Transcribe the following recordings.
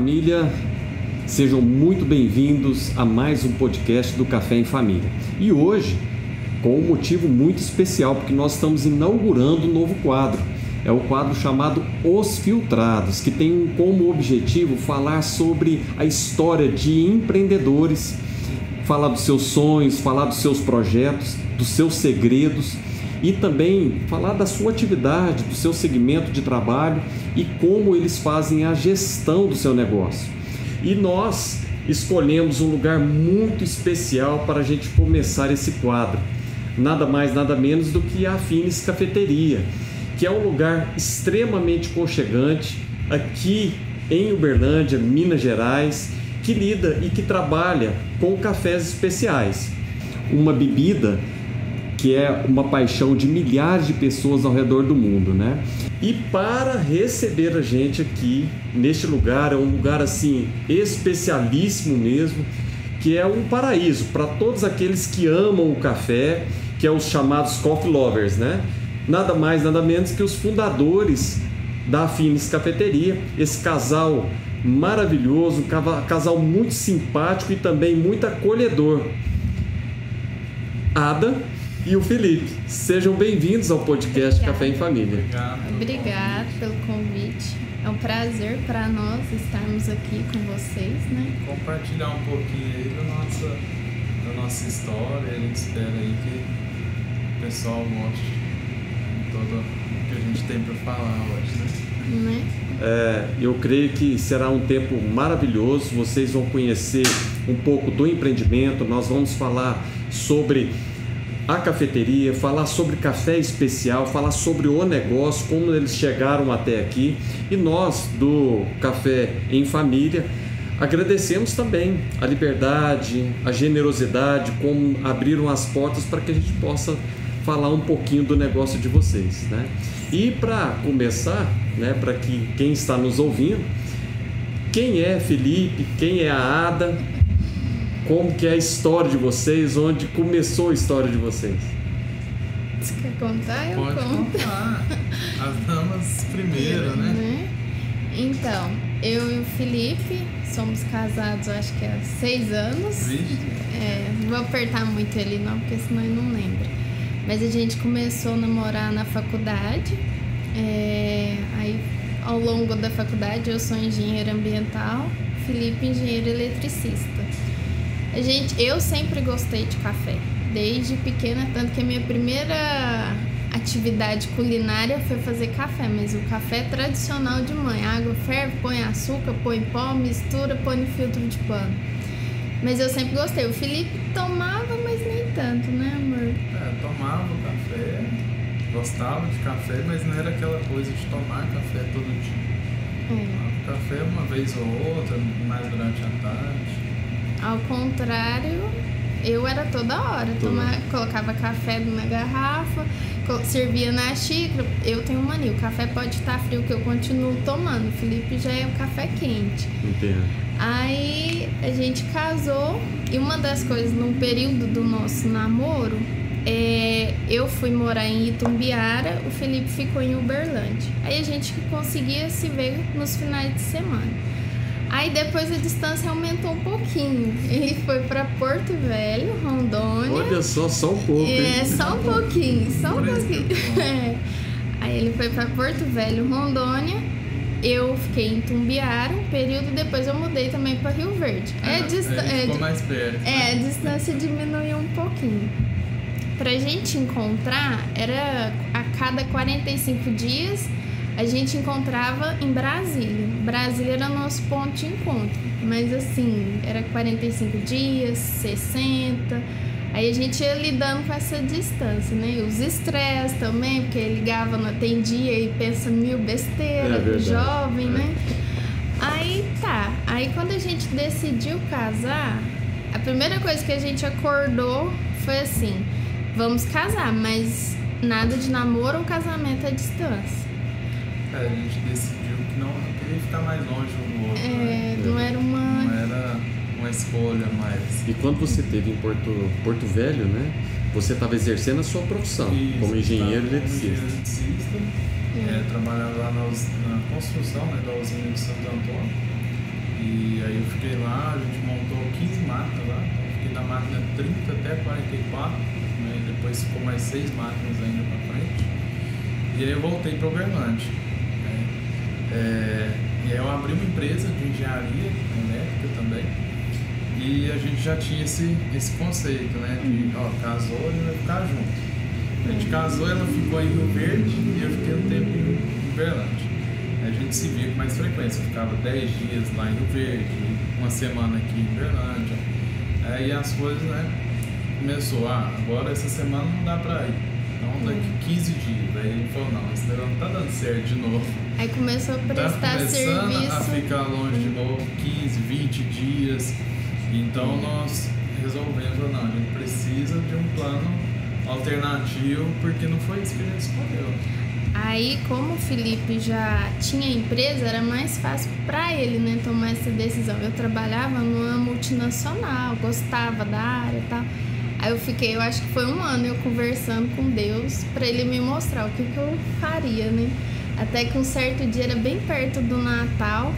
Família, sejam muito bem-vindos a mais um podcast do Café em Família. E hoje, com um motivo muito especial, porque nós estamos inaugurando um novo quadro. É o quadro chamado Os Filtrados, que tem como objetivo falar sobre a história de empreendedores, falar dos seus sonhos, falar dos seus projetos, dos seus segredos e também falar da sua atividade, do seu segmento de trabalho e como eles fazem a gestão do seu negócio. E nós escolhemos um lugar muito especial para a gente começar esse quadro. Nada mais, nada menos do que a Afines Cafeteria, que é um lugar extremamente conchegante aqui em Uberlândia, Minas Gerais, que lida e que trabalha com cafés especiais. Uma bebida que é uma paixão de milhares de pessoas ao redor do mundo, né? E para receber a gente aqui neste lugar, é um lugar assim especialíssimo mesmo, que é um paraíso para todos aqueles que amam o café, que é os chamados coffee lovers, né? Nada mais, nada menos que os fundadores da Afines Cafeteria, esse casal maravilhoso, um casal muito simpático e também muito acolhedor. Ada e o Felipe. Sejam bem-vindos ao podcast Obrigada. Café em Família. Obrigado. Obrigada pelo convite. É um prazer para nós estarmos aqui com vocês, né? Compartilhar um pouquinho aí da nossa, da nossa história. A gente espera aí que o pessoal goste de tudo que a gente tem para falar hoje, né? né? É, eu creio que será um tempo maravilhoso. Vocês vão conhecer um pouco do empreendimento. Nós vamos falar sobre a cafeteria, falar sobre café especial, falar sobre o negócio, como eles chegaram até aqui. E nós do Café em Família agradecemos também a liberdade, a generosidade, como abriram as portas para que a gente possa falar um pouquinho do negócio de vocês, né? E para começar, né, para que quem está nos ouvindo, quem é Felipe, quem é a Ada, como que é a história de vocês, onde começou a história de vocês? Você quer contar? Eu Pode conto. contar. As damas primeiro, né? Né? Então, eu e o Felipe somos casados, acho que há seis anos. Vixe. É, não vou apertar muito ele não, porque senão ele não lembra. Mas a gente começou a namorar na faculdade. É, aí, ao longo da faculdade, eu sou engenheira ambiental, Felipe engenheiro eletricista. Gente, eu sempre gostei de café, desde pequena, tanto que a minha primeira atividade culinária foi fazer café, mas o café tradicional de mãe. Água ferve, põe açúcar, põe pó, mistura, põe no filtro de pano. Mas eu sempre gostei. O Felipe tomava, mas nem tanto, né, amor? É, tomava o café, gostava de café, mas não era aquela coisa de tomar café todo dia. Tomava café uma vez ou outra, mais durante a tarde. Ao contrário, eu era toda hora. Tomar, colocava café na garrafa, servia na xícara. Eu tenho mania. O café pode estar frio que eu continuo tomando. O Felipe já é o café quente. Entendo. Aí a gente casou e uma das coisas no período do nosso namoro é, eu fui morar em Itumbiara, o Felipe ficou em Uberlândia. Aí a gente conseguia se ver nos finais de semana. Aí depois a distância aumentou um pouquinho. Ele foi para Porto Velho, Rondônia. Olha só, só um pouco. hein? É, só um pouquinho, só um pouquinho. É. Aí ele foi para Porto Velho, Rondônia. eu fiquei em Tumbiara um período, depois eu mudei também para Rio Verde. Ah, é, dista aí é, ficou mais perto. é, a distância diminuiu um pouquinho. Pra gente encontrar, era a cada 45 dias a gente encontrava em Brasília. Brasília era nosso ponto de encontro. Mas assim, era 45 dias, 60. Aí a gente ia lidando com essa distância, né? E os estresses também, porque ligava, não atendia e pensa mil É besteiras, verdade. jovem, É. né? Aí tá. Aí quando a gente decidiu casar, a primeira coisa que a gente acordou foi assim: vamos casar, mas nada de namoro ou casamento à distância. É, a gente decidiu que não queria ficar mais longe um do outro. né? É, não era uma. Não era uma escolha mais. E quando você esteve em Porto, Porto Velho, né? Você estava exercendo a sua profissão Isso, como engenheiro eletricista. engenheiro eletricista, é, trabalhava lá na, na construção né, da usina de Santo Antônio. E aí eu fiquei lá, a gente montou 15 máquinas lá. Então eu fiquei da máquina 30 até 44, né, depois ficou mais 6 máquinas ainda pra frente. E aí eu voltei para Uberlândia. né. É, e aí eu abri uma empresa de engenharia elétrica também. E a gente já tinha esse, esse conceito, né? De, ó, casou e vai ficar junto. A gente casou, ela ficou em Rio Verde e eu fiquei um tempo em Uberlândia. A gente se via com mais frequência, eu ficava 10 dias lá em Rio Verde, uma semana aqui em Uberlândia. Aí as coisas, né? Começou, ah, agora essa semana não dá pra ir. Daqui 15 dias. Aí ele falou, não, esse negócio não tá dando certo de novo. Aí começou a Tá prestar começando serviço. a ficar longe de novo, 15, 20 dias. Então nós resolvemos, não, a gente precisa de um plano alternativo, porque não foi isso que a gente escolheu. Aí, como o Felipe já tinha empresa, era mais fácil para ele, né, tomar essa decisão. Eu trabalhava numa multinacional, gostava da área e tal. Aí eu fiquei, eu acho que foi um ano eu conversando com Deus para ele me mostrar o que, que eu faria, né? Até que um certo dia era bem perto do Natal,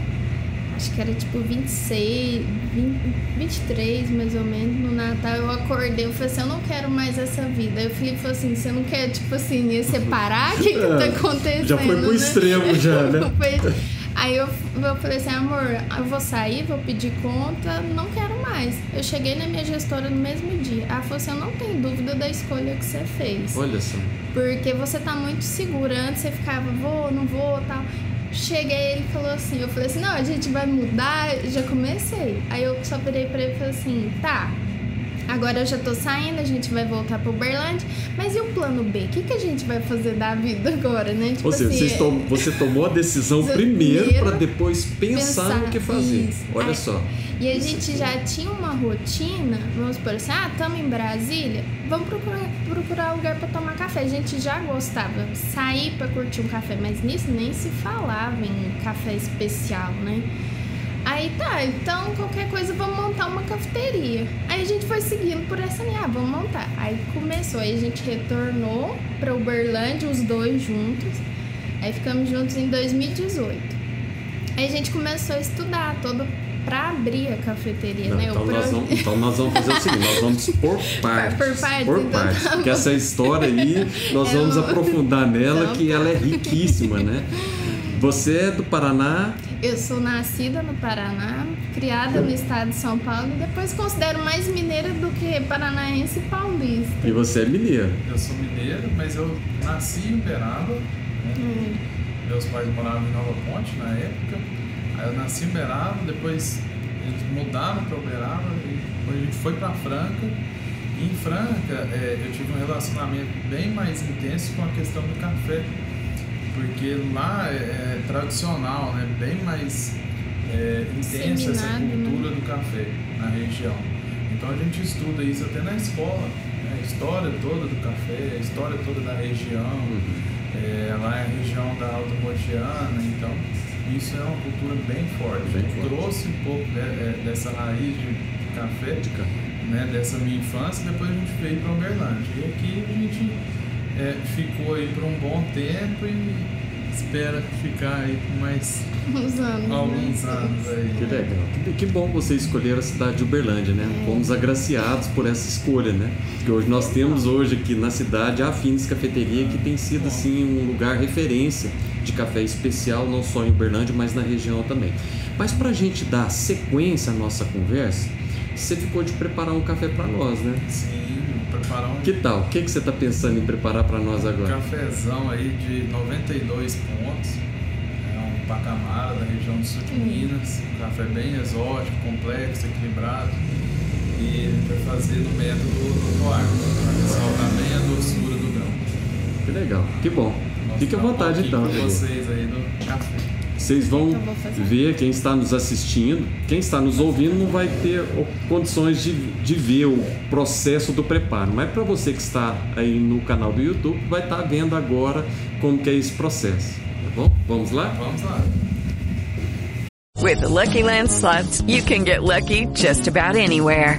acho que era tipo 26, 20, 23 mais ou menos, no Natal eu acordei, eu falei assim, eu não quero mais essa vida. Aí o Felipe falou assim, você não quer, tipo assim, separar? O que que tá acontecendo? Já foi pro né? extremo já, né? Aí eu, eu falei assim, amor, eu vou sair, vou pedir conta, não quero mais. Eu cheguei na minha gestora no mesmo dia. Ela falou assim, eu não tenho dúvida da escolha que você fez. Olha só. Porque você tá muito segura. Antes você ficava, vou, não vou, tal. Cheguei, ele falou assim, eu falei assim, não, a gente vai mudar, já comecei. Aí eu só virei pra ele e falei assim, tá, agora eu já tô saindo, a gente vai voltar pro Uberlândia, mas e o plano B? O que, que a gente vai fazer da vida agora, né? Tipo Ou seja, assim, vocês tom- você tomou a decisão primeiro Primeiro, para depois pensar, no que fazer. isso. Olha Aí- só. E a gente já tinha uma rotina, vamos supor assim, ah, estamos em Brasília, vamos procurar, procurar lugar para tomar café. A gente já gostava, sair para curtir um café, mas nisso nem se falava em café especial, né? Aí tá, então qualquer coisa vamos montar uma cafeteria. Aí a gente foi seguindo por essa linha, ah, vamos montar. Aí começou, aí a gente retornou para Uberlândia, os dois juntos. Aí ficamos juntos em 2018. Aí a gente começou a estudar todo para abrir a cafeteria, Não, né? então, O nós pro- vamos, então nós vamos fazer o seguinte, nós vamos por partes. Por partes, por então partes, tá porque essa história aí nós Eu vamos não- aprofundar nela, Então que ela é riquíssima, né? Você é do Paraná, Eu sou nascida no Paraná, criada no estado de São Paulo e depois considero mais mineira do que paranaense e paulista. e você é mineiro. Eu sou mineiro, mas eu nasci em Uberaba. né? Hum. Meus pais moravam em Nova Ponte na época. Aí eu nasci em Uberaba, depois eles mudaram para Uberaba e depois a gente foi para Franca. E em Franca é, eu tive um relacionamento bem mais intenso com a questão do café. Porque lá é, é tradicional, né? bem mais é, intensa essa né? cultura do café na região. Então a gente estuda isso até na escola, né? a história toda do café, a história toda da região, é, lá é a região da Alta Mogiana, então isso é uma cultura bem forte. Bem forte. trouxe um pouco de- é, dessa raiz de café, De café. né, dessa minha infância, depois a gente veio para Uberlândia. E aqui a gente é, ficou aí por um bom tempo e espera ficar aí por mais Uns anos. alguns né? anos aí. Que legal. Que, que bom você escolher a cidade de Uberlândia, né? Fomos agraciados por essa escolha, né? Porque hoje nós temos hoje aqui na cidade a Fines Cafeteria, que tem sido assim um lugar referência de café especial, não só em Uberlândia, mas na região também. Mas para a gente dar sequência à nossa conversa, você ficou de preparar um café para nós, né? Sim, preparar um Que tal? O que, que você está pensando em preparar para nós agora? cafezão aí de 92 pontos. É um pacamara da região do sul de Minas. Um café bem exótico, complexo, equilibrado. E vai fazer no método do coar, para ressaltar bem a doçura do grão. Que legal, que bom. Fique à um vontade então. Felipe. vocês aí do café. Vocês vão fazer. ver quem está nos assistindo, quem está nos ouvindo não vai ter condições de, de ver o processo do preparo, mas para você que está aí no canal do YouTube, vai estar vendo agora como que é esse processo, tá bom? Vamos lá? Vamos lá. With the Lucky Land slots, you can get lucky just about anywhere.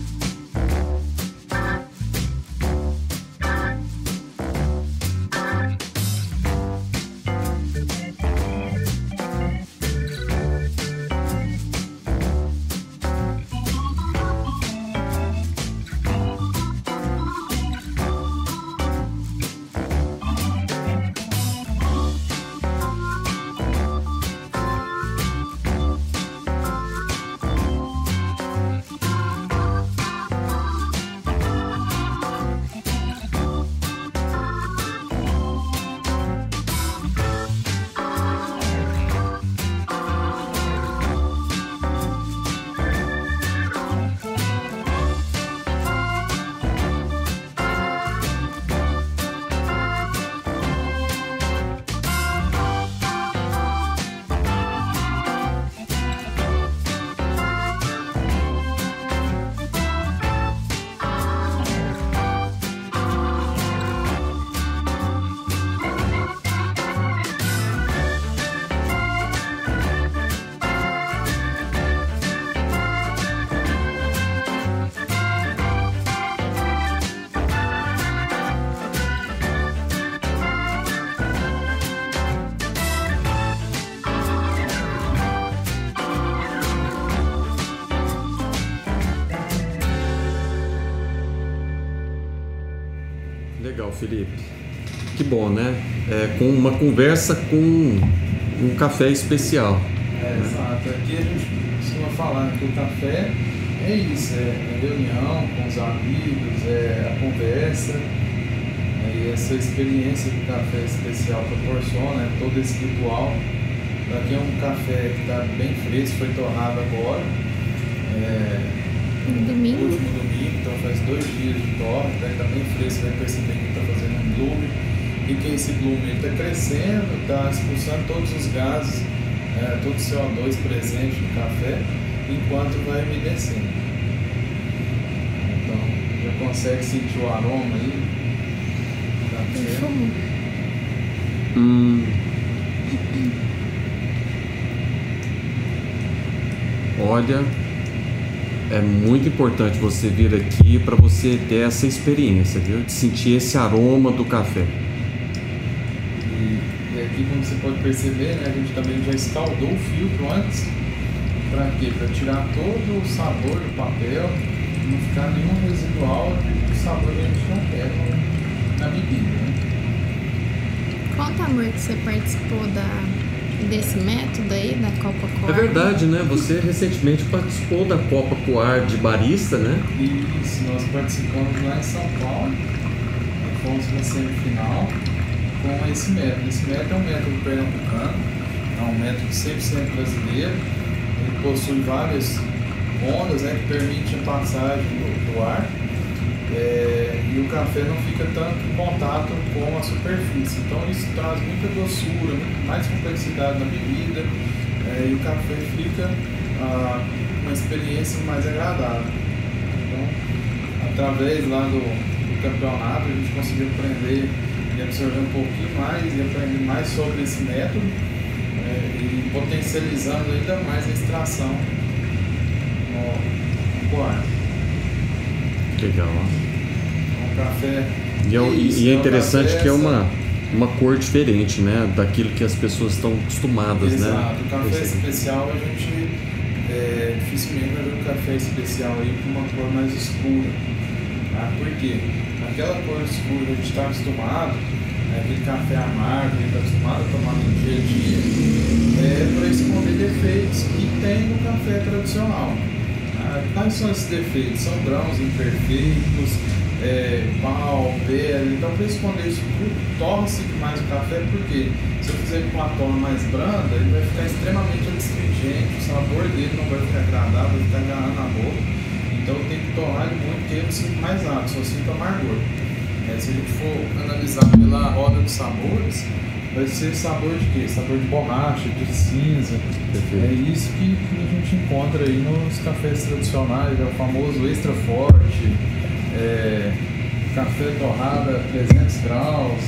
Né? É, com uma conversa com um café especial. É, exato. Aqui a gente costuma falar que o café é isso, é a reunião com os amigos, é a conversa, né, e essa experiência que o café especial proporciona, é todo esse ritual. Aqui é um café que está bem fresco, foi torrado agora. É, No domingo? último domingo, então faz dois dias de torre, ele está bem fresco, vai perceber que está fazendo um blume e que esse blume está crescendo, está expulsando todos os gases, é, todo o CO2 presente no café, enquanto vai umedecendo. Então já consegue sentir o aroma aí. do café. Perfume. Hum, Olha, é muito importante você vir aqui para você ter essa experiência, viu? De sentir esse aroma do café. Aqui, como você pode perceber, né, a gente também já escaldou o filtro antes. Para quê? Para tirar todo o sabor do papel, não ficar nenhum residual do sabor que a gente não quer na bebida. Né? Conta, amor, que você participou da, desse método aí, da Copa Coar. É verdade, né? Você recentemente participou da Copa Coar de barista, né? Isso, nós participamos lá em São Paulo, fomos na semifinal com esse método. Esse método é um método pernambucano, é um método 100% brasileiro, ele possui várias ondas né, que permitem a passagem do, do ar é, e o café não fica tanto em contato com a superfície. Então isso traz muita doçura, mais complexidade na bebida é, e o café fica ah, uma experiência mais agradável. Então, através lá do, do campeonato, a gente conseguiu aprender absorver um pouquinho mais e aprender mais sobre esse método é, e potencializando ainda mais a extração no, no coar. Legal. Um café. E é, Isso, e é um interessante café que é uma, uma cor diferente, né? Daquilo que as pessoas estão acostumadas, Exato. né? O café especial a gente é, dificilmente vai ver um café especial aí com uma cor mais escura. Tá? Por quê? Aquela cor escura a gente está acostumado, aquele café amargo que a está acostumado a tomar no dia a dia, é para esconder defeitos que tem no café tradicional. Ah, Quais são esses defeitos? São grãos imperfeitos, é, pau, pele. Então, para esconder isso tudo, torna-se mais o café, porque se eu fizer com uma torna mais branda, ele vai ficar extremamente astringente, o sabor dele não vai ficar agradável, vai ficar agarrando na boca. Então, tenho que torrar ele muito, sinto mais nada, só sinto amargor. É, se a gente for analisar pela roda dos sabores, vai ser sabor de quê? Sabor de borracha, de cinza. É isso que, que a gente encontra aí nos cafés tradicionais, é o famoso extra forte, é, café torrada a 300 graus.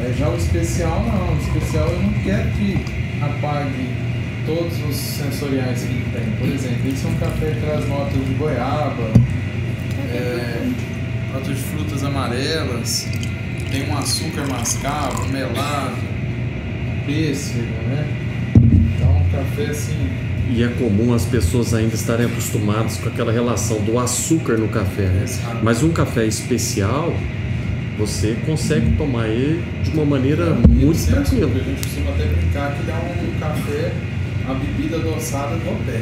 É, já o especial não, o especial eu não quero que apague todos os sensoriais que ele tem. Por exemplo, esse é um café que traz notas de goiaba, é, notas de frutas amarelas, tem um açúcar mascavo, melado, pêssego, né? Então, um café assim, E é comum as pessoas ainda estarem acostumadas com aquela relação do açúcar no café, né? Mas um café especial, você consegue tomar ele de uma maneira muito sem tranquila. A gente costuma até brincar que dá um café, uma bebida adoçada no pé,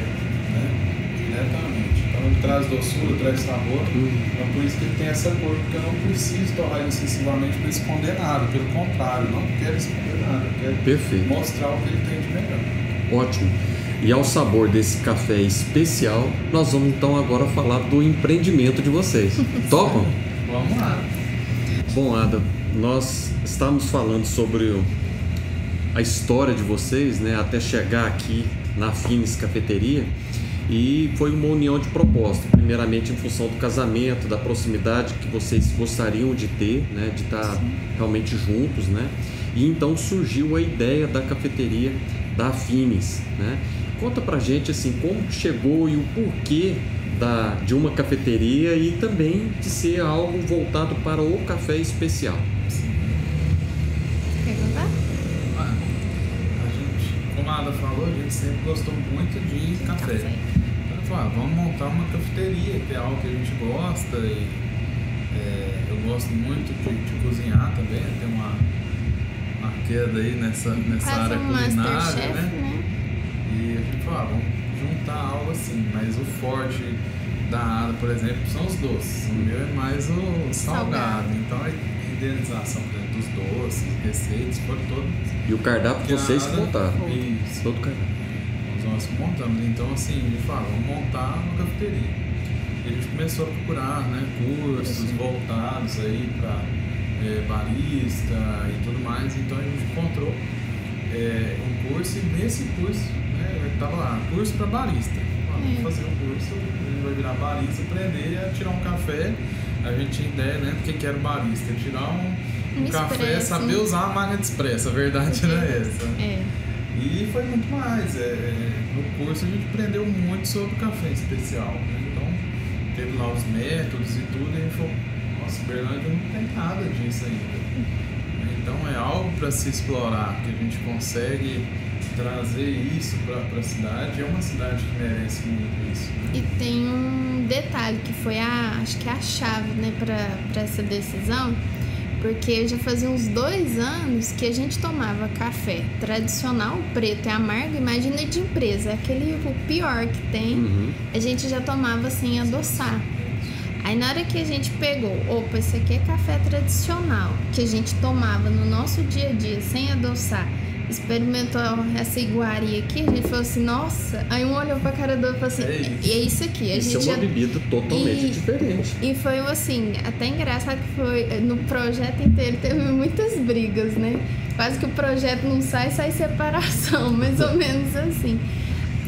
traz doçura, traz sabor. Então por isso que ele tem essa cor, porque eu não preciso torrar ele excessivamente para esconder nada. Pelo contrário, eu não quero esconder nada. Eu quero Perfeito. mostrar o que ele tem de melhor. Ótimo. E ao sabor desse café especial, nós vamos então agora falar do empreendimento de vocês. Topam? Vamos lá. Bom, Ada, nós estamos falando sobre a história de vocês, né, até chegar aqui na Fines Cafeteria. E foi uma união de propósito, primeiramente em função do casamento, da proximidade que vocês gostariam de ter, né, de estar realmente juntos, né? E então surgiu a ideia da cafeteria da Fines, né? Conta pra gente assim como chegou e o porquê da, de uma cafeteria e também de ser algo voltado para o café especial. Quer contar? A gente, como a Ada falou, a gente sempre gostou muito de café. Então, falou, ah, vamos montar uma cafeteria, que é algo que a gente gosta e é, eu gosto muito de, de cozinhar também, tem uma, uma queda aí nessa, nessa Quase área um culinária, né? né? E a gente falou, ah, vamos juntar algo assim, mas o forte da Ada, por exemplo, são os doces. O meu é mais o salgado. Salgado. Então a idealização dos doces, receitas, foram todas E o cardápio vocês que montaram. Isso. Todo cardápio. Nós que montamos. Então, assim, gente falou, vamos montar uma cafeteria. E a gente começou a procurar né, cursos voltados aí para barista e tudo mais. Então, a gente encontrou é, um curso e nesse curso, né, estava lá, curso para barista. Ah, Vamos É. fazer um curso, a gente vai virar barista, aprender a tirar um café. A gente tinha ideia, né, do que era o barista. Tirar um, um Um café, expresso. saber usar a máquina de expresso. A verdade não é essa. É. E foi muito mais. É, no curso a gente aprendeu muito sobre café especial. Né? Então, teve lá os métodos e tudo, e a gente falou, nossa, Berlândia não tem nada disso ainda. Então é algo para se explorar, que a gente consegue trazer isso para a cidade. É uma cidade que merece muito isso. Né? E tem um detalhe que foi a, acho que é a chave né, para essa decisão, porque já fazia uns dois anos que a gente tomava café tradicional, preto e amargo, imagina de empresa, aquele o pior que tem, uhum. a gente já tomava sem adoçar. Aí na hora que a gente pegou, opa, esse aqui é café tradicional, que a gente tomava no nosso dia a dia sem adoçar, experimentou essa iguaria aqui, a gente falou assim, nossa, aí um olhou pra cara do outro e falou assim, é e é isso aqui. A isso gente é uma já... bebida totalmente e, diferente. E foi assim, até engraçado que foi, no projeto inteiro teve muitas brigas, né? Quase que o projeto não sai, sai separação, mais ou menos assim.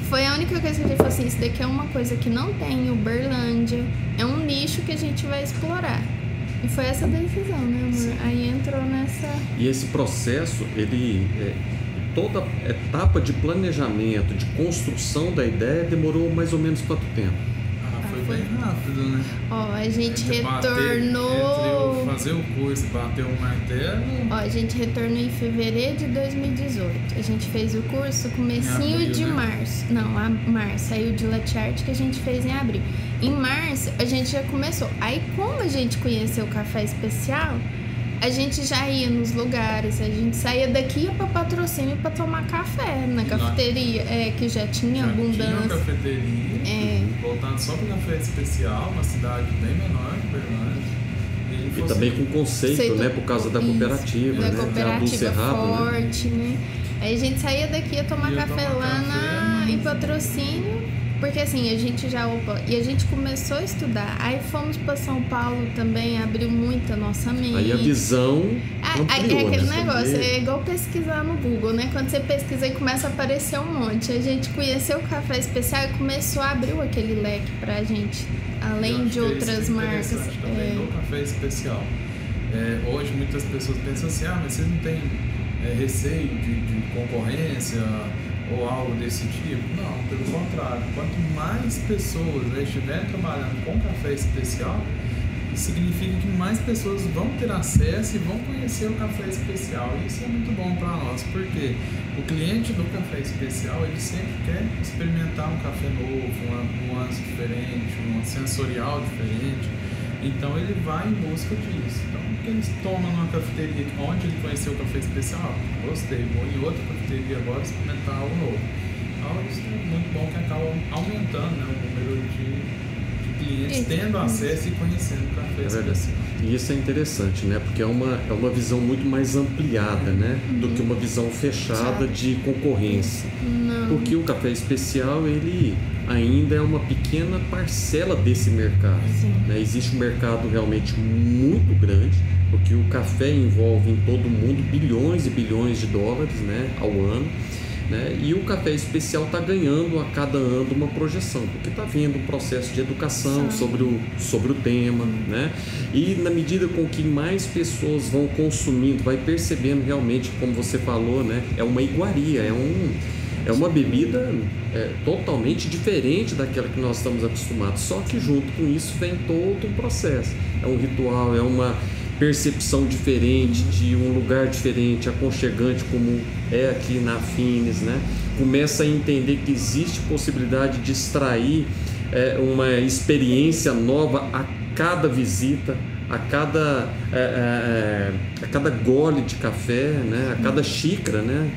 Foi a única coisa que a gente falou assim, isso daqui é uma coisa que não tem em Uberlândia, é um nicho que a gente vai explorar. E foi essa decisão, né, amor? Sim. Aí entrou nessa. E esse processo, ele. É, toda etapa de planejamento, de construção da ideia, demorou mais ou menos quanto tempo? Foi rápido, né? Ó, a gente retornou. Bater, fazer o curso e bater o martelo. Ó, a gente retornou em fevereiro de 2018. A gente fez o curso comecinho abril, de né? março. Não, a março. Saiu de latte art que a gente fez em abril. Em março, a gente já começou. Aí, como a gente conheceu o café especial, a gente já ia nos lugares, a gente saía daqui ia para patrocínio para tomar café na cafeteria, é, que já tinha já abundância. Tinha uma cafeteria, é. voltando só para café especial, uma cidade bem menor que Berlândia. E, e também com conceito, Sei né? Por causa da cooperativa, da né? cooperativa forte, né? Aí a gente saía daqui ia tomar ia café tomar lá café, na, em patrocínio porque assim, a gente já, opa, e a gente começou a estudar. Aí fomos para São Paulo também, abriu muito a nossa mente. Aí a visão. É, é aquele né? negócio, é igual pesquisar no Google, né? Quando você pesquisa e começa a aparecer um monte. A gente conheceu o café especial e começou a abrir aquele leque pra gente, além de outras marcas. Também é... no café especial. É, hoje muitas pessoas pensam assim, ah, mas vocês não têm é, receio de, de concorrência ou algo desse tipo. Não, pelo contrário. Quanto mais pessoas né, estiverem trabalhando com café especial, significa que mais pessoas vão ter acesso e vão conhecer o café especial. E isso é muito bom para nós, porque o cliente do café especial ele sempre quer experimentar um café novo, uma nuance diferente, uma sensorial diferente. Então ele vai em busca disso. Então, o que eles tomam numa cafeteria onde ele conheceu o café especial? Gostei, vou em outra cafeteria agora experimentar algo novo. Então, isso é muito bom que acaba aumentando né, o número de, de clientes tendo acesso e conhecendo o café é especial. E isso é interessante, né? Porque é uma, é uma visão muito mais ampliada, né? Uhum. Do que uma visão fechada de concorrência. Não. Porque o café especial, ele ainda é uma pequena parcela desse mercado. Né? Existe um mercado realmente muito grande, porque o café envolve em todo o mundo bilhões e bilhões de dólares né, ao ano. Né? E o café especial está ganhando a cada ano uma projeção, porque está vindo um processo de educação sobre o, sobre o tema. Né? E na medida com que mais pessoas vão consumindo, vai percebendo realmente, como você falou, né? é uma iguaria, é um é uma bebida é, totalmente diferente daquela que nós estamos acostumados. Só que junto com isso vem todo um processo. É um ritual, é uma percepção diferente de um lugar diferente, aconchegante como é aqui na Fines, né? Começa a entender que existe possibilidade de extrair é, uma experiência nova a cada visita, a cada, é, é, é a cada gole de café, né? a cada xícara, né?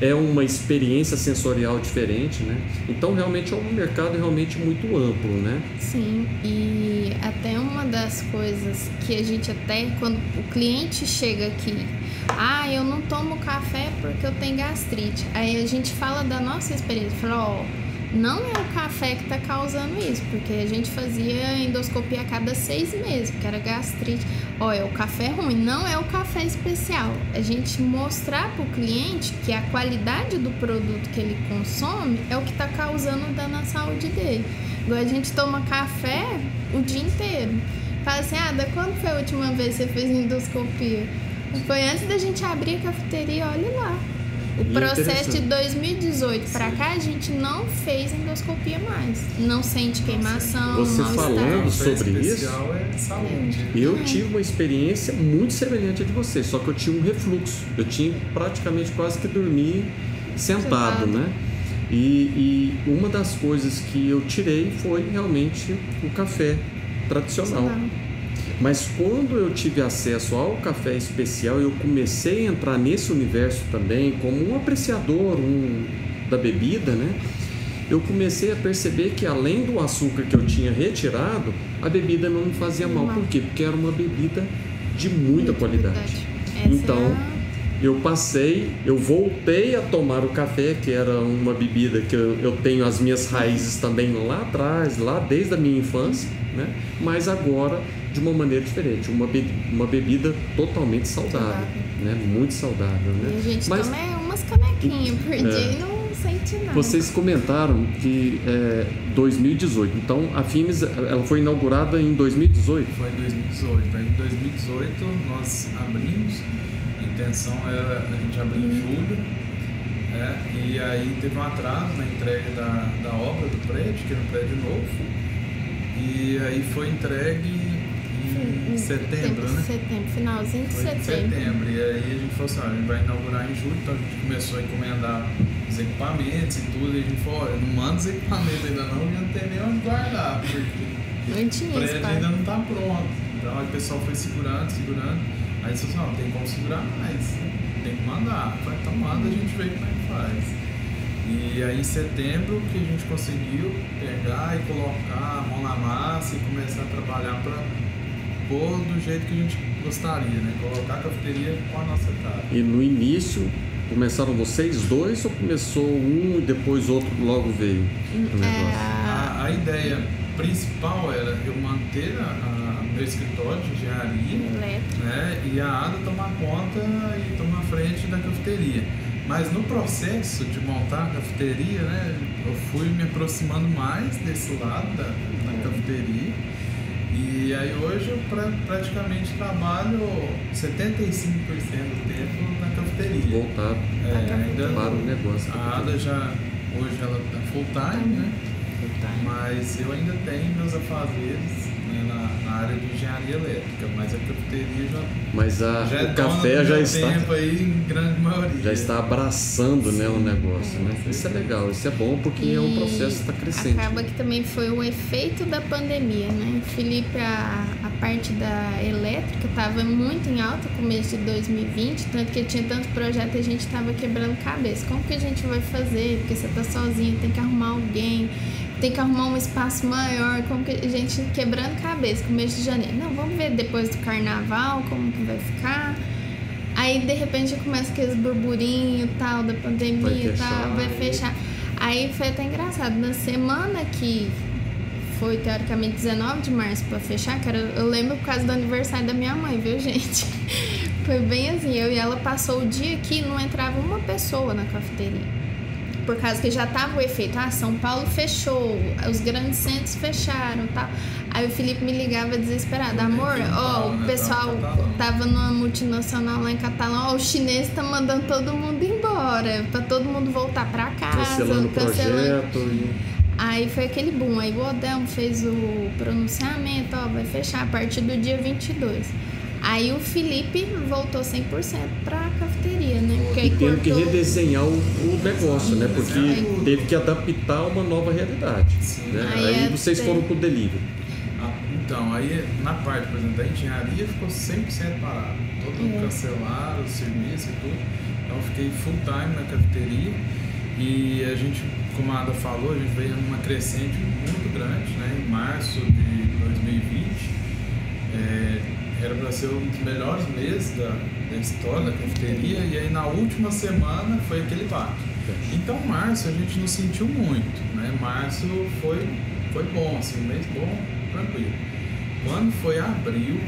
É uma experiência sensorial diferente, né? Então realmente é um mercado realmente muito amplo, né? Sim, e até uma das coisas que a gente até quando o cliente chega aqui, ah, eu não tomo café porque eu tenho gastrite. Aí a gente fala da nossa experiência, fala, ó, oh, não é o café que está causando isso, porque a gente fazia endoscopia a cada seis meses, porque era gastrite. Olha, o café é ruim, não é o café especial. A gente mostrar para o cliente que a qualidade do produto que ele consome é o que está causando dano à saúde dele. Igual a gente toma café o dia inteiro. Fala assim, ah, da quando foi a última vez que você fez endoscopia? Foi antes da gente abrir a cafeteria, olha lá. O processo de 2018 para cá, a gente não fez endoscopia mais. Não sente queimação, Você falando sobre isso, é saúde. eu tive uma experiência muito semelhante à de você, só que eu tinha um refluxo. Eu tinha praticamente quase que dormir sentado, Sentado. né? E, e uma das coisas que eu tirei foi realmente o café tradicional. Mas quando eu tive acesso ao café especial, eu comecei a entrar nesse universo também como um apreciador um, da bebida, né? Eu comecei a perceber que além do açúcar que eu tinha retirado, a bebida não me fazia mal. Por quê? Porque era uma bebida de muita qualidade. Essa Então, eu passei, eu voltei a tomar o café, que era uma bebida que eu, eu tenho as minhas raízes também lá atrás, lá desde a minha infância, né? Mas agora de uma maneira diferente, uma, be- uma bebida totalmente saudável, né? Muito saudável, E né? a gente Mas toma é umas canequinhas por É. dia e não sente nada. vocês comentaram que é 2018, então a Fimes ela foi inaugurada em 2018. Foi em 2018. Aí em 2018 nós abrimos, a intenção era a gente abrir em julho, né? e aí teve um atraso na entrega da, da obra do prédio, que era um prédio novo, e aí foi entregue em setembro, né? Setembro, finalzinho de Foi em setembro. setembro. E aí a gente falou assim, ó, a gente vai inaugurar em julho, então a gente começou a encomendar os equipamentos e tudo, e a gente falou, olha, não manda os equipamentos ainda não, porque não tem nem onde guardar, porque Não tinha o prédio espaço. ainda não está pronto. Então aí o pessoal foi segurando, segurando. Aí eles falaram assim, não, tem como segurar mais, tem que mandar. Falei, então manda, a gente vê como é que faz. E aí em setembro que a gente conseguiu pegar e colocar a mão na massa e começar a trabalhar para pôr do jeito que a gente gostaria, né? Colocar a cafeteria com a nossa cara. E no início começaram vocês dois ou começou um e depois outro logo veio? negócio? A, a ideia principal era eu manter a, a meu escritório de engenharia né, e a Ada tomar conta e tomar frente da cafeteria. Mas no processo de montar a cafeteria, né, eu fui me aproximando mais desse lado da, da cafeteria. E aí hoje eu pra- praticamente trabalho 75% do tempo na cafeteria. Voltado É, ainda para o negócio. a Ada já, hoje ela tá full time, né? Mas eu ainda tenho meus afazeres na, na área de engenharia elétrica, mas a cafeteria já, Mas a, já é o dona café já está, tempo aí, em grande maioria. já está abraçando né, o negócio. Né? Isso é legal, isso é bom porque é um E processo que está crescente. Acaba que também foi o efeito da pandemia, né? Felipe, a, a parte da elétrica estava muito em alta no começo de 2020, tanto que tinha tanto projeto e a gente estava quebrando cabeça. Como que a gente vai fazer? Porque você tá sozinho, tem que arrumar alguém, tem que arrumar um espaço maior, como que a gente quebrando cabeça começo de janeiro. Não, vamos ver depois do carnaval como que vai ficar. Aí de repente começa aqueles burburinhos tal da pandemia e tal, vai aí. fechar. Aí foi até engraçado. Na semana que foi teoricamente 19 de março pra fechar, era, eu lembro por causa do aniversário da minha mãe, viu, gente? Foi bem assim, eu e ela passou o dia que não entrava uma pessoa na cafeteria. Por causa que já tava o efeito, ah, São Paulo fechou, os grandes centros fecharam tal. Aí o Felipe me ligava desesperado, amor, ó, o pessoal tava numa multinacional lá em Catalão, ó, o chinês tá mandando todo mundo embora, pra todo mundo voltar pra casa, Cancelando o projeto. E... Aí foi aquele boom. Aí o Odelmo fez o pronunciamento, ó, vai fechar a partir do dia 22. Aí o Felipe voltou 100% pra cafeteria, né? Porque aí E tendo que cortou- redesenhar o, o negócio, né? Porque teve que adaptar uma nova realidade. Né? Aí Aí é vocês foram pro delivery. Ah, Então, aí na parte, por exemplo, da engenharia ficou 100% parado. Todo mundo É. cancelaram o serviço e tudo. Então eu fiquei full time na cafeteria e a gente, como a Ada falou, a gente veio numa crescente muito grande, né? Em março de 2020. É, era para ser um dos melhores meses da, da história da cafeteria e aí na última semana foi aquele baque. Então março a gente não sentiu muito, né? Março foi, foi bom, assim, um mês bom, tranquilo. Quando foi abril,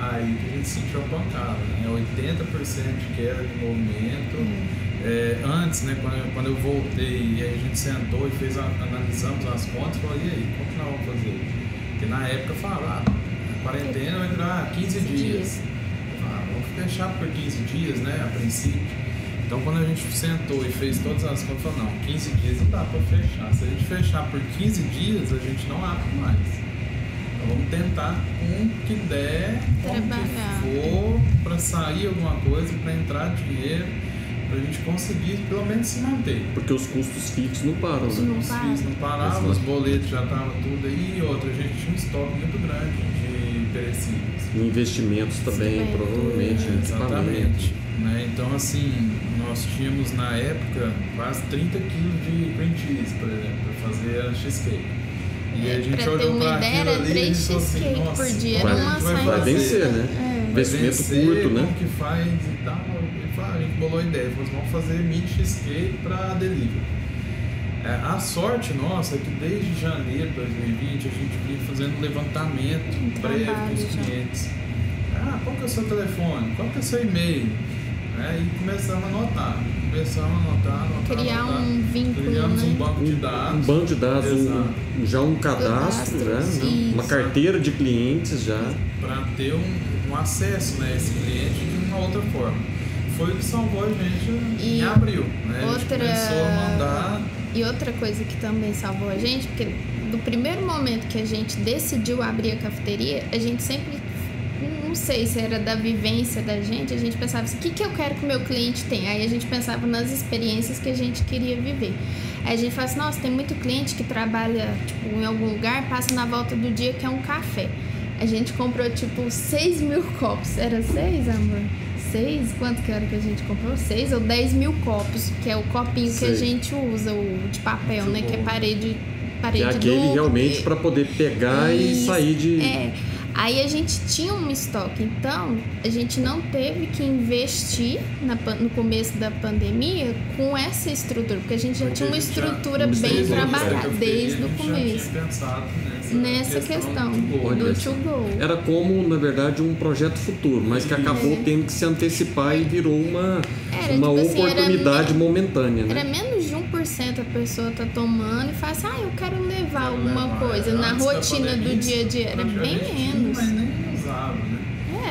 aí que a gente sentiu a pancada, né? 80% de queda de movimento. É, antes, né, quando, eu- quando eu voltei e aí a gente sentou e fez a, analisamos as contas, falou, e aí, como que nós vamos fazer? Porque na época falava, ah, quarentena vai durar 15 dias. Falava, ah, vamos fechar por 15 dias, né, a princípio. Então quando a gente sentou e fez todas as contas, falou, não, 15 dias não dá para fechar. Se a gente fechar por 15 dias, a gente não abre mais. Então vamos tentar com o que der, com o que for, para sair alguma coisa, para entrar dinheiro, para a gente conseguir pelo menos se manter. Porque os custos fixos não param, Os né? custos fixos não paravam, os boletos já estavam tudo aí, e outra, a gente tinha um estoque muito grande perecíveis. Investimentos também, provavelmente, em equipamento. Exatamente. Né? Então, assim, nós tínhamos na época quase 30 quilos de cream cheese, por exemplo, para fazer a cheesecake. E a gente pra ter olhou uma para ideia, aquilo era ali e três falou assim, cheesecake nossa, por dia, como era uma gente vai? Vai vencer, né? É. Investimento curto, né? Como que faz e tal. E falou, a gente bolou a ideia, falou, assim, vamos fazer mini cheesecake para delivery. É, a sorte nossa é que desde janeiro de 2020 a gente vinha fazendo um levantamento breve trabalho com os clientes. Ah, qual que é o seu telefone? Qual que é o seu e-mail? É, e começamos a anotar. Começamos a anotar, anotar, Criar anotar. um vínculo, Criamos né? um banco de dados. Um banco de dados, um- já um cadastro, Cadastro, né? uma carteira de clientes já. para ter um, um acesso né, a esse cliente de uma outra forma. Foi o que salvou a gente E em abril. Né? A gente outra- começou a mandar. E outra coisa que também salvou a gente, porque do primeiro momento que a gente decidiu abrir a cafeteria, a gente sempre, não sei se era da vivência da gente, a gente pensava assim, o que, que eu quero que o meu cliente tenha? Aí a gente pensava nas experiências que a gente queria viver. Aí a gente fala assim, nossa, tem muito cliente que trabalha tipo, em algum lugar, passa na volta do dia que é um café. A gente comprou tipo 6 mil copos. Era 6, amor? 6? Quanto que era que a gente comprou? 6 ou 10 mil copos, que é o copinho que a Sei. gente usa, o de papel, Muito né? Que é bom. parede, Que parede é aquele dupla. realmente para poder pegar e Isso, sair de. É. Aí a gente tinha um estoque, então a gente não teve que investir na no começo da pandemia com essa estrutura, porque a gente já tinha uma estrutura bem desde o trabalhada começo, desde o a gente já começo. tinha pensado nessa, Nessa questão Olha do só. to go. Era como, na verdade, um projeto futuro, mas que acabou É. tendo que se antecipar e virou uma, Era, uma tipo assim, era oportunidade me- momentânea, né? Era menos de 1% a pessoa tá tomando e fala assim, ah, eu quero levar alguma levar. coisa na rotina do dia a dia. Era bem menos. Mas nem usava, né?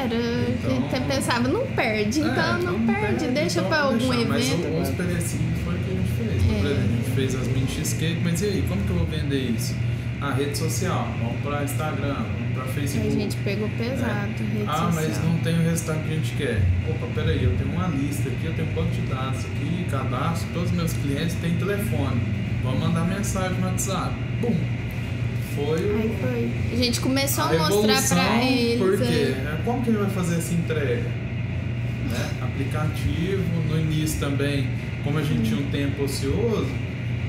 Era, a gente até pensava, não perde, então É, não, perde, deixa então pra vou algum deixar. Mas evento. o- os perecíveis foi o que a gente fez. Por É. exemplo, a gente fez as mini cheesecake, mas e aí, como que eu vou vender isso? A rede social, vamos pra Instagram, vamos Aí Facebook. a gente pegou pesado, rede Ah, mas social. não tem o resultado que a gente quer. Opa, peraí, eu tenho uma lista aqui, eu tenho um banco de dados aqui, cadastro, todos os meus clientes têm telefone. Vamos mandar mensagem no WhatsApp. Bum! Foi o. Aí foi. A gente começou a, mostrar revolução, pra eles. Por quê? é. É, Como que ele vai fazer essa entrega? Né? Aplicativo, no início também, como a gente tinha um tempo ocioso,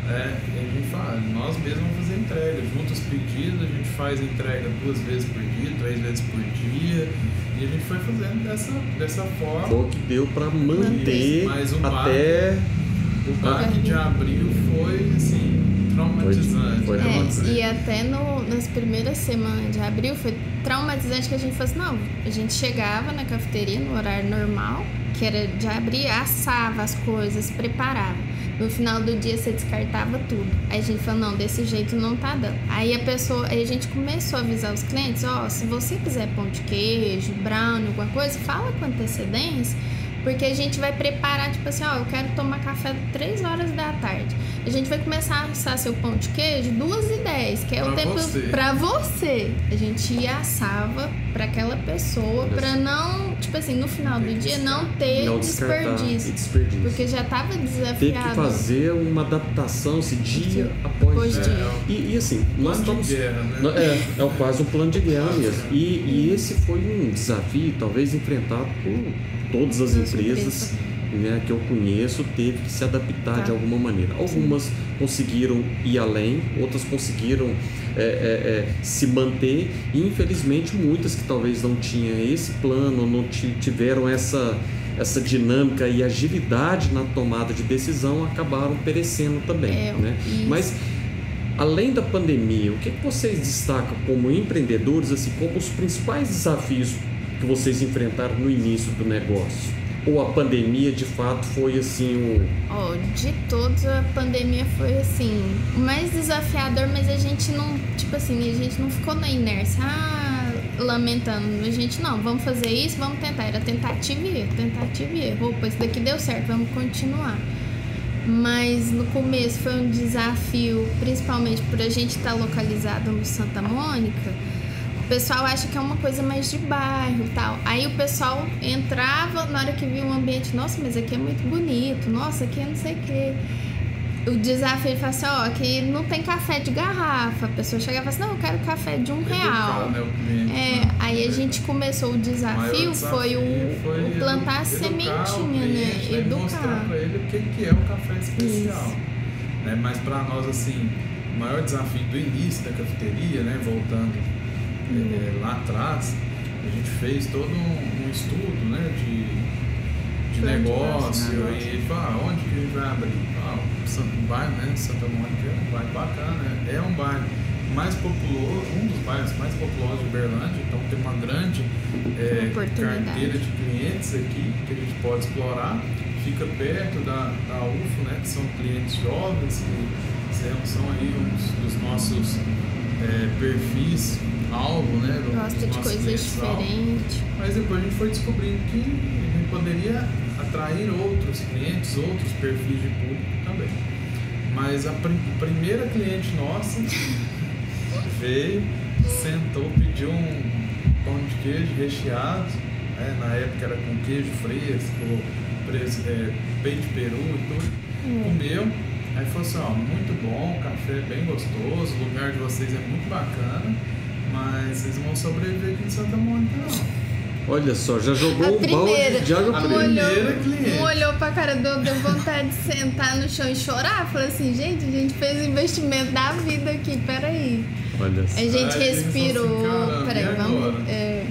é, a gente fala, nós mesmos vamos fazer entrega, junta os pedidos, a gente faz entrega duas vezes por dia, três vezes por dia, e a gente foi fazendo dessa, dessa forma. Foi o que deu para manter Mas o até. O baque de abril foi assim, traumatizante. Foi É, traumatizante. e até no, nas primeiras semanas de abril foi traumatizante que a gente falou assim, não, a gente chegava na cafeteria no horário normal, que era de abrir, assava as coisas, preparava. No final do dia você descartava tudo. Aí a gente falou, não, desse jeito não tá dando. Aí a pessoa, aí a gente começou a avisar os clientes, ó, se você quiser pão de queijo, brownie, alguma coisa, fala com antecedência, porque a gente vai preparar, tipo assim, ó, eu quero tomar café 3 horas da tarde. A gente vai começar a assar seu pão de queijo 2 e 10, que é o Pra tempo você. pra você. A gente ia assava pra aquela pessoa, pra não, tipo assim, no final do dia não ter Não desperdício. desperdício. Porque já tava desafiado. Teve que fazer uma adaptação assim, dia após Após dia. dia. E, e, assim, nós estamos. guerra, né? É, é quase um plano de guerra mesmo. E, e esse foi um desafio, talvez enfrentado por todas as Todas as empresas né, que eu conheço, teve que se adaptar Tá. de alguma maneira. Algumas conseguiram ir além, outras conseguiram é, é, é, se manter, e infelizmente muitas que talvez não tinham esse plano, não ti- tiveram essa essa dinâmica e agilidade na tomada de decisão acabaram perecendo também, É, né? isso. Mas além da pandemia, o que, que vocês destacam como empreendedores, assim, como os principais desafios que vocês enfrentaram no início do negócio? Ou a pandemia de fato foi assim um Ó, de todos a pandemia foi assim, o mais desafiador, mas a gente não, tipo assim, a gente não ficou na inércia. Ah, lamentando. A gente, não, vamos fazer isso, vamos tentar. Era tentativa e erro, tentativa e erro. Opa, isso daqui deu certo, vamos continuar. Mas no começo foi um desafio, principalmente por a gente estar localizado no Santa Mônica. O pessoal acha que é uma coisa mais de bairro tal. Aí o pessoal entrava na hora que via um ambiente, nossa, mas aqui é muito bonito, nossa, aqui é não sei o quê o desafio fala assim, ó, que não tem café de garrafa. A pessoa chegava e assim, não, eu quero café de um real. Né, o cliente, é, né? aí a gente começou o desafio, desafio foi o, foi o plantar a educar o sementinha, cliente, né? Mostrar Educar. pra ele o que, que é o café especial. Né? Mas para nós, assim, o maior desafio do início da cafeteria, né? Voltando é, lá atrás, a gente fez todo um, um estudo, né? De, de negócio, e falou, ah, onde que a gente vai abrir? Ah, um bairro, né? Santa Mônica é um bairro bacana, né? é um bairro mais populoso, um dos bairros mais populosos de Uberlândia, então tem uma grande é, carteira de clientes aqui que a gente pode explorar. Fica perto da, da UFO, né? Que são clientes jovens, que são, são aí uns dos nossos é, perfis alvo, né? Gosta de coisas diferentes. Mas depois a gente foi descobrindo que a gente poderia atrair outros clientes, outros perfis de público também. Mas a prim- primeira cliente nossa veio, sentou, pediu um pão de queijo recheado, né? na época era com queijo fresco, pres- é, peito de peru e tudo. Hum. Comeu, aí falou assim, ó, muito bom, café bem gostoso, o lugar de vocês é muito bacana, mas vocês não vão sobreviver aqui em Santa Mônica não. Olha só, já jogou A um primeira, balde de água A fria. olhou, primeira cliente. um olhou pra cara do deu vontade de sentar no chão e chorar. Falou assim, gente, a gente fez o investimento da vida aqui, peraí. Olha só. A gente Aí eles respirou. assim, "Caramba, peraí, vamos. agora?" É,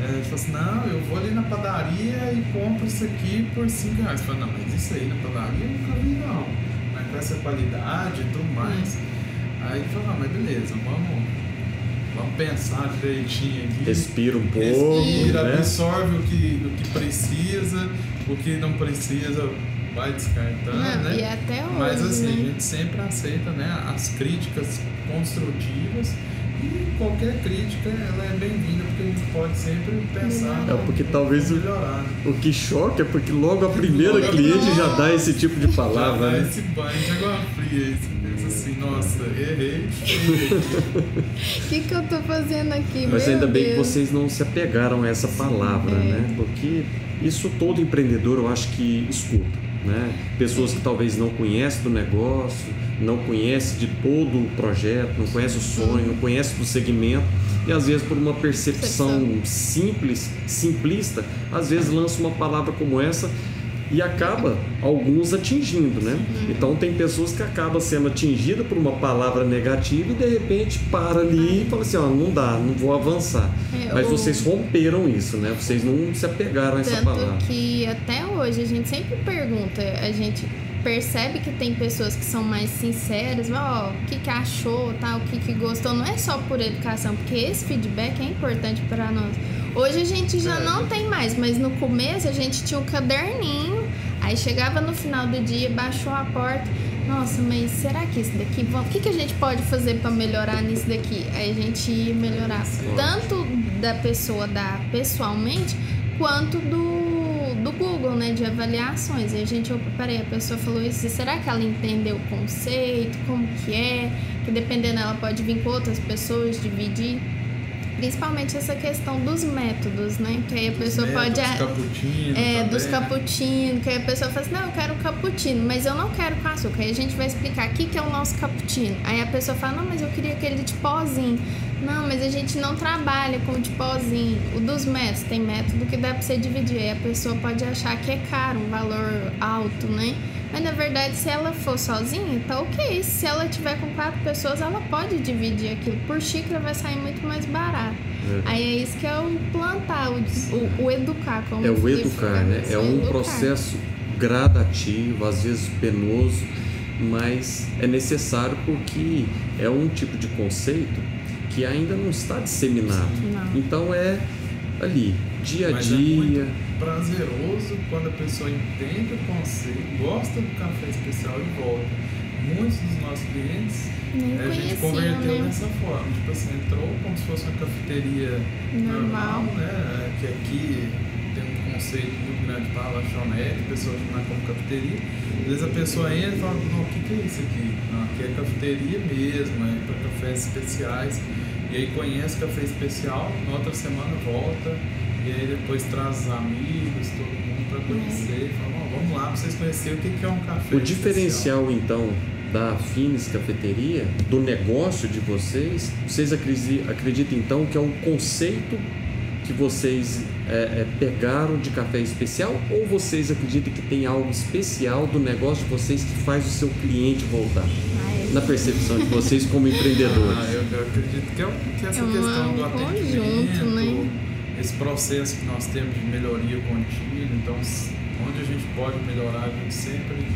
É, ele falou assim, não, eu vou ali na padaria e compro isso aqui por 5 reais. Eu falei, não, mas isso aí na padaria eu nunca vi não. Mas com essa qualidade e tudo mais. Aí ele falou, ah, mas beleza, vamos, vamos pensar direitinho aqui. Respira um pouco, Respira, né? absorve o que, o que precisa, o que não precisa vai descartando, Não, né? e até Mas hoje, assim, né? a gente sempre aceita né, as críticas construtivas e qualquer crítica ela é bem-vinda porque a gente pode sempre pensar É porque talvez o, melhorar. o que choca é porque logo a primeira Logo cliente já dá esse tipo de palavra, Já dá né? esse banho de água fria, aí você pensa assim, nossa, errei. O que, que eu tô fazendo aqui? Mas Meu ainda bem que Deus. vocês não se apegaram a essa palavra, é. né? Porque isso todo empreendedor eu acho que escuta, né? Pessoas que talvez não conhecem do negócio, não conhecem de todo o projeto, não conhecem o sonho, não conhecem do segmento e às vezes por uma percepção simples, simplista, às vezes lança uma palavra como essa e acaba alguns atingindo, né? Uhum. Então tem pessoas que acabam sendo atingidas por uma palavra negativa e de repente para ali e fala assim, ó, não dá, não vou avançar. É, Mas vocês romperam isso, né? Vocês não se apegaram a essa Tanto palavra. que até hoje a gente sempre pergunta, a gente percebe que tem pessoas que são mais sinceras, ó, o que, que achou, tal, o que, que gostou, não é só por educação, porque esse feedback é importante para nós. Hoje a gente já não tem mais, mas no começo a gente tinha um caderninho, aí chegava no final do dia, baixou a porta, nossa, mas será que esse daqui, o que, que a gente pode fazer para melhorar nisso daqui? Aí a gente ia melhorar tanto da pessoa dar pessoalmente, quanto do Google, né, de avaliações. E a gente, opa, peraí, a pessoa falou isso, será que ela entendeu o conceito, como que é? Que dependendo, ela pode vir com outras pessoas, dividir. Principalmente essa questão dos métodos, né? Que aí a pessoa pode. Métodos, cappuccino É, dos também, né? cappuccino, que aí a pessoa fala assim, não, eu quero cappuccino, mas eu não quero com açúcar. Aí a gente vai explicar o que, que é o nosso cappuccino. Aí a pessoa fala, não, mas eu queria aquele de pozinho. Não, mas a gente não trabalha com o de pozinho. O dos métodos, tem método que dá pra você dividir. Aí a pessoa pode achar que é caro, um valor alto, né? Mas na verdade, se ela for sozinha, tá ok. Se ela tiver com quatro pessoas, ela pode dividir aquilo. Por xícara vai sair muito mais barato. É. Aí é isso que é o plantar, o, o, educar. Como É o educar, né? É um educar. processo gradativo, às vezes penoso, mas é necessário porque é um tipo de conceito que ainda não está disseminado. Não. Então é ali, dia a Mas é dia. muito prazeroso quando a pessoa entende o conceito, gosta do café especial e volta. muitos dos nossos clientes Nem a gente converteu né? dessa forma. Tipo assim, entrou como se fosse uma cafeteria Normal. normal, né? Que aqui tem um conceito muito grande para lanchonete, a pessoa chamar como cafeteria. Às vezes a pessoa entra e fala, não, o que, que é isso aqui? Não, aqui é cafeteria mesmo, é para cafés especiais. E aí conhece café especial, na outra semana volta, e aí depois traz os amigos, todo mundo para conhecer. E fala, "Ó, vamos lá para vocês conhecerem o que, é um café O especial." diferencial, então, da Finis Cafeteria, do negócio de vocês, vocês acredi- acreditam, então, que é um conceito que vocês é, é, pegaram de café especial ou vocês acreditam que tem algo especial do negócio de vocês que faz o seu cliente voltar? Na percepção de vocês como empreendedores. Ah, eu, eu acredito que, é, que essa É uma- questão do atendimento, né? esse processo que nós temos de melhoria contínua, então onde a gente pode melhorar, a gente sempre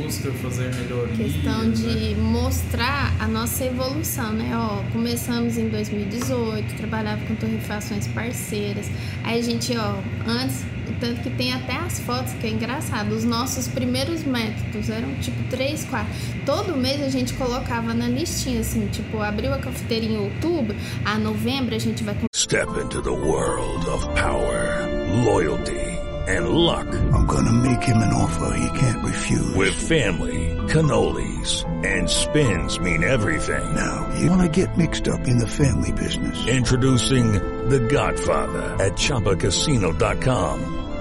busca fazer melhoria. questão né? de mostrar a nossa evolução, né? Ó, começamos em 2018, trabalhava com torrefações parceiras. Aí a gente, ó, antes, tanto que tem até as fotos, que é engraçado, os nossos primeiros métodos eram tipo 3, 4. Todo mês a gente colocava na listinha, assim, tipo, abriu a cafeteria em outubro, a novembro a gente vai Step into the world of power, loyalty, and luck. I'm gonna make him an offer he can't refuse. With family, cannolis, and spins mean everything. Now, you wanna get mixed up in the family business. Introducing The Godfather at ChumbaCasino.com.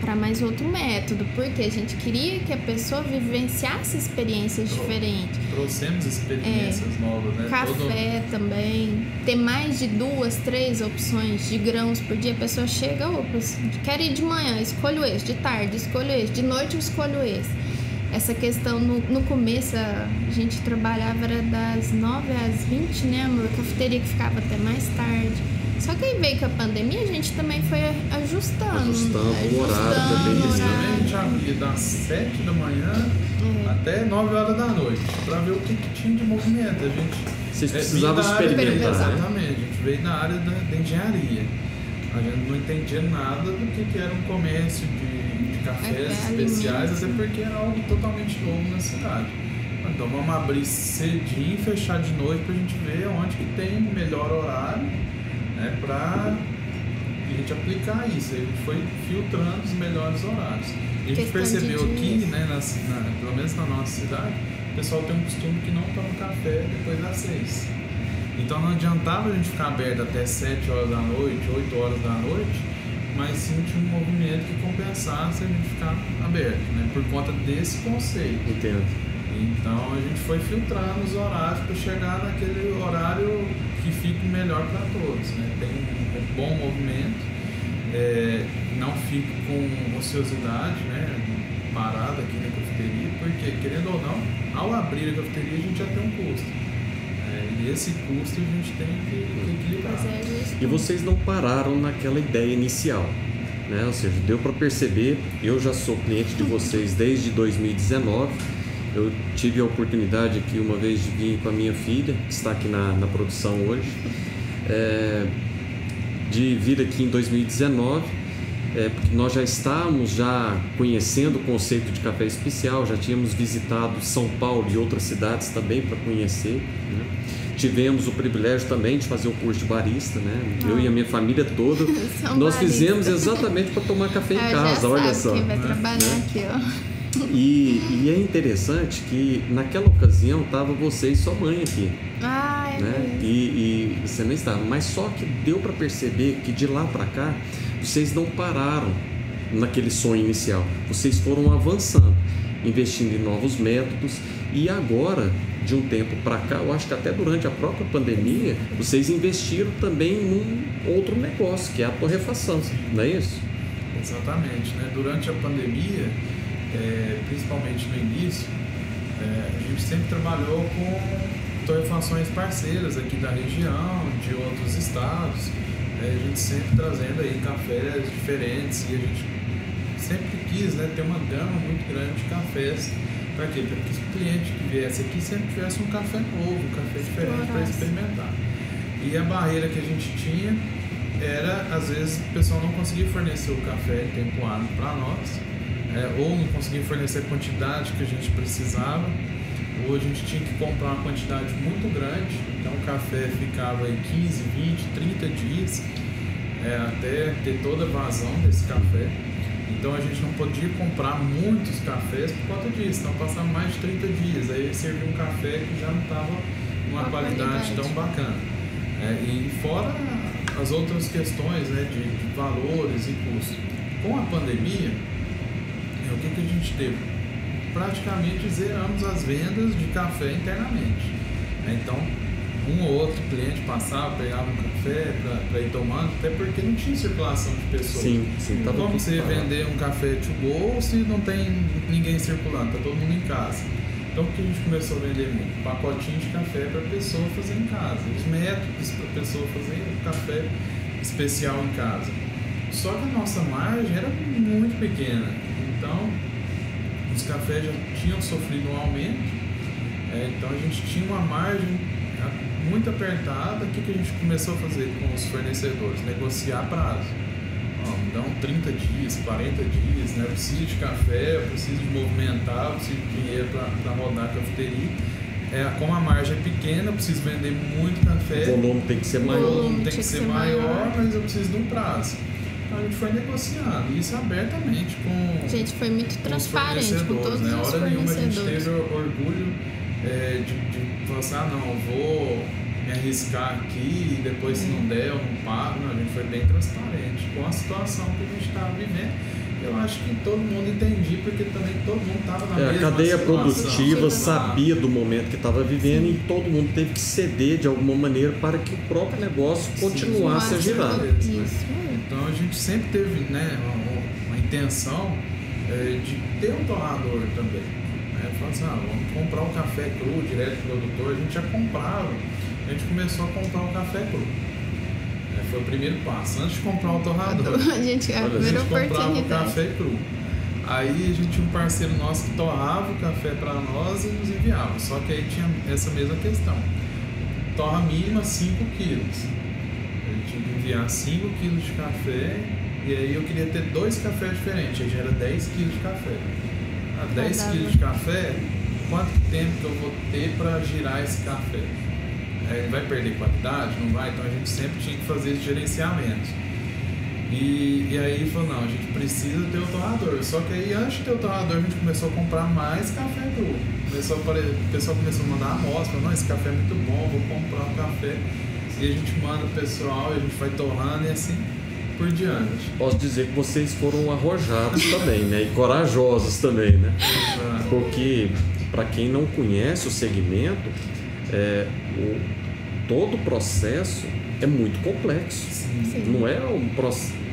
Para mais outro método, porque a gente queria que a pessoa vivenciasse experiências diferentes. Trouxemos experiências novas, né? Todo- Café também, ter mais de duas, três opções de grãos por dia. A pessoa chega, opa, quero ir de manhã, escolho esse, de tarde, escolho esse, de noite eu escolho esse. Essa questão, no, no começo, a gente trabalhava era das 9 às 20, né, amor? Cafeteria que ficava até mais tarde. Só que aí veio com a pandemia, a gente também foi ajustando. Ajustando o horário também. ajustando o Também a horário. gente abria das 7 da manhã até 9 horas da noite, para ver o que, que tinha de movimento. A gente Vocês é, precisavam experimentar, né? Exatamente, a gente veio da área da, da engenharia. A gente não entendia nada do que, que era um comércio de, de cafés Café, especiais, até porque era algo totalmente novo na cidade. Então vamos abrir cedinho e fechar de noite para a gente ver onde que tem melhor horário né, para a gente aplicar isso. A gente foi filtrando os melhores horários. A gente Questão percebeu aqui, né, nas- na- pelo menos na nossa cidade, o pessoal tem um costume que não toma café depois das seis. Então não adiantava a gente ficar aberto até 7 horas da noite, 8 horas da noite, mas sim tinha um movimento que compensasse a gente ficar aberto, né? Por conta desse conceito. Entendo. Então a gente foi filtrando os horários para chegar naquele horário que fica melhor para todos. Né? Tem um bom movimento, é, não fica com ociosidade, né? parada aqui na cafeteria, porque querendo ou não, ao abrir a cafeteria a gente já tem um custo. É, e esse custo a gente tem que, que equilibrar. E vocês não pararam naquela ideia inicial, né? Ou seja, deu para perceber, eu já sou cliente de vocês desde 2019. Eu tive a oportunidade aqui uma vez de vir com a minha filha, que está aqui na, na produção hoje, é, de vir aqui em 2019, é, porque nós já estávamos já conhecendo o conceito de café especial, já tínhamos visitado São Paulo e outras cidades também para conhecer. né? Tivemos o privilégio também de fazer o curso de barista, né? Eu e a minha família toda. Nós baristas. fizemos exatamente para tomar café em Ah, casa, já olha só. quem vai né? trabalhar aqui, ó. E, e é interessante que naquela ocasião tava você e sua mãe aqui, Ai, né? E, e você não estava, mas só que deu para perceber que de lá para cá vocês não pararam naquele sonho inicial, vocês foram avançando. investindo em novos métodos e agora, de um tempo para cá, eu acho que até durante a própria pandemia, vocês investiram também num outro negócio, que é a torrefação, não é isso? Exatamente. Né? Durante a pandemia, é, principalmente no início, é, a gente sempre trabalhou com torrefações parceiras aqui da região, de outros estados, é, a gente sempre trazendo aí cafés diferentes e a gente sempre quis né, ter uma gama muito grande de cafés. Para quê? Para que o cliente que viesse aqui sempre tivesse um café novo, um café diferente para experimentar. E a barreira que a gente tinha era, às vezes, o pessoal não conseguia fornecer o café em tempo hábil para nós, é, ou não conseguia fornecer a quantidade que a gente precisava, ou a gente tinha que comprar uma quantidade muito grande, então o café ficava em 15, 20, 30 dias, é, até ter toda a vazão desse café. Então a gente não podia comprar muitos cafés por conta disso, então passava mais de 30 dias, aí servia um café que já não estava numa qualidade, qualidade, tão bacana. É, e fora as outras questões né, de, de valores e custos. Com a pandemia, o que, que a gente teve? Praticamente zeramos as vendas de café internamente. É, então, um ou outro cliente passava, pegava um café para ir tomando, até porque não tinha circulação de pessoas. Sim, sim. Como você vender um café to go se não tem ninguém circulando, tá todo mundo em casa. Então, o que a gente começou a vender muito? Pacotinho de café para a pessoa fazer em casa. Os métodos para a pessoa fazer o café especial em casa. Só que a nossa margem era muito pequena. Então, os cafés já tinham sofrido um aumento. É, então, a gente tinha uma margem muito apertada. O que, que a gente começou a fazer com os fornecedores? Negociar prazo dão 30 dias, 40 dias, né? Eu preciso de café, eu preciso de movimentar, eu preciso de dinheiro para rodar a cafeteria. É, como a margem é pequena, eu preciso vender muito café. O volume tem que ser maior. O volume tem que ser maior, mas eu preciso de um prazo. A gente foi negociando, isso abertamente com. A gente foi muito transparente com todos né? os hora nenhuma a gente teve orgulho é, de, de falar assim, ah não, vou me arriscar aqui e depois se não der eu não pago. Não, a gente foi bem transparente com a situação que a gente estava vivendo. Eu acho que todo mundo entendia, porque também todo mundo estava na É, mesma a cadeia situação. produtiva sabia do momento que estava vivendo e todo mundo teve que ceder de alguma maneira para que o próprio negócio continuasse a girar. Então a gente sempre teve né, uma, uma intenção é, de ter um torrador também. Né? Falar assim, ah, vamos comprar o café cru direto do produtor. A gente já comprava, a gente começou a comprar o café cru. É, foi o primeiro passo, antes de comprar o torrador. A gente- a Olha, primeira comprava o oportunidade. café cru. Aí a gente tinha um parceiro nosso que torrava o café para nós e nos enviava. Só que aí tinha essa mesma questão. Torra mínima 5 quilos. Ele tinha que enviar 5 quilos de café e aí eu queria ter dois cafés diferentes, aí já era 10 quilos de café. Ah, 10 Rodava. quilos de café, quanto tempo que eu vou ter para girar esse café? É, vai perder qualidade? Não vai? Então a gente sempre tinha que fazer esse gerenciamento. E, e aí falou, não, a gente precisa ter o torrador. Só que aí antes de ter o torrador a gente começou a comprar mais café cru. Começou a apare- o pessoal começou a mandar amostra, não, esse café é muito bom, vou comprar um café. E a gente manda o pessoal, e a gente vai torrando e assim por diante. Posso dizer que vocês foram arrojados também, né? E corajosos também, né? Porque, para quem não conhece o segmento, é, o- todo o processo é muito complexo. Não é um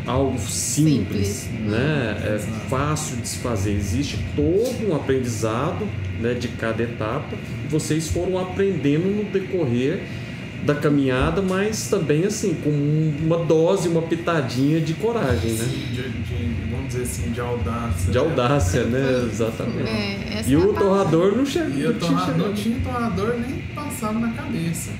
algo simples, Simples, né? É fácil de se fazer. Existe todo um aprendizado né, de cada etapa. Vocês foram aprendendo no decorrer da caminhada, mas também assim com uma dose, uma pitadinha de coragem, né? De, de- vamos dizer assim, de audácia. De audácia, né? Exatamente. É, e é a o torrador não chega. E o não tinha torrador, não tinha torrador nem passava na cabeça.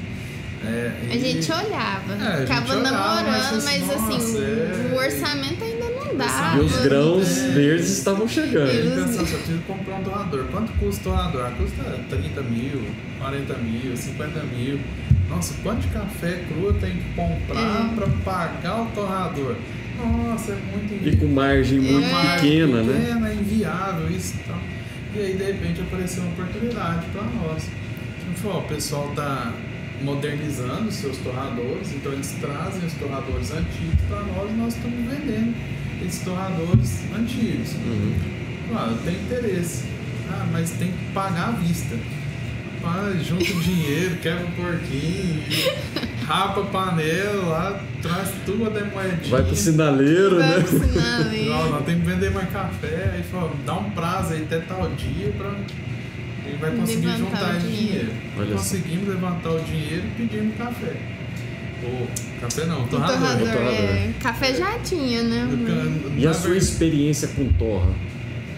É, A e- gente olhava, É, a ficava namorando, mas mas, assim, assim, nossa, é- o orçamento ainda não dava. E os grãos É. verdes estavam chegando. Aí pensando, só tive que comprar um torrador. Quanto custa o torrador? Ah, custa 30 mil, 40 mil, 50 mil. Nossa, quanto de café cru eu tenho que comprar É. para pagar o torrador? Nossa, é muito E com margem muito Margem pequena, né? pequena, inviável, isso e tal. E aí, de repente, apareceu uma oportunidade para nós. Gente falou, ó, o pessoal tá modernizando os seus torradores, então eles trazem os torradores antigos para nós e nós estamos vendendo esses torradores antigos. Uhum. Claro, tem interesse. Ah, mas tem que pagar à vista. Rapaz, junta o dinheiro, quebra o porquinho, rapa a panela lá, traz tudo até moedinha. Vai pro sinaleiro, Vai né? pro sinaleiro. Não, nós temos que vender mais café. Aí falou, dá um prazo aí até tal dia pra. Ele vai conseguir Levantar juntar o esse dinheiro. dinheiro. Conseguimos levantar o dinheiro e pedimos café. Ô, café não, torrador. torrador, torrador. é. Café já tinha, né? E a sua experiência com torra?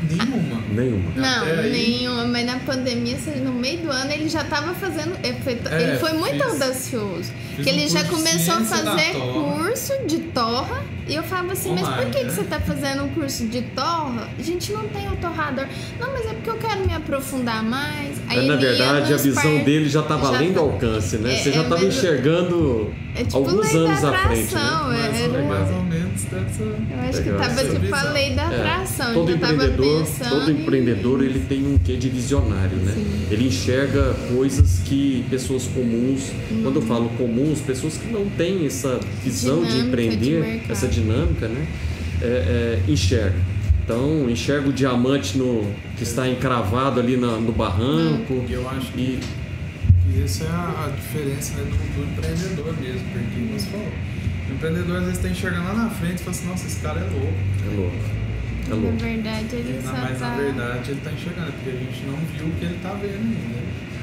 Nenhuma. Nenhuma. Não, aí- nenhuma. Mas na pandemia, se- no meio do ano, ele já tava fazendo. Ele foi, É, ele foi muito fiz- audacioso. fiz Que ele um já curso de começou a fazer curso de torra. E eu falava assim, mas por que, que né? você tá fazendo um curso de torra? A gente não tem o torrador. Não, mas é porque eu quero me aprofundar mais. Aí Mas, na verdade, a visão par- dele já estava já além do tá- alcance, né? É, Você já é, estava mas- enxergando É tipo alguns anos à frente, né? é, Mais, é, mais ou menos dessa. Eu acho que Legal. tava Essa tipo a lei da É, atração. todo tava empreendedor, pensando todo em- empreendedor ele tem um quê de visionário, né? Ele enxerga coisas que pessoas comuns, quando eu falo comuns, pessoas que não têm essa visão de Dinâmica de empreender, mercado. essa dinâmica, né? É, é, enxerga. Então, enxerga o diamante no, que está encravado ali na- no barranco. E eu acho E que essa é a, a diferença né, do, do empreendedor mesmo, porque como você falou, o empreendedor às vezes está enxergando lá na frente e fala assim, nossa, esse cara é louco. é louco. É Na louco. verdade, ele E, só na- mas tá... na verdade ele está enxergando, porque a gente não viu o que ele está vendo ainda.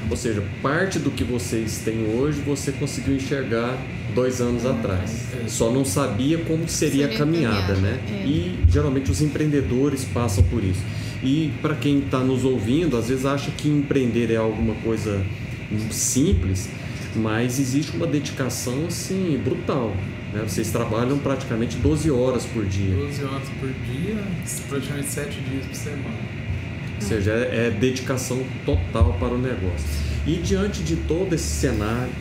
Ou seja, parte do que vocês têm hoje você conseguiu enxergar dois anos atrás. Só não sabia como seria, Seria a caminhada, caminhada, né? é. E geralmente os empreendedores passam por isso. E para quem está nos ouvindo, às vezes acha que empreender é alguma coisa simples, mas existe uma dedicação assim brutal. Né? Vocês trabalham praticamente 12 horas por dia. 12 horas por dia, praticamente 7 dias por semana. Ou seja, é, é dedicação total para o negócio. E diante de todo esse cenário,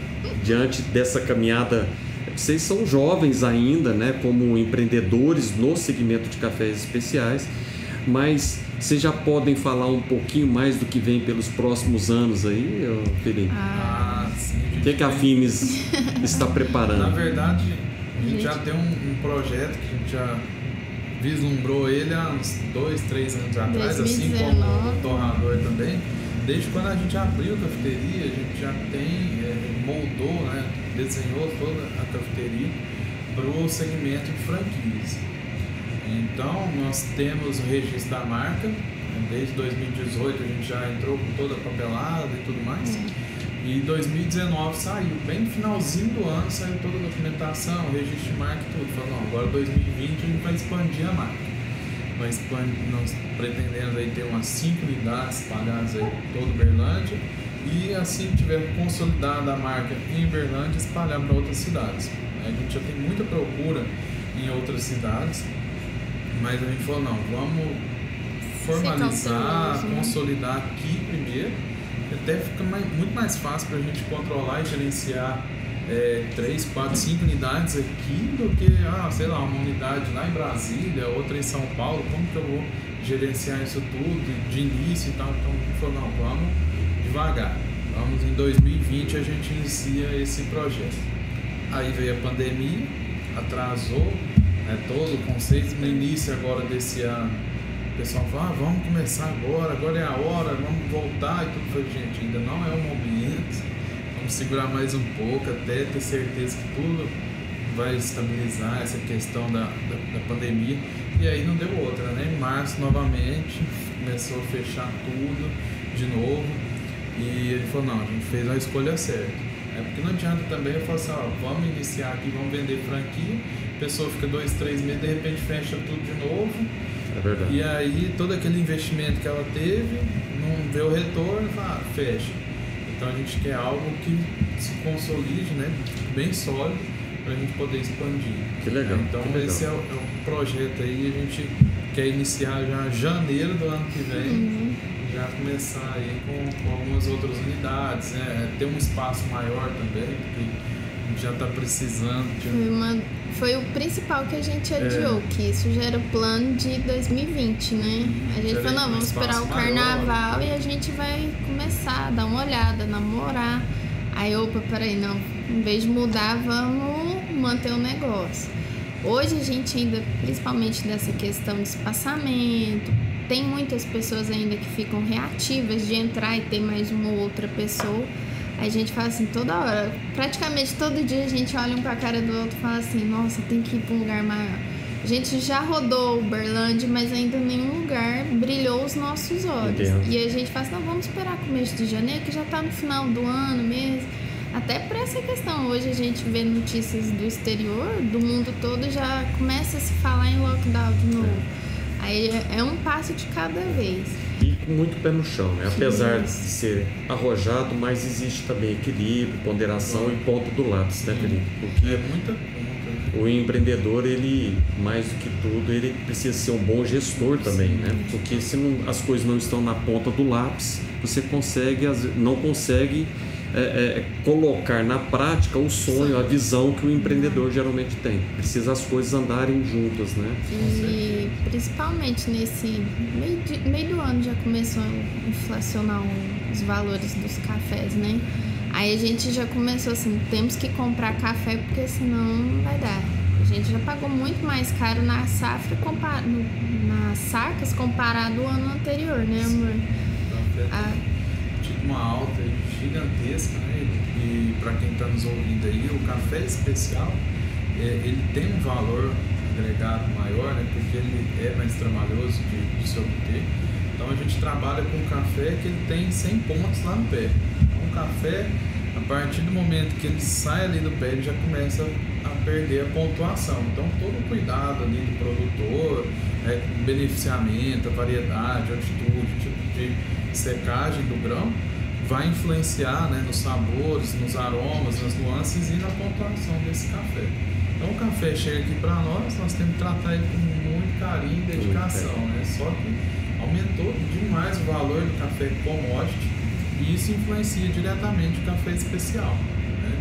diante dessa caminhada, vocês são jovens ainda, né, como empreendedores no segmento de cafés especiais, mas vocês já podem falar um pouquinho mais do que vem pelos próximos anos aí, Felipe? Ah, sim. O que, que a Fimes está Na preparando? verdade, a gente já tem um, um projeto que a gente já vislumbrou ele há uns dois, três anos atrás, assim como 2019. o torrador também. Desde quando a gente abriu a cafeteria, a gente já tem, é, moldou, né, desenhou toda a cafeteria para o segmento de franquias. Então, nós temos o registro da marca, né, desde 2018 a gente já entrou com toda a papelada e tudo mais. E 2019 saiu, bem no finalzinho do ano saiu toda a documentação, registro de marca e tudo. Falou, não, agora 2020 a gente vai expandir a marca. Vai expandir, nós pretendemos aí ter umas 5 unidades espalhadas aí por todo Berlândia e assim que tiver consolidada a marca em Berlândia, espalhar para outras cidades. A gente já tem muita procura em outras cidades, mas a gente falou, não, vamos formalizar, né? consolidar aqui primeiro, até fica mais- muito mais fácil para a gente controlar e gerenciar é, três, quatro, cinco unidades aqui do que, ah, sei lá, uma unidade lá em Brasília, outra em São Paulo, como que eu vou gerenciar isso tudo de início e tal? Então, falou, não, vamos devagar. Vamos em 2020 a gente inicia esse projeto. Aí veio a pandemia, atrasou né, todo o conceito. No início agora desse ano, pessoal fala, ah, vamos começar agora, agora é a hora, vamos voltar e tudo. Falei, gente, ainda não é o momento, vamos segurar mais um pouco até ter certeza que tudo vai estabilizar essa questão da, da, da pandemia. E aí não deu outra, né? Em março novamente começou a fechar tudo de novo. E ele falou, não, a gente fez a escolha certa. É porque não adianta também eu falar assim, ó, vamos iniciar aqui, vamos vender franquia, a pessoa fica dois, três meses, de repente fecha tudo de novo. É verdade. E aí todo aquele investimento que ela teve, não vê o retorno, fala, ah, fecha. Então a gente quer algo que se consolide, né? Bem sólido para a gente poder expandir. Que legal, Então que legal. esse é o, é o projeto aí, a gente quer iniciar já em janeiro do ano que vem, Uhum. já começar aí com, com algumas outras unidades, né? Ter um espaço maior também, porque já está precisando de Foi, uma, foi o principal que a gente adiou, que isso já era o plano de 2020, né? A gente falou, não, vamos esperar o espaço maior. carnaval e a gente vai começar, dar uma olhada, namorar. Aí, opa, peraí, não, em vez de mudar, vamos manter o negócio. Hoje a gente ainda, principalmente dessa questão de espaçamento, tem muitas pessoas ainda que ficam reativas de entrar e ter mais uma ou outra pessoa. A gente fala assim toda hora, praticamente todo dia a gente olha um pra cara do outro e fala assim, nossa, tem que ir pra um lugar maior. A gente já rodou Uberlândia, mas ainda nenhum lugar brilhou os nossos olhos. Entendo. E a gente fala assim, não, vamos esperar começo de janeiro, que já tá no final do ano mesmo. Até por essa questão, hoje a gente vê notícias do exterior, do mundo todo, já começa a se falar em lockdown de novo. Aí é- é um passo de cada vez. E com muito pé no chão, né? Apesar de ser arrojado, mas existe também equilíbrio, ponderação e ponto do lápis, né, Felipe? Porque É muita o empreendedor, ele, mais do que tudo, ele precisa ser um bom gestor também, né? Porque se não- as coisas não estão na ponta do lápis, você consegue, não consegue é, é, colocar na prática o sonho, a visão que o empreendedor geralmente tem. Precisa as coisas andarem juntas, né? E principalmente nesse meio, de- meio do ano já começou a inflacionar os valores dos cafés, né? Aí a gente já começou assim, temos que comprar café porque senão não vai dar. A gente já pagou muito mais caro na safra compa- no- nas sacas comparado ao ano anterior, né, amor? Ah, Tive uma alta gigantesca, né? E para quem está nos ouvindo aí, o café especial, é, ele tem um valor agregado maior, né? Porque ele é mais trabalhoso de, de se obter. Então a gente trabalha com um café que ele tem 100 pontos lá no pé. Então, um café, a partir do momento que ele sai ali do pé, ele já começa a perder a pontuação. Então todo o cuidado ali do produtor, é, beneficiamento, a variedade, a altitude, tipo de secagem do grão, vai influenciar né, nos sabores, nos aromas, nas nuances e na pontuação desse café. Então o café chega aqui para nós, nós temos que tratar ele com muito carinho e dedicação, né? Só que aumentou demais o valor do café commodity e isso influencia diretamente o café especial. né?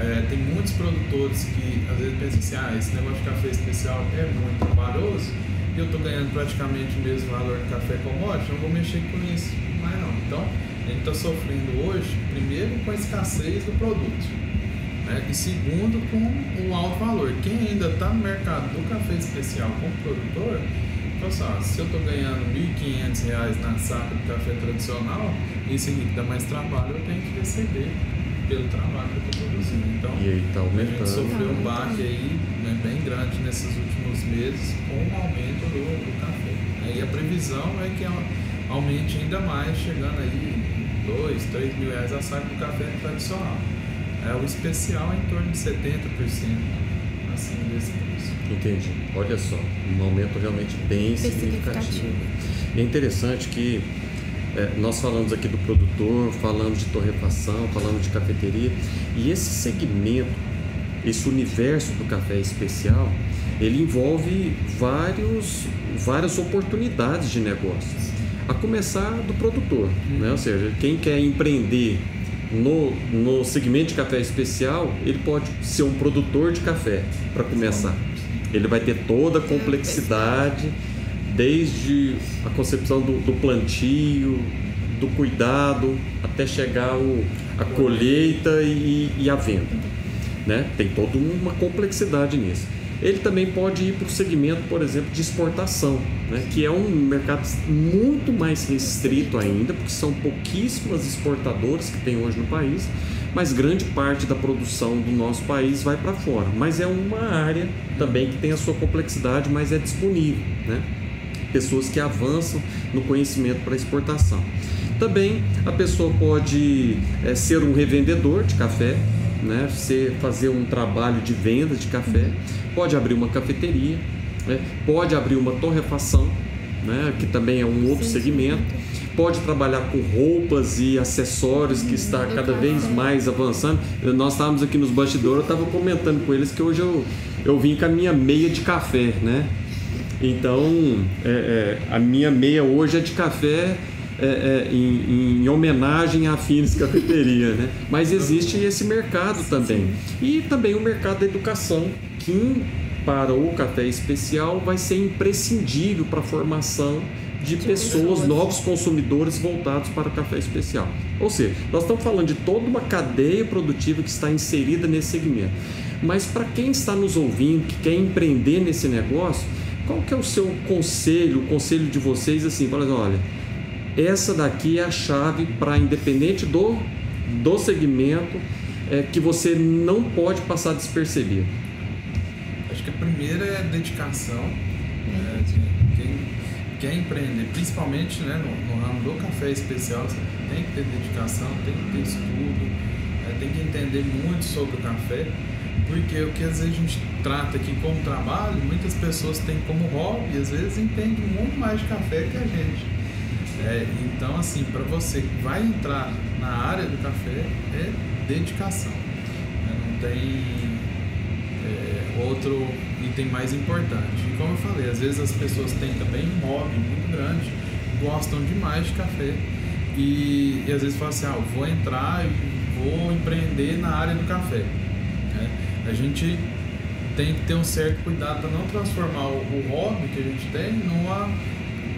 É, tem muitos produtores que às vezes pensam assim, ah, esse negócio de café especial é muito trabalhoso e eu estou ganhando praticamente o mesmo valor do café commodity, não vou mexer com isso. Mas não. Então, gente está sofrendo hoje, primeiro, com a escassez do produto. né? E segundo, com o alto valor. Quem ainda está no mercado do café especial como produtor, então, ó, se eu estou ganhando R$ 1.500 na saca do café tradicional, isso aqui que dá mais trabalho, eu tenho que receber pelo trabalho que eu estou produzindo. Então, E aí tá a aumentando. gente sofreu um baque aí né, bem grande nesses últimos meses com o aumento do, do café. né? E a previsão é que aumente ainda mais, chegando aí 2, 3 mil reais a saca do café tradicional. É, o especial é em torno de 70% acima desse preço. Entendi. Olha só, um aumento realmente bem significativo. Significativo. E é interessante que é, nós falamos aqui do produtor, falamos de torrefação, falamos de cafeteria, e esse segmento, esse universo do café especial, ele envolve vários, várias oportunidades de negócios. A começar do produtor, né? ou seja, quem quer empreender no, no segmento de café especial, ele pode ser um produtor de café para começar. Ele vai ter toda a complexidade, desde a concepção do, do plantio, do cuidado, até chegar o, a colheita e, e a venda. Né? Tem toda uma complexidade nisso. Ele também pode ir para o segmento, por exemplo, de exportação, né? que é um mercado muito mais restrito ainda, porque são pouquíssimas exportadoras que tem hoje no país, mas grande parte da produção do nosso país vai para fora. Mas é uma área também que tem a sua complexidade, mas é disponível. Né? Pessoas que avançam no conhecimento para exportação. Também a pessoa pode é, ser um revendedor de café, né? Ser, fazer um trabalho de venda de café, pode abrir uma cafeteria, né? pode abrir uma torrefação, né? que também é um outro segmento, pode trabalhar com roupas e acessórios que está cada vez mais avançando. Nós estávamos aqui nos bastidores, eu estava comentando com eles que hoje eu, eu vim com a minha meia de café, né? Então, é, é, a minha meia hoje é de café é, é, em, em, homenagem à Fines Cafeteria, né? Mas existe esse mercado também. E também o mercado da educação, que para o café especial vai ser imprescindível para a formação de, de pessoas, pessoas, novos consumidores voltados para o café especial. Ou seja, nós estamos falando de toda uma cadeia produtiva que está inserida nesse segmento. Mas para quem está nos ouvindo, que quer empreender nesse negócio, Qual que é o seu conselho, o conselho de vocês assim, fala assim, olha, essa daqui é a chave para independente do do segmento é, que você não pode passar despercebido. Acho que a primeira é a dedicação. Né? Quem quer empreender, principalmente né, no, no, ramo do café especial, você tem que ter dedicação, tem que ter estudo, né? tem que entender muito sobre o café, porque o que às vezes a gente trata aqui como trabalho, muitas pessoas têm como hobby, às vezes entendem muito mais de café que a gente. É, então, assim, para você que vai entrar na área do café, é dedicação. Né? Não tem é, outro item mais importante. E como eu falei, às vezes as pessoas têm também um hobby muito grande, gostam demais de café e, e às vezes falam assim, ah, vou entrar e vou empreender na área do café. Né? A gente tem que ter um certo cuidado para não transformar o, hobby que a gente tem numa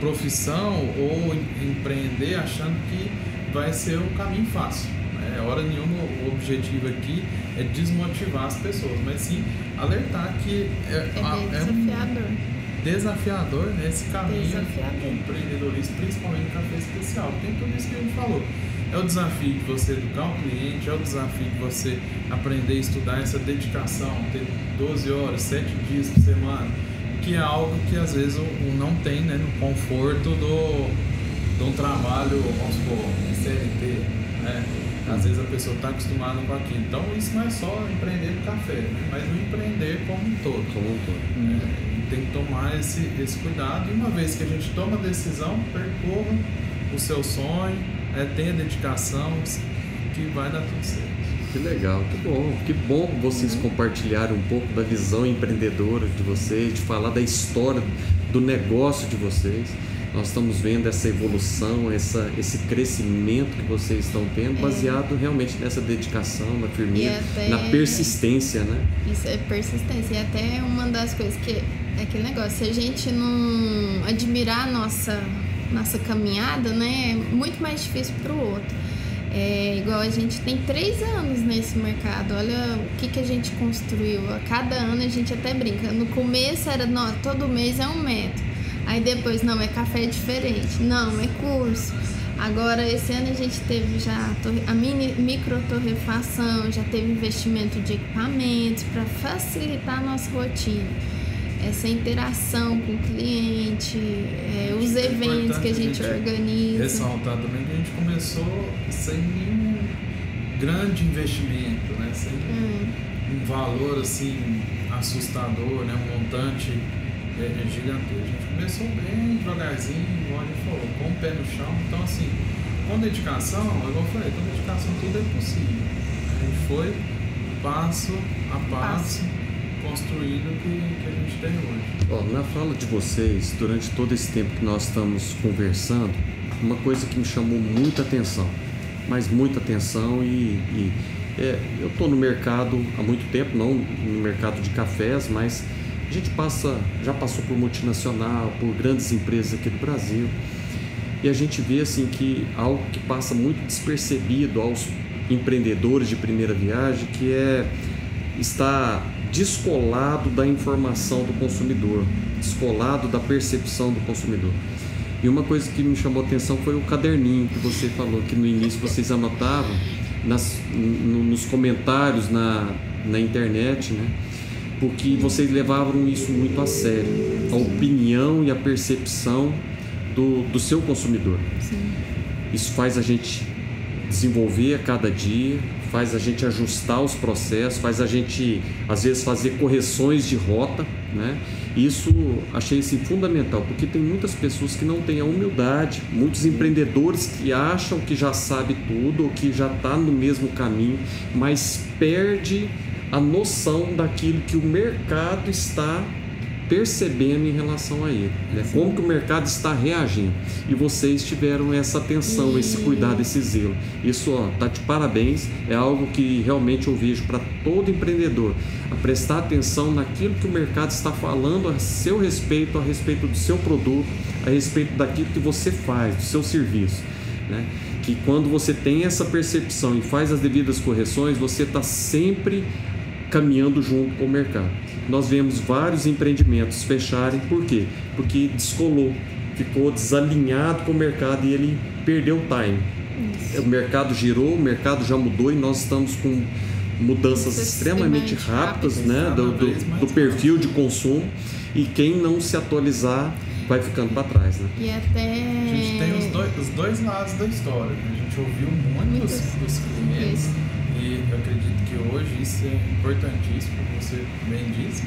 profissão ou empreender achando que vai ser um caminho fácil. É hora nenhuma o objetivo aqui é desmotivar as pessoas, mas sim alertar que é, é, é desafiador. Um desafiador nesse né, caminho desafiador. empreendedorismo, principalmente no café especial. Tem tudo isso que a gente falou. É o desafio de você educar o cliente, é o desafio de você aprender a estudar essa dedicação, ter 12 horas, 7 dias por semana que é algo que às vezes o, não tem né, no conforto do, de um trabalho, vamos supor, CLT, né? Às vezes a pessoa está acostumada com aquilo. Então isso não é só empreender no café, né? mas o empreender como um todo. Como um todo. É, tem que tomar esse, esse cuidado e uma vez que a gente toma a decisão, percorra o seu sonho, é, tenha dedicação, que vai dar tudo certo. Que legal, que bom. Que bom vocês compartilharem um pouco da visão empreendedora de vocês, de falar da história do negócio de vocês. Nós estamos vendo essa evolução, essa, esse crescimento que vocês estão tendo, é. baseado realmente nessa dedicação, na firmeza, até, na persistência, né? Isso é persistência. E até uma das coisas que é aquele negócio, se a gente não admirar a nossa, nossa caminhada, né, é muito mais difícil para o outro. É, igual a gente tem três anos nesse mercado, olha o que, que a gente construiu. A cada ano a gente até brinca. No começo era não, todo mês é um metro. Aí depois, não, é café diferente. Não, é curso. Agora, esse ano a gente teve já a mini, micro torrefação, já teve investimento de equipamentos para facilitar a nossa rotina essa interação com o cliente, é, os é eventos que a gente, a gente organiza. Ressaltar também que a gente começou sem nenhum grande investimento, né? sem hum. um valor assim assustador, né? um montante é, é gigantesco. A gente começou bem devagarzinho, igual a gente falou, com o pé no chão. Então, assim, com dedicação, igual eu falei, com dedicação tudo é possível. A gente foi passo a passo. passo construindo o que, que, a gente tem hoje. Ó, na fala de vocês, durante todo esse tempo que nós estamos conversando, uma coisa que me chamou muita atenção, mas muita atenção e, e é, eu estou no mercado há muito tempo, não no mercado de cafés, mas a gente passa, já passou por multinacional, por grandes empresas aqui do Brasil e a gente vê assim que algo que passa muito despercebido aos empreendedores de primeira viagem, que é estar descolado da informação do consumidor, descolado da percepção do consumidor. E uma coisa que me chamou a atenção foi o caderninho que você falou, que no início vocês anotavam nas, no, nos comentários na, na internet, né? Porque vocês levavam isso muito a sério, a opinião e a percepção do, do seu consumidor. Sim. Isso faz a gente desenvolver a cada dia, faz a gente ajustar os processos, faz a gente às vezes fazer correções de rota, né? Isso achei assim, fundamental, porque tem muitas pessoas que não têm a humildade, muitos empreendedores que acham que já sabe tudo ou que já está no mesmo caminho, mas perde a noção daquilo que o mercado está percebendo em relação a ele, né? como que o mercado está reagindo. E vocês tiveram essa atenção, esse cuidado, esse zelo. Isso, ó, tá de parabéns, é algo que realmente eu vejo para todo empreendedor, a prestar atenção naquilo que o mercado está falando a seu respeito, a respeito do seu produto, a respeito daquilo que você faz, do seu serviço. Né? Que quando você tem essa percepção e faz as devidas correções, você está sempre caminhando junto com o mercado. Nós vemos vários empreendimentos fecharem, por quê? Porque descolou, ficou desalinhado com o mercado e ele perdeu o time. O mercado girou, o mercado já mudou e nós estamos com mudanças extremamente rápidas né, do, do, do perfil de consumo e quem não se atualizar vai ficando para trás. Né? E até. A gente tem os dois, os dois lados da história. né? A gente ouviu muitos dos clientes e eu acredito que hoje isso é importantíssimo, como você bem disse.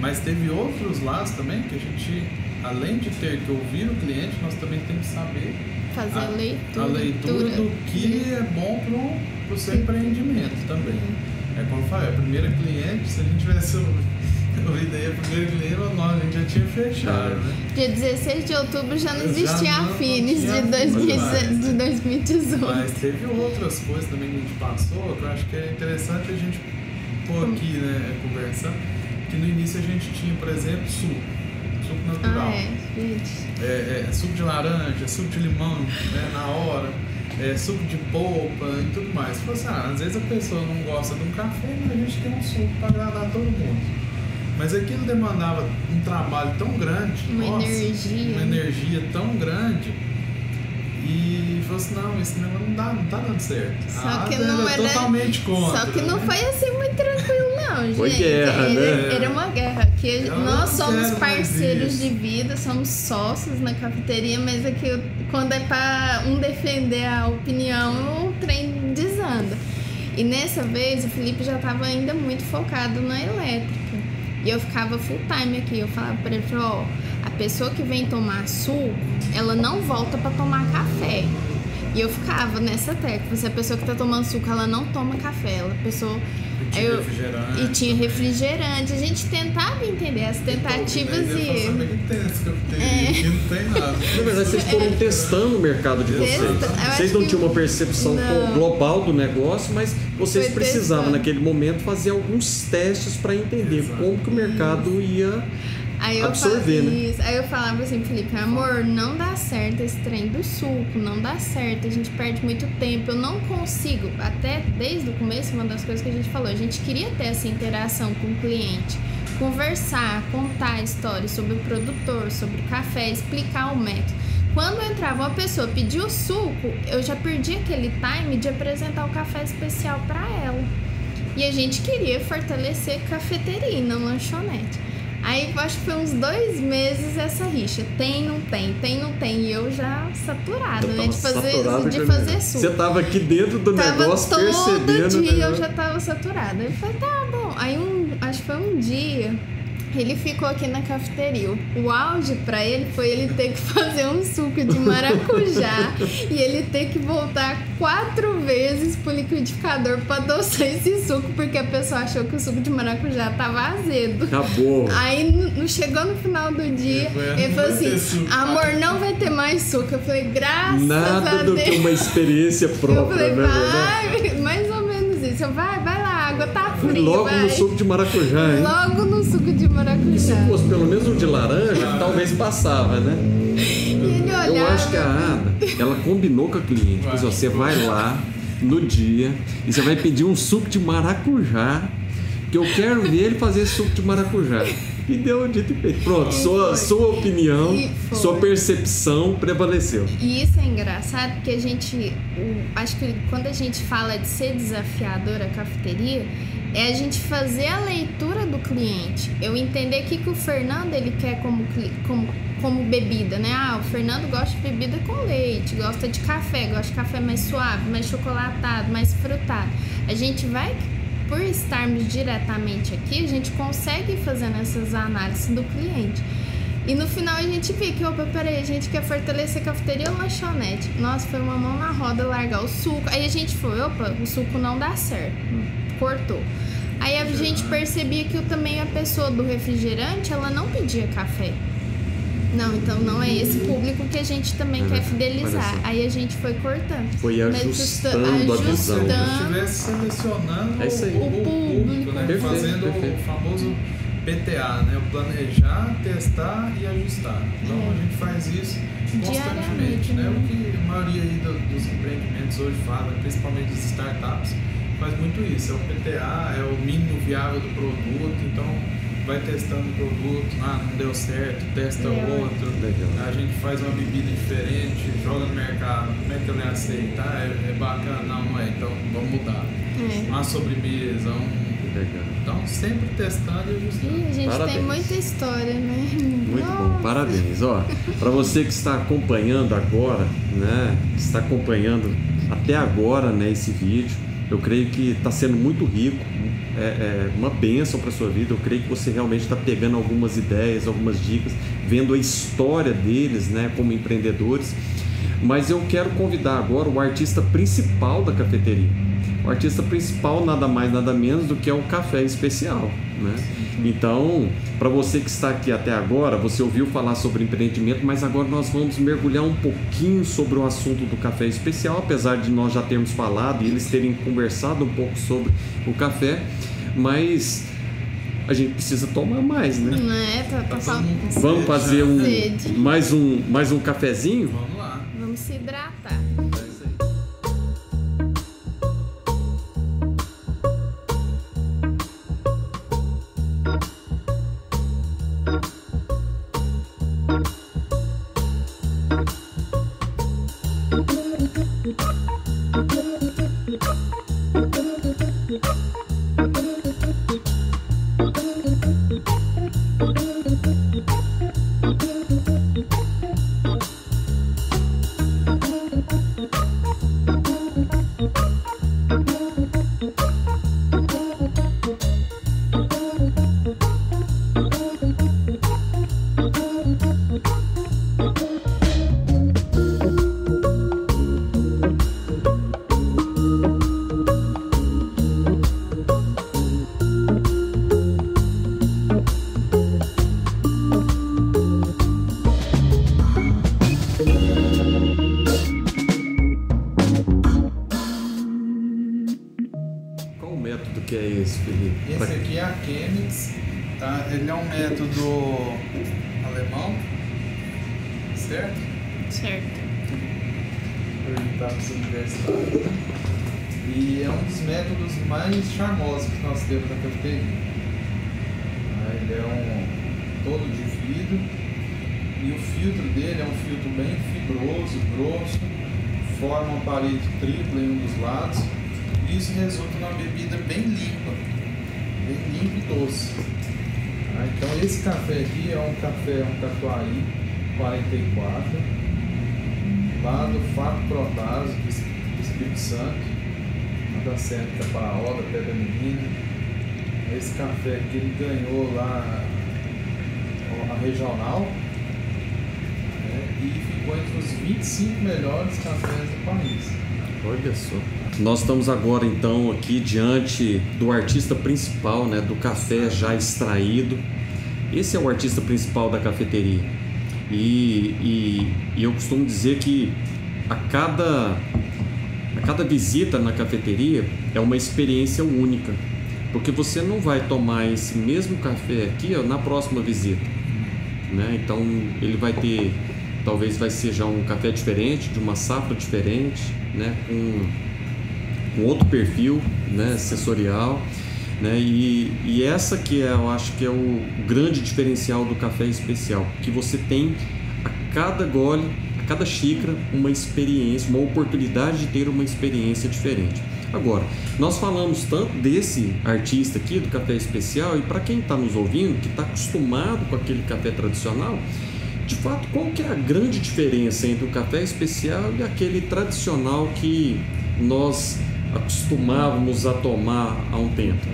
Mas teve outros lados também que a gente, além de ter que ouvir o cliente, nós também temos que saber Fazer a leitura. a leitura do que é bom para o seu empreendimento também. É como eu falei, a primeira cliente, se a gente tivesse ouvido aí a primeira cliente, nós, a gente já tinha fechado, né? Dia 16 de outubro já não Já existia não- a Finis de, 2000 mais. de 2018. Mas teve outras coisas também que a gente passou, que eu acho que é interessante a gente pôr aqui, né, conversando. Que no início a gente tinha, por exemplo, suco. Suco natural. Ah, é, gente. É, é, suco de laranja, suco de limão, né, na hora, é, suco de polpa e tudo mais. Tipo assim, ah, às vezes a pessoa não gosta de um café, mas a gente tem um suco para agradar todo mundo. Mas aquilo demandava um trabalho tão grande, Uma nossa, energia. uma energia tão grande. E falou assim, não, esse negócio não, dá, não tá dando certo. Só A que Ada não era era. totalmente contra. Só que não né? foi assim muito tranquilo, não, gente. Foi guerra, era, né? era uma guerra. Que Eu nós somos parceiros de vida, somos sócios na cafeteria, mas é que quando é pra um defender a opinião, o trem desanda. E nessa vez o Felipe já estava ainda muito focado na elétrica. E eu ficava full time aqui. Eu falava pra ele, ó, a pessoa que vem tomar suco, ela não volta pra tomar café. E eu ficava nessa tecla. Se a pessoa que tá tomando suco, ela não toma café. Ela, a pessoa. E tinha eu- refrigerante. E tinha refrigerante. A gente tentava entender as tentativas Mas eu e. falo, sabe que É. não tem nada. Na verdade, vocês foram testando o mercado de vocês. Eu Vocês não que- tinham uma percepção Não. global do negócio, mas vocês Foi precisavam, testando. naquele momento, fazer alguns testes para entender como que o mercado ia Aí eu absorver, falava, né? isso. Aí eu falava assim, Felipe, amor, não dá certo esse trem do suco, não dá certo, a gente perde muito tempo, eu não consigo. Até desde o começo, uma das coisas que a gente falou, a gente queria ter essa interação com o cliente, conversar, contar histórias sobre o produtor, sobre o café, explicar o método. Quando entrava uma pessoa pedir o suco, eu já perdi aquele time de apresentar o café especial para ela. E a gente queria fortalecer cafeteria, não lanchonete. Aí eu acho que foi uns dois meses essa rixa. Tem, não tem, tem, não tem. E eu já saturada, né? De fazer, de fazer. Você tava aqui dentro do Tava negócio todo percebendo. dia né? eu já tava saturada. Eu falei, tá bom. Aí um, acho que foi um dia, ele ficou aqui na cafeteria. O auge pra ele foi ele ter que fazer um suco de maracujá e ele ter que voltar quatro vezes pro liquidificador pra adoçar esse suco, porque a pessoa achou que o suco de maracujá tava azedo. Acabou. Aí no- chegou no final do dia, ele "Não falou assim: suco." amor, não vai ter mais suco. Eu falei, graças a Nada do Deus. que uma experiência Eu própria, falei, né? vai, mais ou menos isso. Eu, vai, vai água tá fria. Logo vai. no suco de maracujá, hein? Logo no suco de maracujá. Se fosse pelo menos um de laranja, talvez passava, né? E ele olhava. Eu acho que a Ada, ela combinou com a cliente. Você vai lá no dia e você vai pedir um suco de maracujá, que eu quero ver ele fazer suco de maracujá. E deu dito e feito. Pronto, sua, sua opinião, sua percepção prevaleceu. E isso é engraçado porque a gente, o- acho que quando a gente fala de ser desafiador a cafeteria, é a gente fazer a leitura do cliente. Eu entender o que, que o Fernando ele quer como, como, como bebida, né? Ah, o Fernando gosta de bebida com leite, gosta de café, gosta de café mais suave, mais chocolatado, mais frutado. A gente vai por estarmos diretamente aqui, a gente consegue ir fazendo essas análises do cliente. E no final a gente vê que, opa, peraí, a gente quer fortalecer a cafeteria ou lanchonete. Nossa, foi uma mão na roda largar o suco. Aí a gente foi, opa, o suco não dá certo. Cortou. Aí a gente percebia que também a pessoa do refrigerante, ela não pedia café. Não, então não é esse público que a gente também É, quer fidelizar. Aí a gente foi cortando. Foi Mas ajustando a visão. Se ajustando. estivesse selecionando É isso aí. o, o público, né? Perfeito, fazendo perfeito. o famoso PTA, né? O planejar, testar e ajustar. Então É. a gente faz isso constantemente, Diariamente, né? né? O que a maioria dos empreendimentos hoje fala, principalmente das startups, faz muito isso, é o PTA, é o mínimo viável do produto, então vai testando o produto, ah, não deu certo, testa É. outro, a gente faz uma bebida diferente, joga no mercado, como é que eu aceito? Ah, é, é bacana, não, não é, então vamos mudar. É. Uma sobremesa, um. Então sempre testando e ajustando. Ih, a gente Parabéns. tem muita história, né? Muito bom, parabéns. Ó, para você que está acompanhando agora, né, que está acompanhando até agora, né, esse vídeo, eu creio que está sendo muito rico, é, é uma bênção para sua vida. Eu creio que você realmente está pegando algumas ideias, algumas dicas, vendo a história deles, né, como empreendedores. Mas eu quero convidar agora o artista principal da cafeteria. O artista principal nada mais nada menos do que é o café especial, né? Então, para você que está aqui até agora, você ouviu falar sobre empreendimento, mas agora nós vamos mergulhar um pouquinho sobre o assunto do café especial, apesar de nós já termos falado e eles terem conversado um pouco sobre o café, mas a gente precisa tomar mais, né? Não é pra passar um Vamos fazer um Sede. mais um mais um cafezinho? Se hidratar. 40, 44, lá do Fato Protásio, do Espírito Santo, lá da Serra de Capaola, Pedra Menina. Esse café aqui ele ganhou lá a regional né, e ficou entre os 25 melhores cafés do país. Olha só. Nós estamos agora então aqui diante do artista principal né, do café já extraído esse é o artista principal da cafeteria. E, e, e eu costumo dizer que a cada, a cada visita na cafeteria é uma experiência única. Porque você não vai tomar esse mesmo café aqui ó, na próxima visita. Né? Então ele vai ter, talvez vai ser já um café diferente, de uma safra diferente, né? com, com outro perfil né? sensorial. Né? E, e essa que é, eu acho que é o grande diferencial do café especial, que você tem a cada gole, a cada xícara, uma experiência, uma oportunidade de ter uma experiência diferente. Agora, nós falamos tanto desse artista aqui do café especial e para quem está nos ouvindo, que está acostumado com aquele café tradicional, de fato, qual que é a grande diferença entre o café especial e aquele tradicional que nós acostumávamos a tomar há um tempo?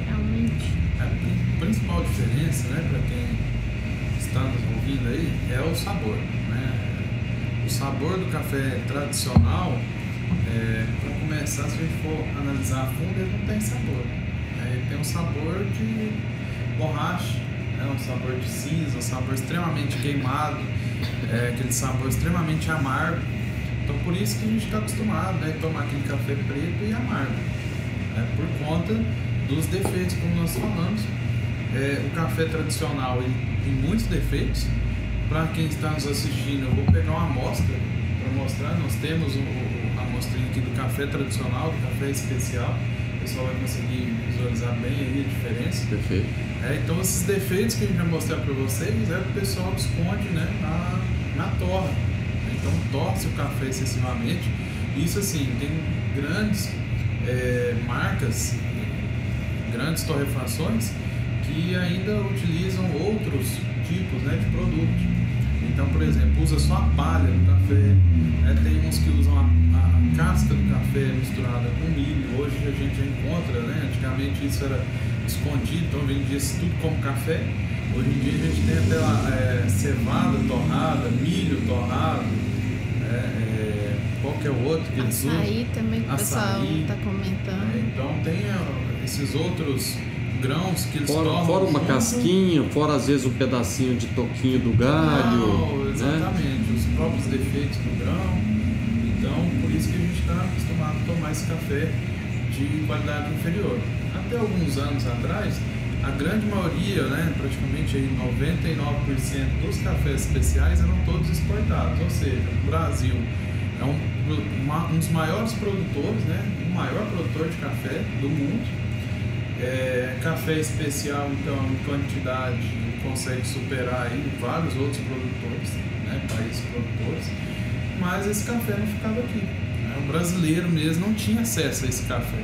A principal diferença, né, para quem está nos ouvindo aí, é o sabor. Né? O sabor do café tradicional, é, para começar, se a gente for analisar a fundo, ele não tem sabor. né? Ele tem um sabor de borracha, né? um sabor de cinza, um sabor extremamente queimado, é, aquele sabor extremamente amargo. Então, por isso que a gente está acostumado né, a tomar aquele café preto e amargo, né, por conta dos defeitos, como nós falamos. É, o café tradicional ele tem muitos defeitos. Para quem está nos assistindo, eu vou pegar uma amostra para mostrar. Nós temos o- a amostrinha aqui do café tradicional, do café especial. o pessoal vai conseguir visualizar bem aí a diferença. Perfeito. É, então esses defeitos que a gente vai mostrar para vocês é o que o pessoal esconde né, na, na torra. Então torce o café excessivamente. Isso assim, tem grandes é, marcas, grandes torrefações que ainda utilizam outros tipos né, de produtos. Então, por exemplo, usa só a palha do café, né? tem uns que usam a, a, casca do café misturada com milho. Hoje a gente já encontra, né? antigamente isso era escondido, então vendia tudo como café. Hoje em dia a gente tem até lá, é, cevada torrada, milho torrado, é, é, qualquer outro que eles usam. Açaí também que o pessoal está comentando. É, então tem esses outros grãos que eles fora, tomam. Fora uma casquinha, fora às vezes um pedacinho de toquinho do galho. Não, exatamente, né? os próprios defeitos do grão. Então, por isso que a gente está acostumado a tomar esse café de qualidade inferior. Até alguns anos atrás, a grande maioria, né, praticamente aí 99% dos cafés especiais eram todos exportados, ou seja, o Brasil é um, uma, um dos maiores produtores, né, o maior produtor de café do mundo é, café especial, então, em quantidade, consegue superar aí vários outros produtores, né, países produtores, mas esse café não ficava aqui. Né? O brasileiro mesmo não tinha acesso a esse café.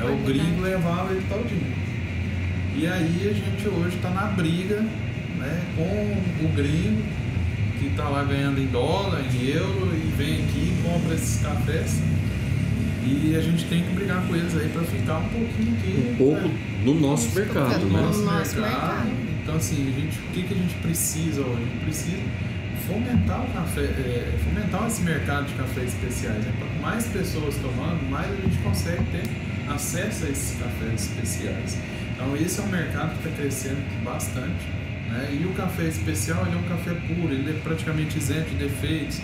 É, o gringo levava ele todinho. E aí a gente hoje está na briga né, com o gringo, que está lá ganhando em dólar, em euro, e vem aqui e compra esses cafés e a gente tem que brigar com eles aí para ficar um pouquinho aqui. Um pouco né? no nosso mercado, no né? Nosso nosso mercado. mercado. Então assim, a gente, o que, que a gente precisa hoje? A gente precisa fomentar o café, é, fomentar esse mercado de cafés especiais. Né? Quanto mais pessoas tomando, mais a gente consegue ter acesso a esses cafés especiais. Então esse é um mercado que está crescendo bastante. Né? E o café especial ele é um café puro, ele é praticamente isento de defeitos.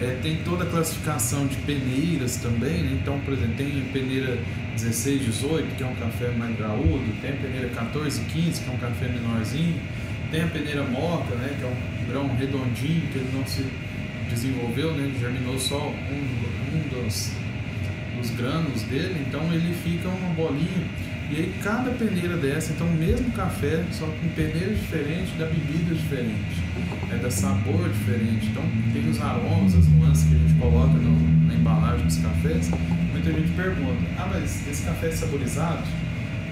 É, tem toda a classificação de peneiras também, né? então, por exemplo, tem peneira 16, 18, que é um café mais graúdo, tem a peneira 14, 15, que é um café menorzinho, tem a peneira moca, né? que é um grão redondinho, que ele não se desenvolveu, né? ele germinou só um, um dos, dos granos dele, então ele fica uma bolinha. E aí cada peneira dessa, então mesmo café, só com peneiras diferentes, da bebida diferente, é da sabor diferente. Então tem os aromas, as nuances que a gente coloca no, na embalagem dos cafés. Muita gente pergunta, ah, mas esse café é saborizado?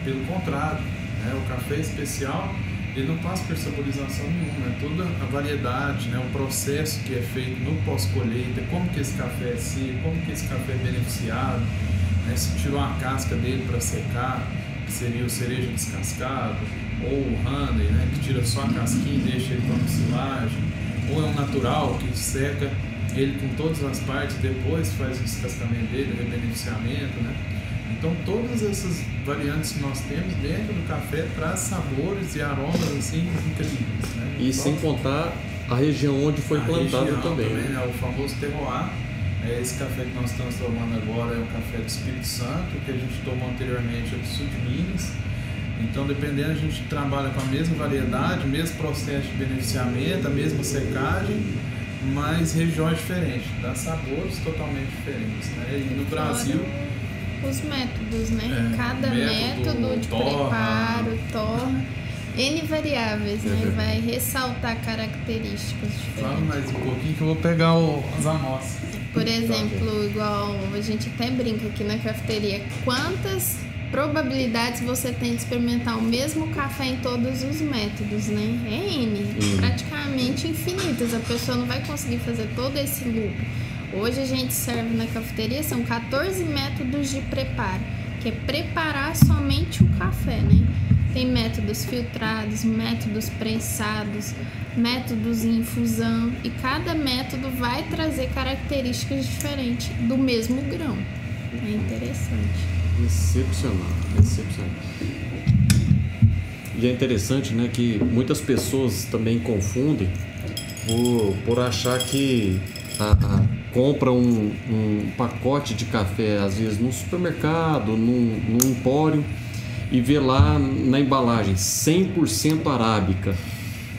Pelo contrário, né? o café especial ele não passa por saborização nenhuma, é toda a variedade, né? o processo que é feito no pós-colheita, como que esse café é seco, como que esse café é beneficiado, né? se tirou a casca dele para secar, que seria o cereja descascado, ou o honey, né, que tira só a casquinha e deixa ele com a silagem, ou é um natural que seca ele com todas as partes depois faz o descascamento dele, o beneficiamento, né? Então todas essas variantes que nós temos dentro do café traz sabores e aromas assim incríveis, né? E então, sem contar a região onde foi plantado também. também né? O famoso terroir. É, esse café que nós estamos tomando agora é o café do Espírito Santo, que a gente tomou anteriormente é do sul de Minas. Então, dependendo, a gente trabalha com a mesma variedade, o mesmo processo de beneficiamento, a mesma secagem, mas regiões diferentes, dá sabores totalmente diferentes. Né? E no Brasil. Os métodos, né? É, Cada método, método, de torra. preparo, torra, N variáveis, né? Vai ressaltar características Fala diferentes. mais um pouquinho que eu vou pegar o, as amostras. Por exemplo, igual a gente até brinca aqui na cafeteria, quantas probabilidades você tem de experimentar o mesmo café em todos os métodos, né? É N, Hum. praticamente infinitas. A pessoa não vai conseguir fazer todo esse loop. Hoje a gente serve na cafeteria, são 14 métodos de preparo, que é preparar somente o café, né? Tem métodos filtrados, métodos prensados, métodos em infusão e cada método vai trazer características diferentes do mesmo grão. É interessante. Excepcional, excepcional. E é interessante, né, que muitas pessoas também confundem por, por achar que a, a- compra um, um pacote de café, às vezes num supermercado, num, num empório, e vê lá na embalagem 100% arábica,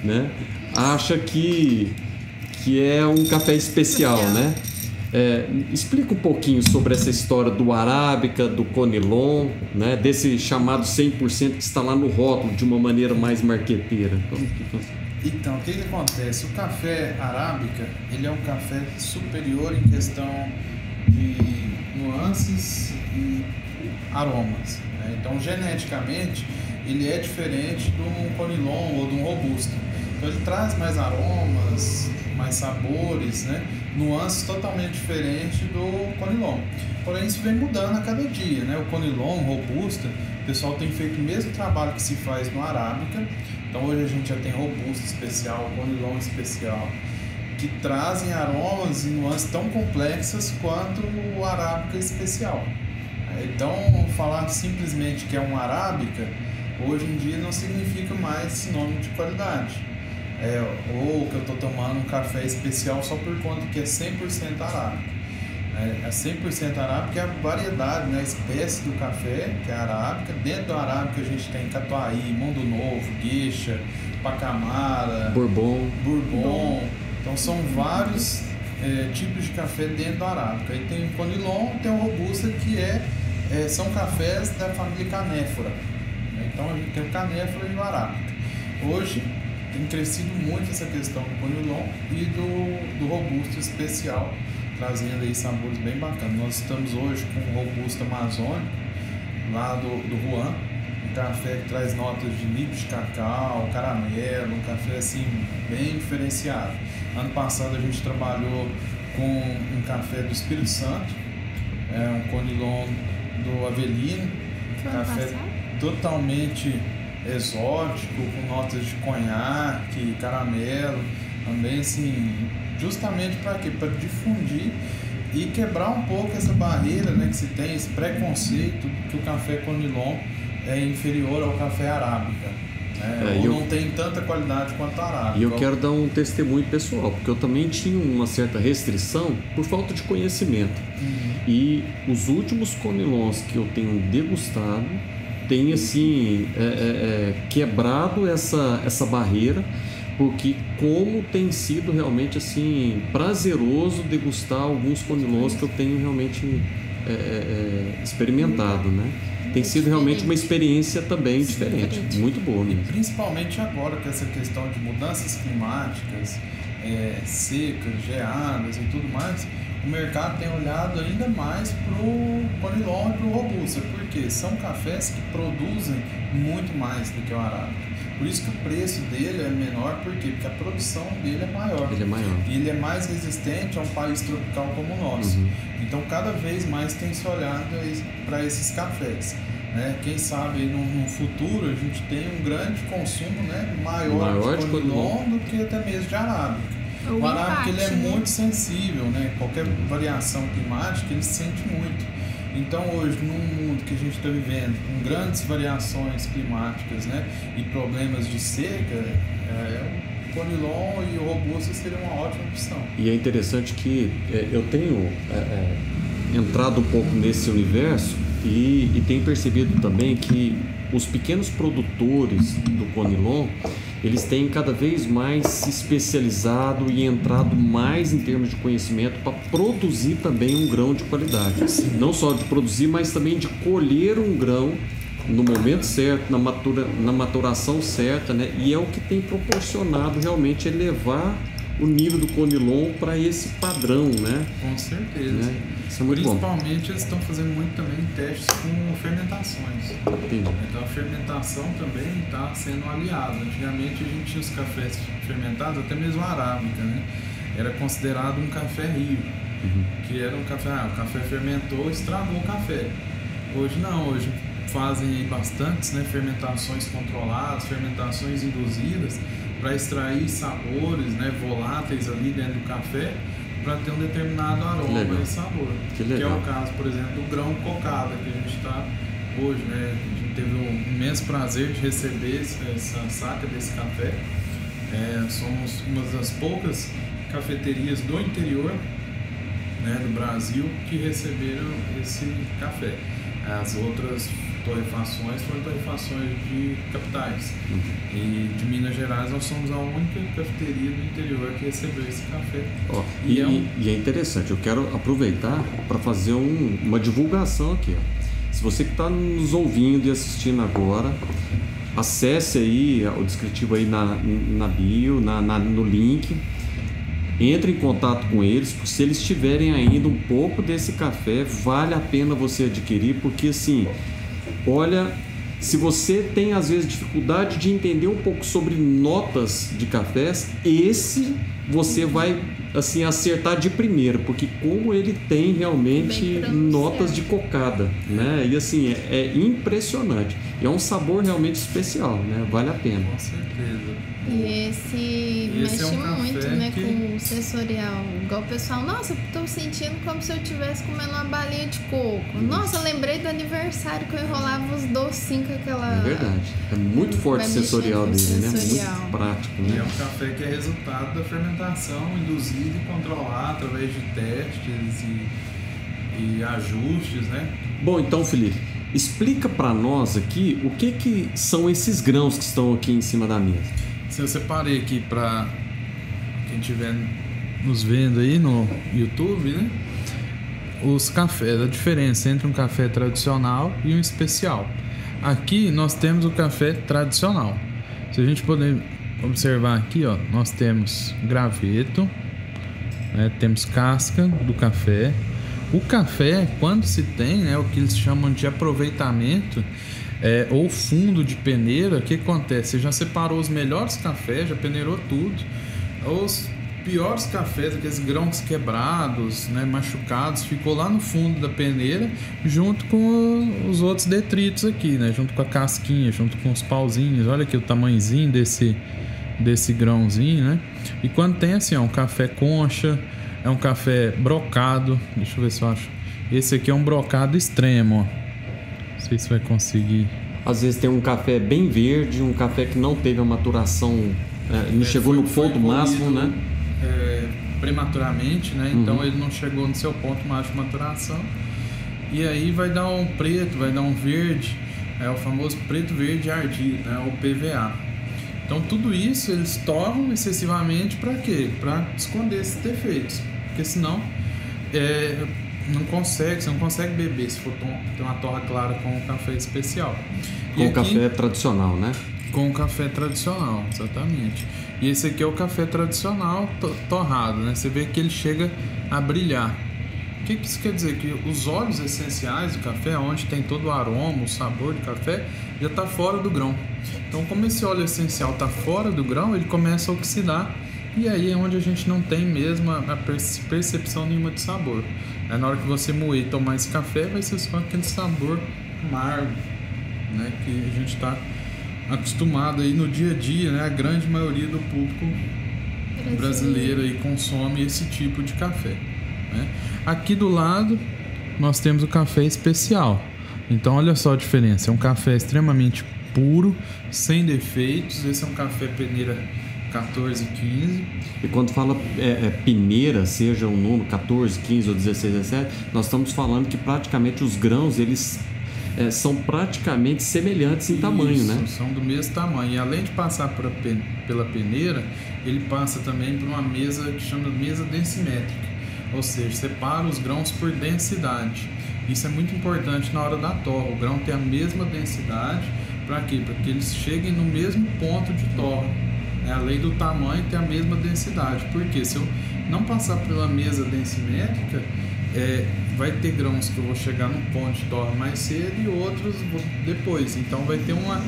né? Acha que, que é um café especial, né? É, explica um pouquinho sobre essa história do Arábica, do Conilon, né? desse chamado 100% que está lá no rótulo de uma maneira mais marqueteira. Então, o que, que acontece? O café Arábica, ele é um café superior em questão de nuances e aromas. Né? Então, geneticamente, ele é diferente de um Conilon ou de um Robusta. Então, ele traz mais aromas, mais sabores, né? nuances totalmente diferentes do Conilon. Porém, isso vem mudando a cada dia, né? O Conilon, Robusta, o pessoal tem feito o mesmo trabalho que se faz no Arábica. Então, hoje a gente já tem Robusta especial, Conilon especial, que trazem aromas e nuances tão complexas quanto o Arábica especial. Então, falar simplesmente que é um Arábica, hoje em dia não significa mais sinônimo de qualidade é, ou que eu estou tomando um café especial só por conta que é 100% arábica. É, é 100% arábica é a variedade, né, a espécie do café, que é arábica. Dentro do arábica a gente tem Catuaí, Mundo Novo, Gueixa, Pacamara, Bourbon. Bourbon. Então são vários é, tipos de café dentro do arábica. Aí tem o Conilon, tem o Robusta, que é, é, são cafés da família Canéfora. Então a gente tem o Canéfora e o arábica. Hoje tem crescido muito essa questão do Conilon e do, do Robusto especial, trazendo aí sabores bem bacanas. Nós estamos hoje com o Robusto Amazônico, lá do, do Juan, um café que traz notas de nibs de cacau, caramelo, um café assim bem diferenciado. Ano passado a gente trabalhou com um café do Espírito Santo, é um Conilon do Avelino, café passado? totalmente exótico, com notas de conhaque, caramelo, também assim, justamente para quê? Para difundir e quebrar um pouco essa barreira né, que se tem, esse preconceito que o café Conilon é inferior ao café arábica. Né? É, ou eu, não tem tanta qualidade quanto a arábica. E eu quero dar um testemunho pessoal, porque eu também tinha uma certa restrição por falta de conhecimento. Uhum. E os últimos Conilons que eu tenho degustado, tem assim é, é, é, quebrado essa, essa barreira porque como tem sido realmente assim prazeroso degustar alguns conilons que eu tenho realmente é, é, é experimentado, né? Tem sido realmente uma experiência também diferente, muito boa. E principalmente agora com essa questão de mudanças climáticas, secas, geadas e tudo mais, o mercado tem olhado ainda mais para o Conilon e para o Robusta, porque são cafés que produzem muito mais do que o Arábica. Por isso que o preço dele é menor, por quê? Porque a produção dele é maior. Ele é maior. E ele é mais resistente a um país tropical como o nosso. Uhum. Então, cada vez mais tem se olhado para esses cafés. Né? Quem sabe no, no, futuro a gente tem um grande consumo né? maior, maior de Conilon do que até mesmo de Arábica. O, o arábica ele é né? muito sensível, né? Qualquer variação climática ele sente muito. Então hoje, num mundo que a gente está vivendo com grandes variações climáticas, né, e problemas de seca, é, o Conilon e o Robusta seriam uma ótima opção. E é interessante que é, eu tenho é, é entrado um pouco nesse universo e, e tenho percebido também que os pequenos produtores do Conilon eles têm cada vez mais se especializado e entrado mais em termos de conhecimento para produzir também um grão de qualidade. Não só de produzir, mas também de colher um grão no momento certo, na, matura, na maturação certa, né? E é o que tem proporcionado realmente elevar o nível do Conilon para esse padrão, né? Com certeza. Né? Isso é muito Principalmente bom. eles estão fazendo muito também testes com fermentações. Entendi. Então a fermentação também está sendo aliada. Antigamente a gente tinha os cafés fermentados, até mesmo arábica, né? Era considerado um café rio, uhum. que era um café, ah, o café fermentou, estragou o café. Hoje não, hoje fazem bastantes né, fermentações controladas, fermentações induzidas para extrair sabores né, voláteis ali dentro do café para ter um determinado aroma e sabor. Que, que, é o caso, por exemplo, do grão cocada que a gente está hoje. Né? A gente teve o imenso prazer de receber essa saca desse café. É, somos uma das poucas cafeterias do interior né, do Brasil que receberam esse café. As outras torrefações foram torrefações de capitais. Uhum. E de Minas Gerais nós somos a única cafeteria do interior que recebeu esse café. Ó, e, é um- e- e é interessante, eu quero aproveitar para fazer um- uma divulgação aqui. Se você que está nos ouvindo e assistindo agora, acesse aí o descritivo aí na, na bio, na, na- no link. Entre em contato com eles, porque se eles tiverem ainda um pouco desse café, vale a pena você adquirir, porque assim, olha, se você tem às vezes dificuldade de entender um pouco sobre notas de cafés, esse você vai assim acertar de primeira, porque como ele tem realmente notas de cocada, né? E assim é, é impressionante. E é um sabor realmente especial, né? Vale a pena. Com certeza. E esse, Esse é mexe um café muito, né, que- com o sensorial. Igual o pessoal, nossa, tô sentindo como se eu estivesse comendo uma balinha de coco. Nossa, lembrei do aniversário que eu enrolava os docinhos com aquela. É verdade. É muito forte o sensorial dele, no né? sensorial. Muito prático, E é né? um café que é resultado da fermentação induzida e controlada através de testes e, e ajustes, né? Bom, então, Felipe, explica para nós aqui o que que são esses grãos que estão aqui em cima da mesa. Eu separei aqui para quem estiver nos vendo aí no YouTube, né? Os cafés, a diferença entre um café tradicional e um especial. Aqui nós temos o café tradicional. Se a gente puder observar aqui, ó, nós temos graveto, né, temos casca do café. O café, quando se tem, né, o que eles chamam de aproveitamento, é, ou fundo de peneira, o que acontece? Você já separou os melhores cafés, já peneirou tudo. Os piores cafés, aqueles grãos quebrados, né, machucados, ficou lá no fundo da peneira, junto com os outros detritos aqui, né, junto com a casquinha, junto com os pauzinhos. Olha aqui o tamanhozinho desse desse grãozinho, né? E quando tem assim, ó, um café concha, é um café brocado. Deixa eu ver se eu acho. Esse aqui é um brocado extremo, ó. Não sei se vai conseguir. Às vezes tem um café bem verde, um café que não teve a maturação, é, não chegou no ponto máximo, né? é, prematuramente, né? Uhum. Então ele não chegou no seu ponto máximo de maturação. E aí vai dar um preto, vai dar um verde, é o famoso preto verde ardido, né? O PVA. Então tudo isso eles torram excessivamente para quê? Para esconder esses defeitos, porque senão é, não consegue, você não consegue beber se for ter uma torra clara com um café especial. Com o café tradicional, né? Com o café tradicional, exatamente. E esse aqui é o café tradicional to- torrado, né? Você vê que ele chega a brilhar. O que, que isso quer dizer? Que os óleos essenciais do café, onde tem todo o aroma, o sabor do café, já está fora do grão. Então, como esse óleo essencial está fora do grão, ele começa a oxidar e aí é onde a gente não tem mesmo a a perce- percepção nenhuma de sabor. Aí, na hora que você moer e tomar esse café, vai ser só aquele sabor amargo, né? Que a gente está acostumado aí no dia a dia, né? A grande maioria do público brasileiro aí consome esse tipo de café. Né? Aqui do lado nós temos o café especial. Então olha só a diferença, é um café extremamente puro, sem defeitos. Esse é um café peneira 14, 15. E quando fala é, é, peneira, seja o número 14, 15 ou 16, 17, nós estamos falando que praticamente os grãos eles é, são praticamente semelhantes em tamanho, Isso, né? São do mesmo tamanho. E além de passar pela peneira, ele passa também por uma mesa que chama mesa densimétrica. Ou seja, separa os grãos por densidade. Isso é muito importante na hora da torra. O grão tem a mesma densidade. Para quê? Para que eles cheguem no mesmo ponto de torra. Né? Além do tamanho, tem a mesma densidade. Porque se eu não passar pela mesa densimétrica, é, vai ter grãos que eu vou chegar num ponto de torra mais cedo e outros depois. Então vai ter uma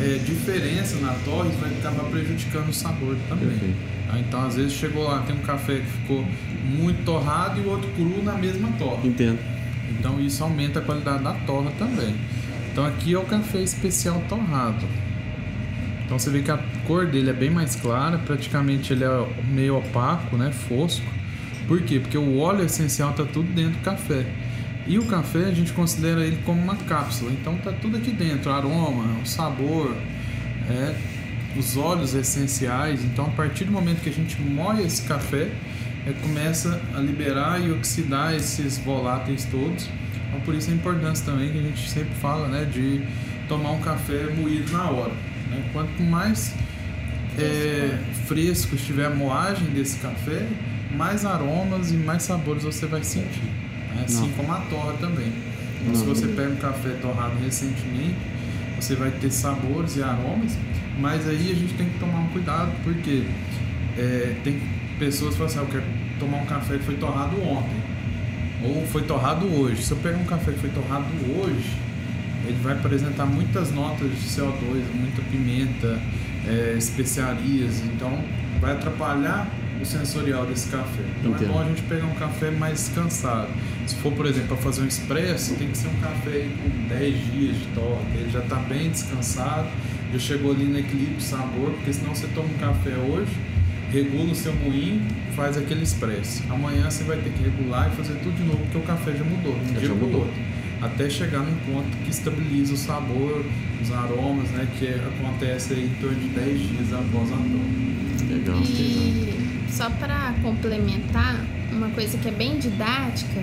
é, diferença na torre e vai acabar prejudicando o sabor também. Perfeito. Ah, Então às vezes chegou lá, tem um café que ficou muito torrado e o outro cru na mesma torra. Entendo. Então isso aumenta a qualidade da torra também. Então aqui é o café especial torrado. Então você vê que a cor dele é bem mais clara, praticamente ele é meio opaco, né, fosco. Por quê? Porque o óleo essencial está tudo dentro do café. E o café a gente considera ele como uma cápsula. Então tá tudo aqui dentro, o aroma, o sabor, é, os óleos essenciais. Então a partir do momento que a gente moe esse café, é, começa a liberar e oxidar esses voláteis todos, Então por isso a importância também que a gente sempre fala, né, de tomar um café moído na hora. Né? Quanto mais é, fresco estiver a moagem desse café, mais aromas e mais sabores você vai sentir. Né? Assim como a torra também. Então, se você pega um café torrado recentemente, você vai ter sabores e aromas, mas aí a gente tem que tomar um cuidado, porque é, tem pessoas que falam assim, "Ah, eu quero tomar um café que foi torrado ontem, ou foi torrado hoje. Se eu pegar um café que foi torrado hoje, ele vai apresentar muitas notas de CO2, muita pimenta, é, especiarias, então vai atrapalhar o sensorial desse café. Então Entendo. é bom a gente pegar um café mais descansado. Se for, por exemplo, para fazer um expresso, tem que ser um café aí com 10 dias de torra, que ele já está bem descansado, já chegou ali no equilíbrio sabor, porque senão você toma um café hoje, regula o seu moinho, faz aquele expresso. Amanhã você vai ter que regular e fazer tudo de novo, porque o café já mudou, um Já mudou. outro. Até chegar num ponto que estabiliza o sabor, os aromas, né? Que acontece aí em torno de 10 dias após a torra. Legal. E só para complementar, uma coisa que é bem didática,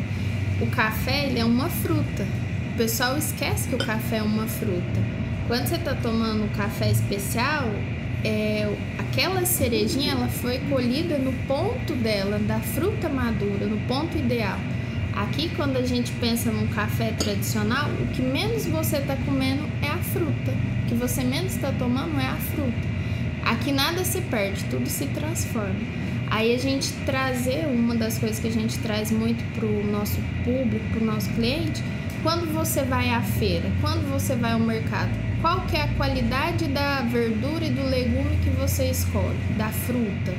o café ele é uma fruta. O pessoal esquece que o café é uma fruta. Quando você está tomando um café especial, é, aquela cerejinha ela foi colhida no ponto dela, da fruta madura, no ponto ideal. Aqui, quando a gente pensa num café tradicional, o que menos você está comendo é a fruta. O que você menos está tomando é a fruta. Aqui nada se perde, tudo se transforma. Aí a gente trazer uma das coisas que a gente traz muito para o nosso público, para o nosso cliente, quando você vai à feira, quando você vai ao mercado, qual que é a qualidade da verdura e do legume que você escolhe, da fruta?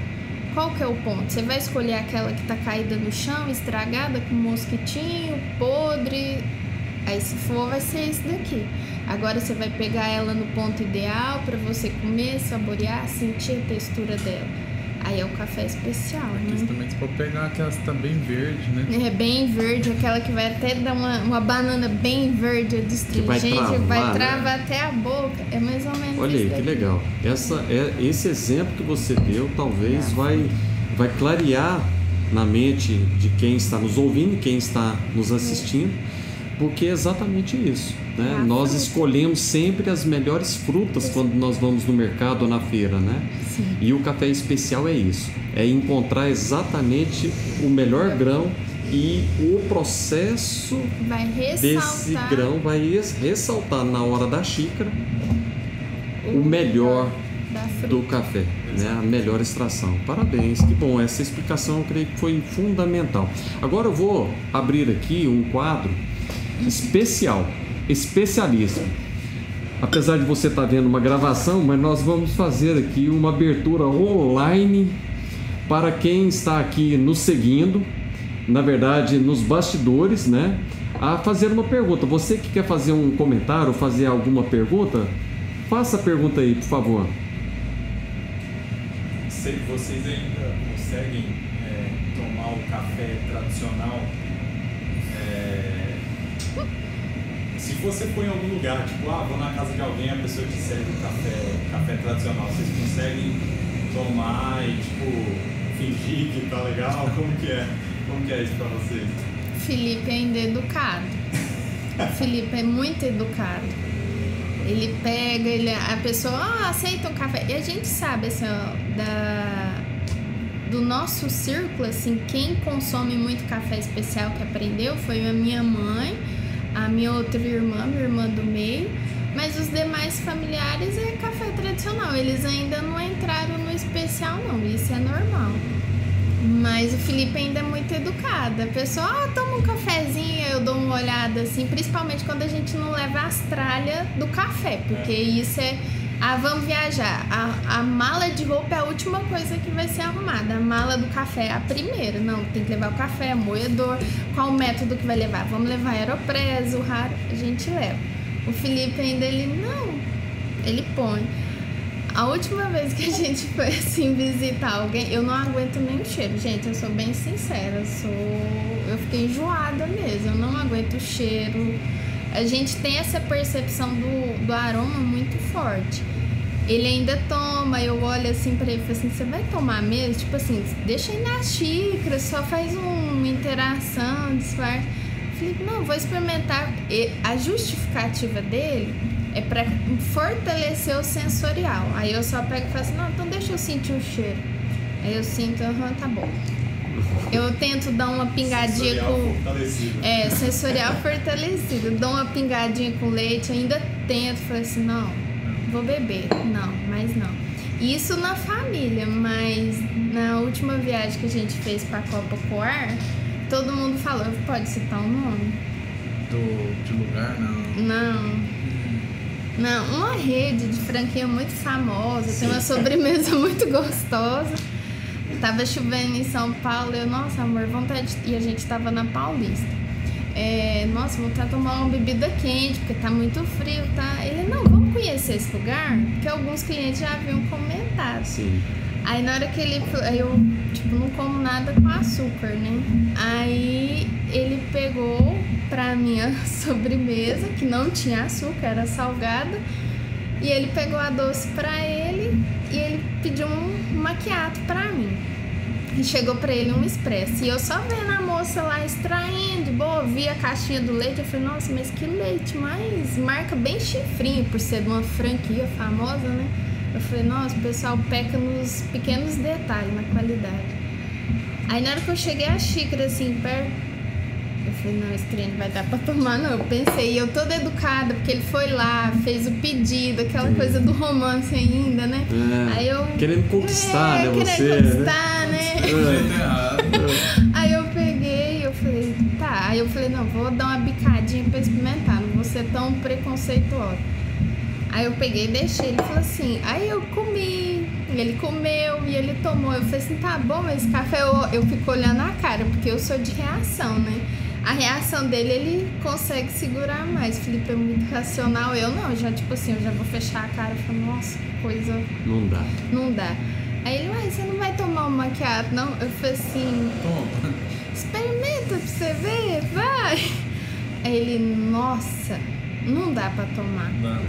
Qual que é o ponto? Você vai escolher aquela que está caída no chão, estragada, com mosquitinho, podre. Aí se for, vai ser esse daqui. Agora você vai pegar ela no ponto ideal para você comer, saborear, sentir a textura dela. Aí é o café especial, Aqui né? também você pode pegar aquelas que tá bem verde, né? É bem verde, aquela que vai até dar uma, uma banana bem verde, vai adstringente, travar, vai travar, né? até a boca. É mais ou menos Olha aí, que legal. Essa é esse exemplo que você deu, talvez vai vai clarear na mente de quem está nos ouvindo, quem está nos assistindo, porque é exatamente isso. Né? Nós escolhemos sempre as melhores frutas quando nós vamos no mercado ou na feira, né? Sim. E o café especial é isso, é encontrar exatamente o melhor grão e o processo desse grão vai res- ressaltar na hora da xícara o melhor da fruta. do café, né? a melhor extração. Parabéns, que bom. Essa explicação eu creio que foi fundamental. Agora eu vou abrir aqui um quadro especial, especialista. Apesar de você estar vendo uma gravação, mas nós vamos fazer aqui uma abertura online para quem está aqui nos seguindo, na verdade nos bastidores, né? A fazer uma pergunta. Você que quer fazer um comentário, fazer alguma pergunta, faça a pergunta aí, por favor. Se vocês ainda conseguem é, tomar o café tradicional, se você for em algum lugar, tipo, ah, vou na casa de alguém, a pessoa te serve o café, café tradicional, vocês conseguem tomar e, tipo, fingir que tá legal? Como que é? Como que é isso pra vocês? Felipe ainda é educado. O Felipe é muito educado. Ele pega, ele, a pessoa ah, aceita um café. E a gente sabe, assim, ó, da, do nosso círculo, assim, quem consome muito café especial que aprendeu foi a minha mãe, a minha outra irmã, minha irmã do meio. Mas os demais familiares é café tradicional. Eles ainda não entraram no especial, não. Isso é normal. Mas o Felipe ainda é muito educado. A pessoa, ah, toma um cafezinho, eu dou uma olhada assim, principalmente quando a gente não leva as tralhas do café, porque isso é. Ah, vamos viajar. A, a mala de roupa é a última coisa que vai ser arrumada. A mala do café é a primeira. Não, tem que levar o café, moedor. Qual o método que vai levar? Vamos levar aeropress, o raro, a gente leva. O Felipe ainda, ele não. Ele põe. A última vez que a gente foi assim visitar alguém, eu não aguento nem o cheiro. Gente, eu sou bem sincera, sou. Eu fiquei enjoada mesmo, eu não aguento o cheiro. A gente tem essa percepção do, do aroma muito forte. Ele ainda toma, eu olho assim pra ele e falo assim, você vai tomar mesmo? Tipo assim, deixa aí na xícara, só faz uma interação, disfarce. Felipe, não, vou experimentar. E a justificativa dele é para fortalecer o sensorial. Aí eu só pego e falo assim, não, então deixa eu sentir o cheiro. Aí eu sinto, aham, tá bom. Eu tento dar uma pingadinha Sensorial com. fortalecido. É, sensorial fortalecido. Dou uma pingadinha com leite, ainda tento. Falei assim, não, vou beber. Não, mas não. Isso na família, mas na última viagem que a gente fez pra Copa Coar, todo mundo falou, pode citar o nome? Do, de lugar, não. Não. Não, uma rede de franquia muito famosa, tem uma sobremesa muito gostosa. Tava chovendo em São Paulo, eu, nossa, amor, vontade. de-" E a gente tava na Paulista. É, nossa, vontade de tomar uma bebida quente, porque tá muito frio, tá? Ele, não, vamos conhecer esse lugar? Porque alguns clientes já haviam comentado. Sim. Aí na hora que ele. Eu, tipo, não como nada com açúcar, né? Aí ele pegou pra minha sobremesa, que não tinha açúcar, era salgada. E ele pegou a doce pra ele e ele pediu um maquiato pra mim. E chegou pra ele um expresso. E eu só vendo a moça lá extraindo, boa, vi a caixinha do leite. Eu falei, nossa, mas que leite, mas marca bem chifrinho, por ser de uma franquia famosa, né? Eu falei, nossa, o pessoal peca nos pequenos detalhes, na qualidade. Aí na hora que eu cheguei a xícara assim, perto, eu falei, não, esse trem não vai dar pra tomar, não. Eu pensei, e eu toda educada, porque ele foi lá, fez o pedido, aquela coisa do romance ainda, né? É, Aí eu. Querendo conquistar, é, né, querendo você, né? conquistar, né? É. Aí eu peguei, eu falei, tá. Aí eu falei, não, vou dar uma bicadinha pra experimentar, não vou ser tão preconceituosa. Aí eu peguei e deixei, ele falou assim, aí eu comi, ele comeu e ele tomou. Eu falei assim, tá bom, mas esse café eu, eu fico olhando a cara, porque eu sou de reação, né? A reação dele, ele consegue segurar mais. Felipe é muito racional, eu não, já tipo assim, eu já vou fechar a cara e falar, nossa, que coisa Não dá. não dá. Aí ele, uai, você não vai tomar um maquiado, não? Eu falei assim, Toma. experimenta pra você ver, vai. Aí ele, nossa, não dá pra tomar. Não.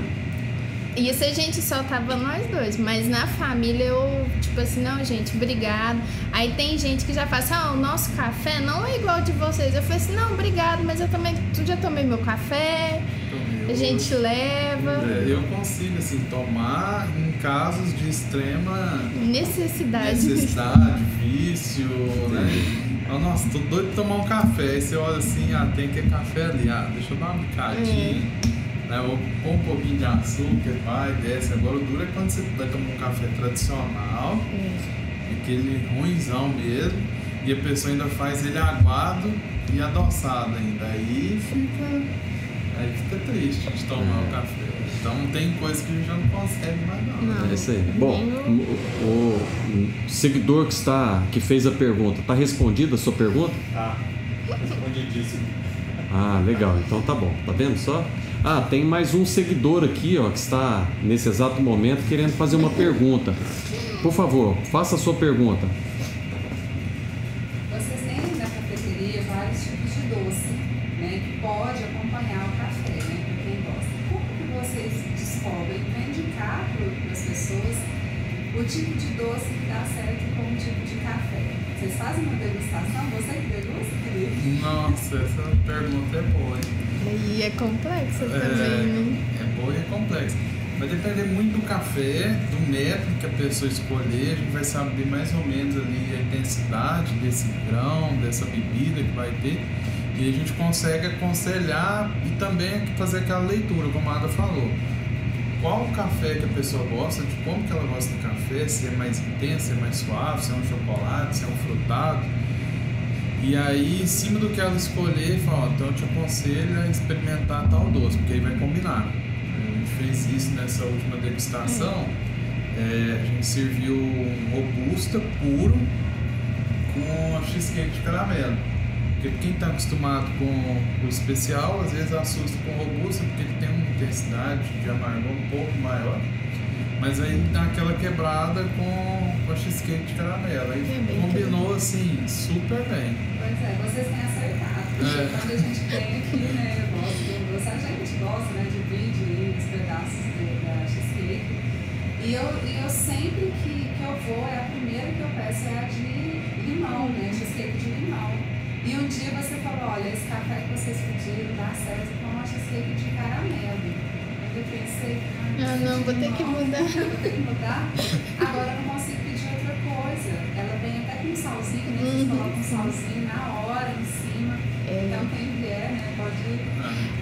Isso a gente só tava nós dois, mas na família eu, tipo assim, não, gente, obrigado. Aí tem gente que já fala assim, ah, o nosso café não é igual de vocês. Eu falei assim, não, obrigado, mas eu também, tu já tomei meu café, a gente leva. É, eu consigo, assim, tomar em casos de extrema Necessidade. necessidade, vício, né? Ah, nossa, tô doido de tomar um café. Aí você olha assim, ah, tem que café ali. Ah, deixa eu dar uma picadinha. Né? Vou pôr um pouquinho de açúcar, vai, desce. Agora o duro é quando você vai tomar um café tradicional, aquele ruimzão mesmo, e a pessoa ainda faz ele aguado e adoçado ainda. Aí fica. Aí fica triste de tomar o café. Então tem coisa que a gente já não consegue mais não. É isso aí. Bom, o, o- o seguidor que está que fez a pergunta, tá respondida a sua pergunta? Tá. Respondidíssimo. Ah, legal. Então tá bom. Tá vendo só? Ah, tem mais um seguidor aqui, ó, que está nesse exato momento querendo fazer uma pergunta. Por favor, faça a sua pergunta. E é complexa também, né? É boa e é complexa. Vai depender muito do café, do método que a pessoa escolher. A gente vai saber mais ou menos ali a intensidade desse grão, dessa bebida que vai ter. E a gente consegue aconselhar e também fazer aquela leitura, como a Ada falou. Qual o café que a pessoa gosta, de como que ela gosta do café, se é mais intenso, se é mais suave, se é um chocolate, se é um frutado. E aí, em cima do que ela escolher, fala, então eu te aconselho a experimentar tal doce, porque aí vai combinar. A gente fez isso nessa última degustação. É, a gente serviu um robusta puro com cheesecake de caramelo. Porque quem está acostumado com o especial, às vezes assusta com o robusta, porque ele tem uma intensidade de amargor um pouco maior. Mas aí dá aquela quebrada com, com a cheesecake de caramelo. Aí É bem combinou assim, super bem. Pois é, vocês têm acertado. Porque É. quando a gente tem aqui, né, eu gosto do doce, a gente gosta, né, divide os pedaços de- da cheesecake. E eu, e eu sempre que, que eu vou, é a primeira que eu peço é a de limão, né, cheesecake de limão. E um dia você falou, olha, olha, esse café que vocês pediram dá certo com a cheesecake de caramelo. Eu pensei, Ah, não, vou ter que mudar. vou ter que mudar. Agora eu não consigo salzinho, né? Vocês colocam um salzinho na hora em cima. Então quem vier, né, pode.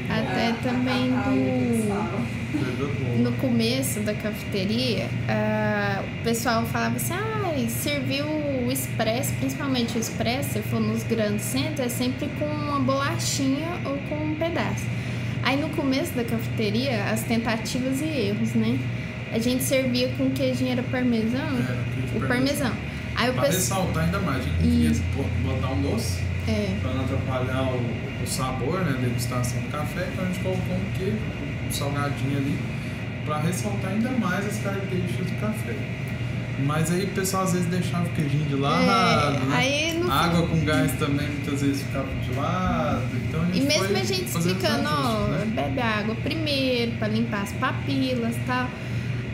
Até ah, também que do. falam. No começo da cafeteria, ah, o pessoal falava assim: ah, serviu o expresso, principalmente o expresso, se for nos grandes centros, é sempre com uma bolachinha ou com um pedaço. Aí no começo da cafeteria, as tentativas e erros, né? A gente servia com queijinho era parmesão, o parmesão. Aí Pra pessoal. ressaltar ainda mais, a gente queria botar um doce É. para não atrapalhar o, o sabor, né, a degustação do café, então a gente colocou um queijo, um salgadinho ali, para ressaltar ainda mais as características do café. Mas aí o pessoal às vezes deixava o queijinho de lado, É, né? aí no água com gás também muitas vezes ficava de lado, então a gente E mesmo a gente explicando, ó, né? bebe água primeiro para limpar as papilas e tal.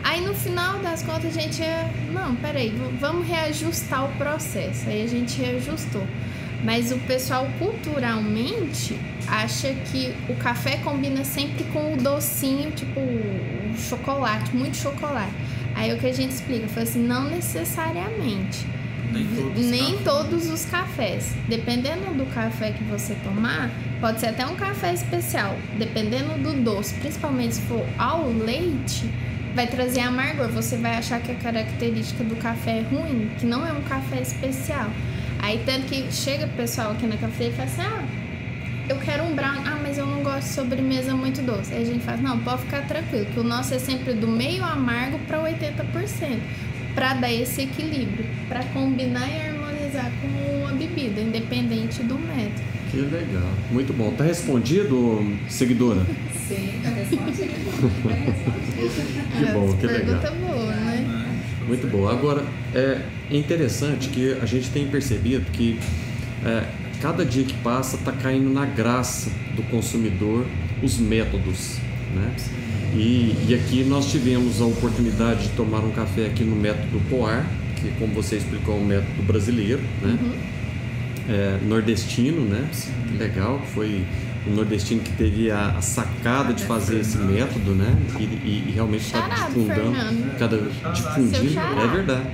Aí no final das contas a gente ia, não, peraí, vamos reajustar o processo. Aí a gente reajustou. Mas o pessoal culturalmente acha que o café combina sempre com o docinho, tipo o chocolate, muito chocolate. Aí o que a gente explica, foi assim, não necessariamente. Nem todos os Nem cafés. todos os cafés. Dependendo do café que você tomar, pode ser até um café especial. Dependendo do doce, principalmente se for ao leite, vai trazer amargor. Você vai achar que a característica do café é ruim, que não é um café especial. Aí tanto que chega o pessoal aqui na cafeteria e fala assim: ah, eu quero um brown. Ah, mas eu não gosto de sobremesa muito doce. Aí a gente fala: não, pode ficar tranquilo, que o nosso é sempre do meio amargo para 80%, para dar esse equilíbrio, para combinar e harmonizar com a bebida, independente do método. Que legal. Muito bom. Tá respondido, seguidora? Sim, tá respondido. Bem respondido. Que bom, que legal. Pergunta boa, né? Muito bom. Agora, é interessante que a gente tem percebido que é, cada dia que passa está caindo na graça do consumidor os métodos, né? E, e aqui nós tivemos a oportunidade de tomar um café aqui no método Poar, que como você explicou é um método brasileiro, né? É, nordestino, né? Legal, foi o nordestino que teve a, a sacada de fazer esse método, né? E, e- e realmente está Fernando. cada difundindo, é verdade.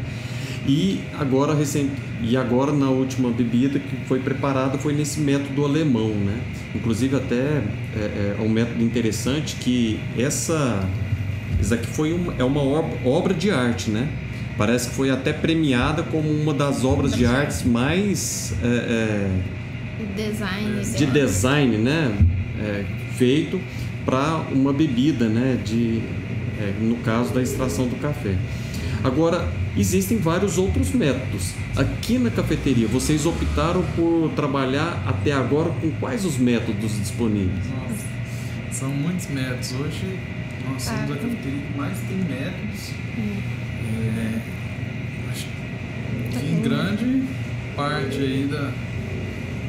E agora recém, e agora na última bebida que foi preparada foi nesse método alemão, né? Inclusive até é, é um método interessante que essa isso aqui foi uma, é uma ob- obra de arte, né? Parece que foi até premiada como uma das obras de artes mais é, é, Design. de design, né, é, feito para uma bebida, né, de, é, no caso da extração do café. Agora existem vários outros métodos. Aqui na cafeteria, vocês optaram por trabalhar até agora com quais os métodos disponíveis? Nossa, são muitos métodos. Hoje nós somos a cafeteria que mais tem métodos. É, acho que em grande parte aí da,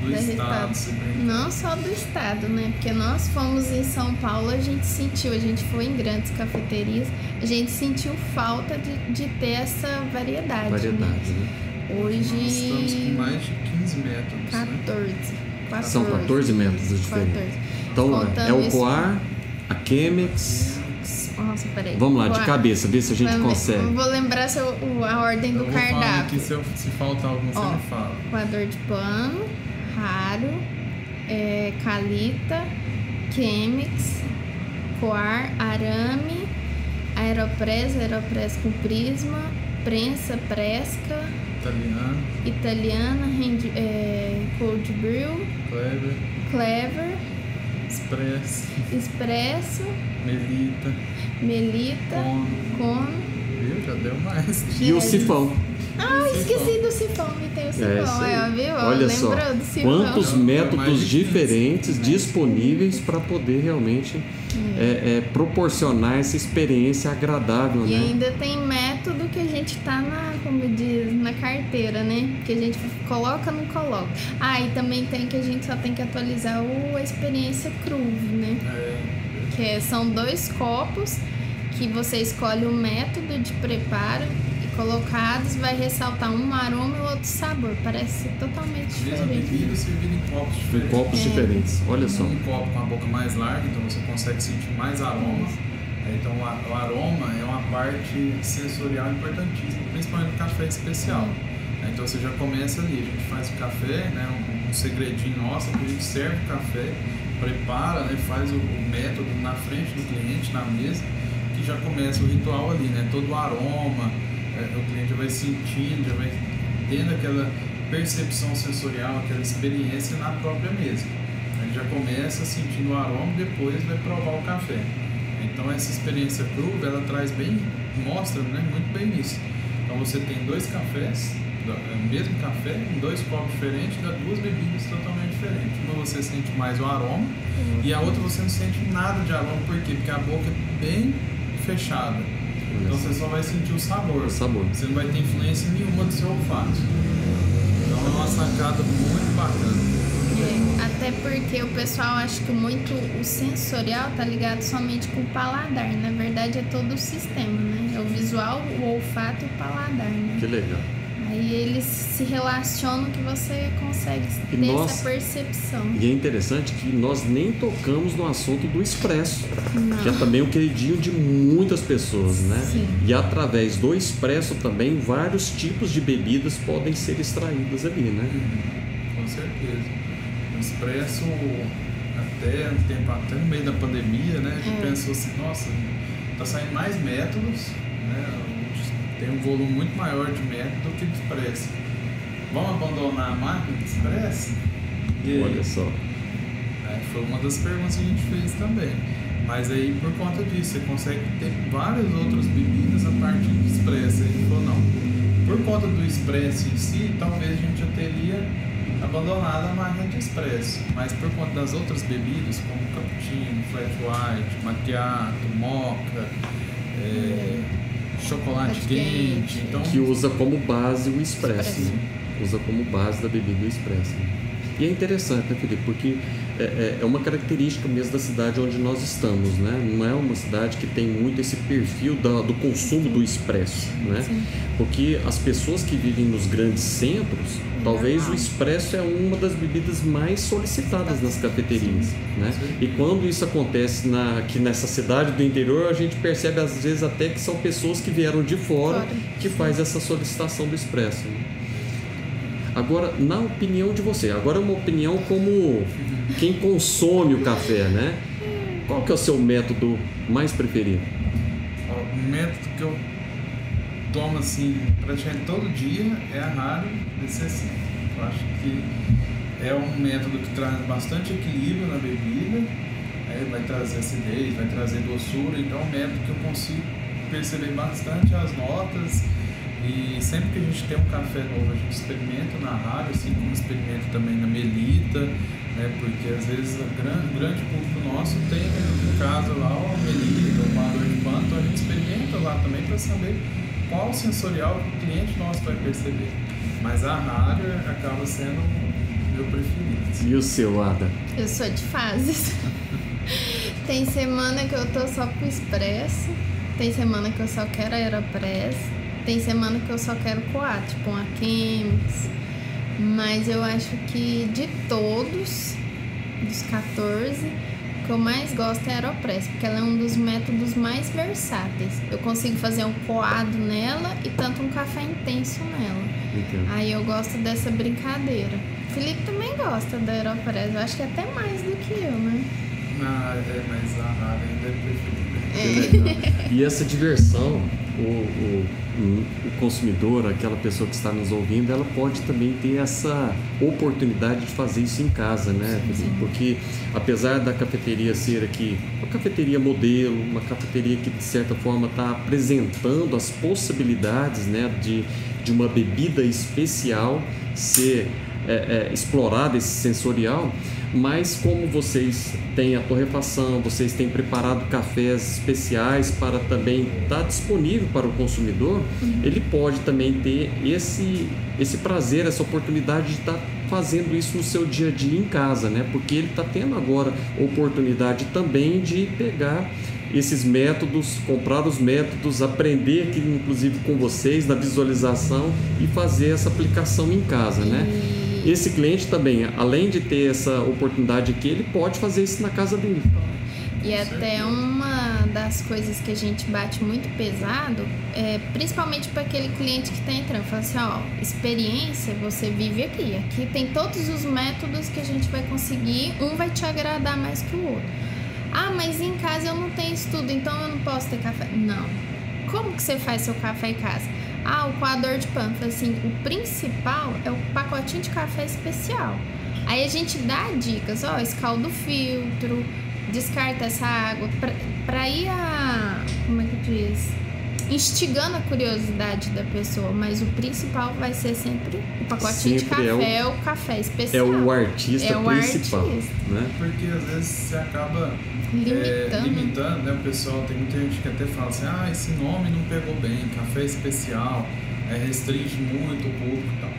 do do estado. bem- Não só do estado, né? Porque nós fomos em São Paulo, a gente sentiu, a gente foi em grandes cafeterias, a gente sentiu falta de, de ter essa variedade. Variedade, né? né? Hoje. Nós estamos com mais de 15 métodos. né? 14. São 14 métodos diferentes. 14. Então é Contando o isso- Coar, a Chemex. Nossa, peraí. Vamos lá, de cabeça, ver se a gente Vamos ver. consegue. Eu Vou lembrar se eu- a ordem do Eu cardápio. se, eu- se falta algum, você Ó, me fala. Coador de pano, raro, é, calita, Chemex, coar, arame, aeropress, aeropress com prisma, prensa, presca, Italiano, italiana, hand, é, cold brew, Kleber, clever, Express, expresso, Melita, melita, cono. Viu? Já deu mais. E o sifão. Ah, esqueci do sifão, me tem o É, sifão, isso aí. é, viu? Olha Lembrou só, do sifão. quantos métodos diferentes disponíveis para poder realmente é, é, proporcionar essa experiência agradável, E né? ainda tem método que a gente tá na, como diz, na carteira, né? Que a gente coloca, não coloca. Ah, e também tem que a gente só tem que atualizar o, a experiência Cruve, né? Que é- são dois copos que você escolhe o método de preparo e colocados, vai ressaltar um aroma e outro sabor. Parece totalmente Mesma diferente. bebida servida em copos Em diferentes. copos É. diferentes. Olha só. Um copo com a boca mais larga, então você consegue sentir mais aroma. É, Então o aroma é uma parte sensorial importantíssima, principalmente no café especial. É, Então você já começa ali, a gente faz o café, né, um, um segredinho nosso, que a gente serve o café, prepara, né, faz o, o método na frente do cliente, na mesa, que já começa o ritual ali, né, todo o aroma, é, o cliente já vai sentindo, já vai tendo aquela percepção sensorial, aquela experiência na própria mesa. Ele já começa sentindo o aroma e depois vai provar o café. Então essa experiência cruda, ela traz bem, mostra né, muito bem isso. Então você tem dois cafés, é, mesmo café, em dois copos diferentes, dá duas bebidas totalmente diferentes. Uma você sente mais o aroma e a outra você não sente nada de aroma, por quê? Porque a boca é bem fechada. Então você só vai sentir o sabor. sabor. Você não vai ter influência nenhuma do seu olfato. Então é uma sacada muito bacana. É, até porque o pessoal acha que muito o sensorial tá ligado somente com o paladar. Na verdade é todo o sistema, né? É o visual, o olfato e o paladar, né? Que legal. Aí eles se relacionam que você consegue E ter nós- essa percepção. E é interessante que nós nem tocamos no assunto do expresso, Não. que é também o queridinho de muitas pessoas, né? Sim. E através do expresso também vários tipos de bebidas podem ser extraídas ali, né? Com certeza. O expresso, até um tempo até no meio da pandemia, né? A gente É. pensou assim, nossa, tá saindo mais métodos, né? Tem um volume muito maior de método do que de expresso. Vamos abandonar a máquina de expresso? E aí? Olha só. É, foi uma das perguntas que a gente fez também. Mas aí, por conta disso, você consegue ter várias outras bebidas a partir do expresso. Gente falou, não. Por conta do expresso em si, talvez a gente já teria abandonado a máquina de expresso. Mas por conta das outras bebidas, como cappuccino, flat white, macchiato, mocha, é, chocolate quente, então... Que usa como base o expresso, né? Usa como base da bebida o expresso. E é interessante, né, Felipe? Porque é, é- é uma característica mesmo da cidade onde nós estamos, né? Não é uma cidade que tem muito esse perfil da- do consumo do expresso, né? Porque as pessoas que vivem nos grandes centros, talvez o expresso é uma das bebidas mais solicitadas nas cafeterias, né? E quando isso acontece na, aqui nessa cidade do interior, a gente percebe às vezes até que são pessoas que vieram de fora Fora. que faz essa solicitação do expresso. né? Agora, na opinião de você, agora é uma opinião como quem consome o café, né? Qual que é o seu método mais preferido? O método que eu tomo assim praticamente todo dia é a Raro DC5. Eu acho que é um método que traz bastante equilíbrio na bebida, vai trazer acidez, vai trazer doçura, então é um método que eu consigo perceber bastante as notas e sempre que a gente tem um café novo a gente experimenta na Raro, assim como experimenta também na Melita, né, porque às vezes o grande, grande público nosso tem em casa lá o Melita, o Mador de Pano, então a gente experimenta lá também para saber qual sensorial o cliente nosso vai perceber. Mas a Harrier acaba sendo o meu preferido. E o seu, Ada? Eu sou de fases. tem semana que eu tô só com expresso, tem semana que eu só quero aeropress, tem semana que eu só quero coar, tipo uma Chemex. Mas eu acho que de todos, dos 14, o que eu mais gosto é a Aeropress, porque ela é um dos métodos mais versáteis. Eu consigo fazer um coado nela e tanto um café intenso nela. Entendo. Aí eu gosto dessa brincadeira. Felipe também gosta da Aeropress, eu acho que até mais do que eu, né? Ah, é, mas a ainda é preferida. Legal. E essa diversão, o, o, o consumidor, aquela pessoa que está nos ouvindo, ela pode também ter essa oportunidade de fazer isso em casa, né? Porque apesar da cafeteria ser aqui uma cafeteria modelo, uma cafeteria que de certa forma está apresentando as possibilidades, né, de, de uma bebida especial ser é, é, explorada esse sensorial, mas como vocês têm a torrefação, vocês têm preparado cafés especiais para também estar disponível para o consumidor, ele pode também ter esse, esse prazer, essa oportunidade de estar fazendo isso no seu dia a dia em casa, né? Porque ele está tendo agora oportunidade também de pegar esses métodos, comprar os métodos, aprender aqui, inclusive com vocês, na visualização e fazer essa aplicação em casa, né? Esse cliente também, além de ter essa oportunidade aqui, ele pode fazer isso na casa dele. E até uma das coisas que a gente bate muito pesado, é, principalmente para aquele cliente que está entrando, fala assim, ó, experiência você vive aqui. Aqui tem todos os métodos que a gente vai conseguir, um vai te agradar mais que o outro. Ah, mas em casa eu não tenho estudo, então eu não posso ter café. Não. Como que você faz seu café em casa? Ah, o coador de pano. Assim, o principal é o pacotinho de café especial. Aí a gente dá dicas, ó, escalda o filtro, descarta essa água para ir a como é que diz instigando a curiosidade da pessoa mas o principal vai ser sempre o pacotinho Sempre de é o- café o, café É especial o artista É o principal, artista. né? Porque às vezes você acaba é, Limitando. limitando, né? O pessoal, tem muita gente que até fala assim, ah, esse nome não pegou bem, café especial, é, restringe muito o público e tal.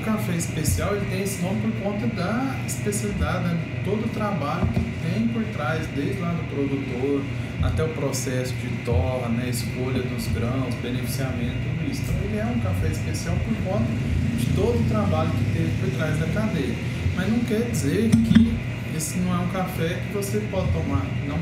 O café especial ele tem esse nome por conta da especialidade, né? todo o trabalho que tem por trás, desde lá do produtor até o processo de torra, né? escolha dos grãos, beneficiamento, tudo isso. Então ele é um café especial por conta de todo o trabalho que teve por trás da cadeia. Mas não quer dizer que esse não é um café que você pode tomar, não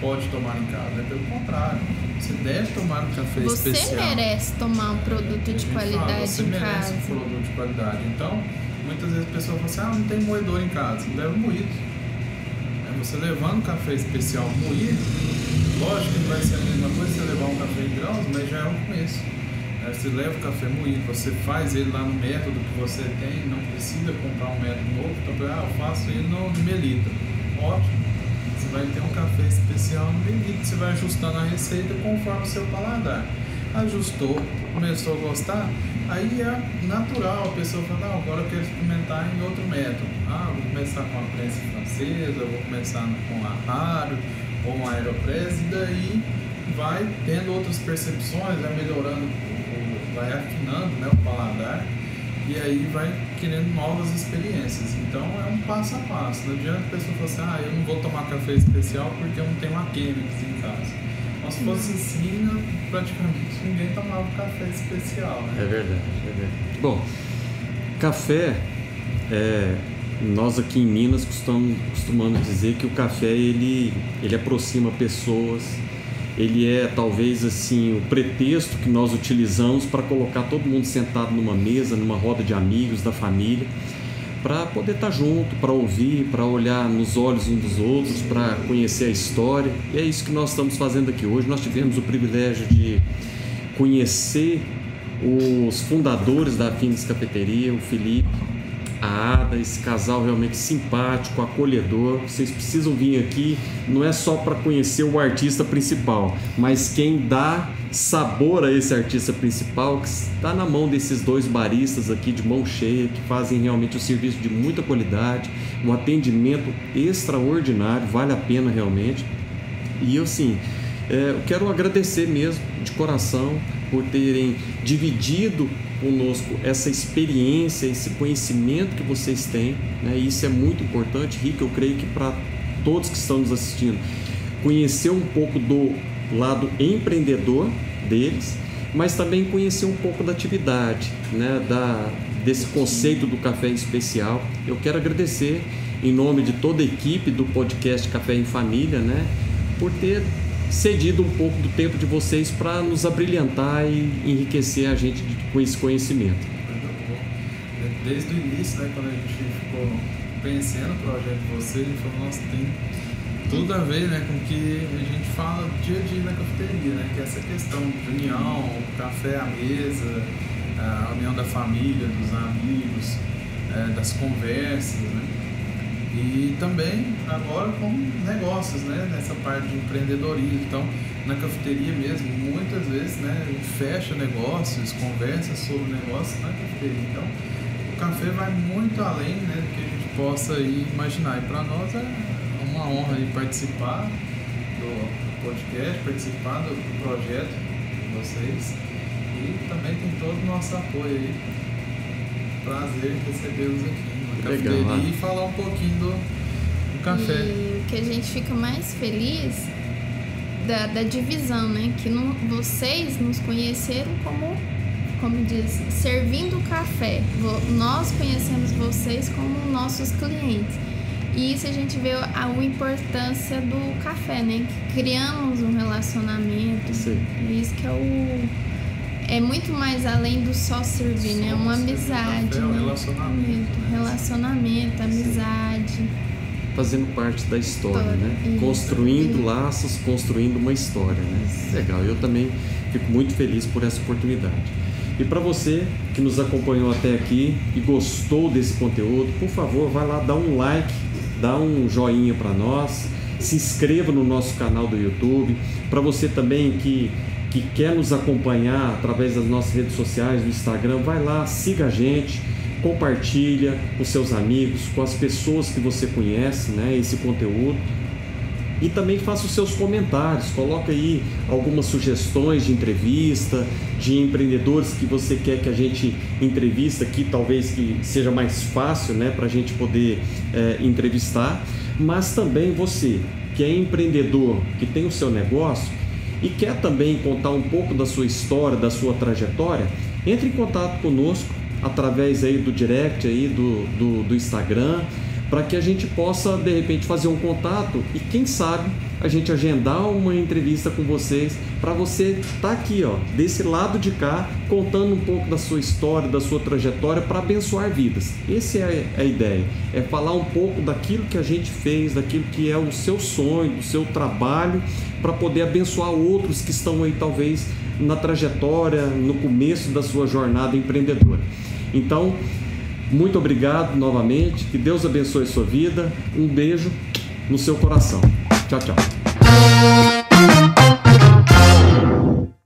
pode tomar em casa, é pelo contrário. Você deve tomar um café você especial. merece tomar um produto de gente fala, qualidade você em merece casa um produto de qualidade. Então, muitas vezes a pessoa fala assim, ah, não tem moedor em casa, leva moído. Você levando um café especial moído, lógico que não vai ser a mesma coisa você levar um café em grãos, mas já é um começo. Você leva o café moído, você faz ele lá no método que você tem, não precisa comprar um método novo, então, ah, eu faço ele no Melita. Ótimo. Você vai ter um café especial no Melita, você vai ajustando a receita conforme o seu paladar. Ajustou, começou a gostar, aí é natural a pessoa fala, não, agora eu quero experimentar em outro método. Ah, vou começar com a prensa francesa, vou começar com a Raro ou uma Aeropress, e daí vai tendo outras percepções, vai melhorando, vai afinando né, o paladar e aí vai querendo novas experiências. Então é um passo a passo. Não adianta a pessoa falar assim, ah, eu não vou tomar café especial porque eu não tenho uma Chemex em casa. Mas se fosse né, praticamente ninguém tomava café especial, né? É verdade, é verdade. Bom, café, é, nós aqui em Minas costumamos, costumamos dizer que o café ele, ele aproxima pessoas, ele é talvez assim o pretexto que nós utilizamos para colocar todo mundo sentado numa mesa, numa roda de amigos, da família, para poder estar junto, para ouvir, para olhar nos olhos uns dos outros, para conhecer a história. E é isso que nós estamos fazendo aqui hoje. Nós tivemos o privilégio de conhecer os fundadores da Afins Cafeteria, o Felipe, a Ada, esse casal realmente simpático, acolhedor. Vocês precisam vir aqui, não é só para conhecer o artista principal, mas quem dá sabor a esse artista principal, que está na mão desses dois baristas aqui de mão cheia, que fazem realmente um serviço de muita qualidade, um atendimento extraordinário, vale a pena realmente. E eu sim, é, eu quero agradecer mesmo de coração por terem dividido conosco essa experiência, esse conhecimento que vocês têm. Né? Isso é muito importante, Rick. Eu creio que para todos que estão nos assistindo, conhecer um pouco do lado empreendedor deles, mas também conhecer um pouco da atividade, né? da, desse conceito do café especial. Eu quero agradecer em nome de toda a equipe do podcast Café em Família, né? por ter cedido um pouco do tempo de vocês para nos abrilhantar e enriquecer a gente com esse conhecimento. Desde o início, né, quando a gente ficou conhecendo o projeto de vocês, a gente falou, nossa, tem tudo a ver né, com o que a gente fala dia a dia na cafeteria, né? Que é essa questão de união, café à mesa, a união da família, dos amigos, eh, das conversas, né? E também agora com negócios, né? Nessa parte de empreendedorismo. Então, na cafeteria mesmo, muitas vezes, né? Fecha negócios, conversa sobre negócios na cafeteria. Então, o café vai muito além né, do que a gente possa imaginar. E para nós é uma honra participar do podcast, participar do projeto de vocês. E também tem todo o nosso apoio aí. Prazer recebê-los aqui Legal, cafeteria né? e falar um pouquinho do, do café. E o que a gente fica mais feliz da, da divisão, né? Que não, vocês nos conheceram como, como diz, servindo café. Nós conhecemos vocês como nossos clientes. E isso a gente vê a, a importância do café, né? Que criamos um relacionamento. Sim. Isso que é o é muito mais além do só servir, né? É uma amizade, né? um relacionamento, Relacionamento, amizade. Fazendo parte da história, História, né? isso. Construindo Isso. laços, construindo uma história, né? Legal, eu também fico muito feliz por essa oportunidade. E para você que nos acompanhou até aqui e gostou desse conteúdo, por favor, vai lá dar um like, dá um joinha para nós, se inscreva no nosso canal do YouTube. Para você também que que quer nos acompanhar através das nossas redes sociais, do Instagram, vai lá, siga a gente, compartilha com seus amigos, com as pessoas que você conhece, né, esse conteúdo. E também faça os seus comentários, coloca aí algumas sugestões de entrevista, de empreendedores que você quer que a gente entrevista aqui, talvez que seja mais fácil né, para a gente poder eh, entrevistar. Mas também você que é empreendedor, que tem o seu negócio e quer também contar um pouco da sua história, da sua trajetória, entre em contato conosco através aí do direct aí do, do, do Instagram, para que a gente possa de repente fazer um contato e quem sabe a gente agendar uma entrevista com vocês para você estar tá aqui, ó, desse lado de cá, contando um pouco da sua história, da sua trajetória para abençoar vidas. Essa é a ideia, é falar um pouco daquilo que a gente fez, daquilo que é o seu sonho, do seu trabalho, para poder abençoar outros que estão aí talvez na trajetória, no começo da sua jornada empreendedora. Então, muito obrigado novamente. Que Deus abençoe a sua vida. Um beijo no seu coração. Tchau, tchau.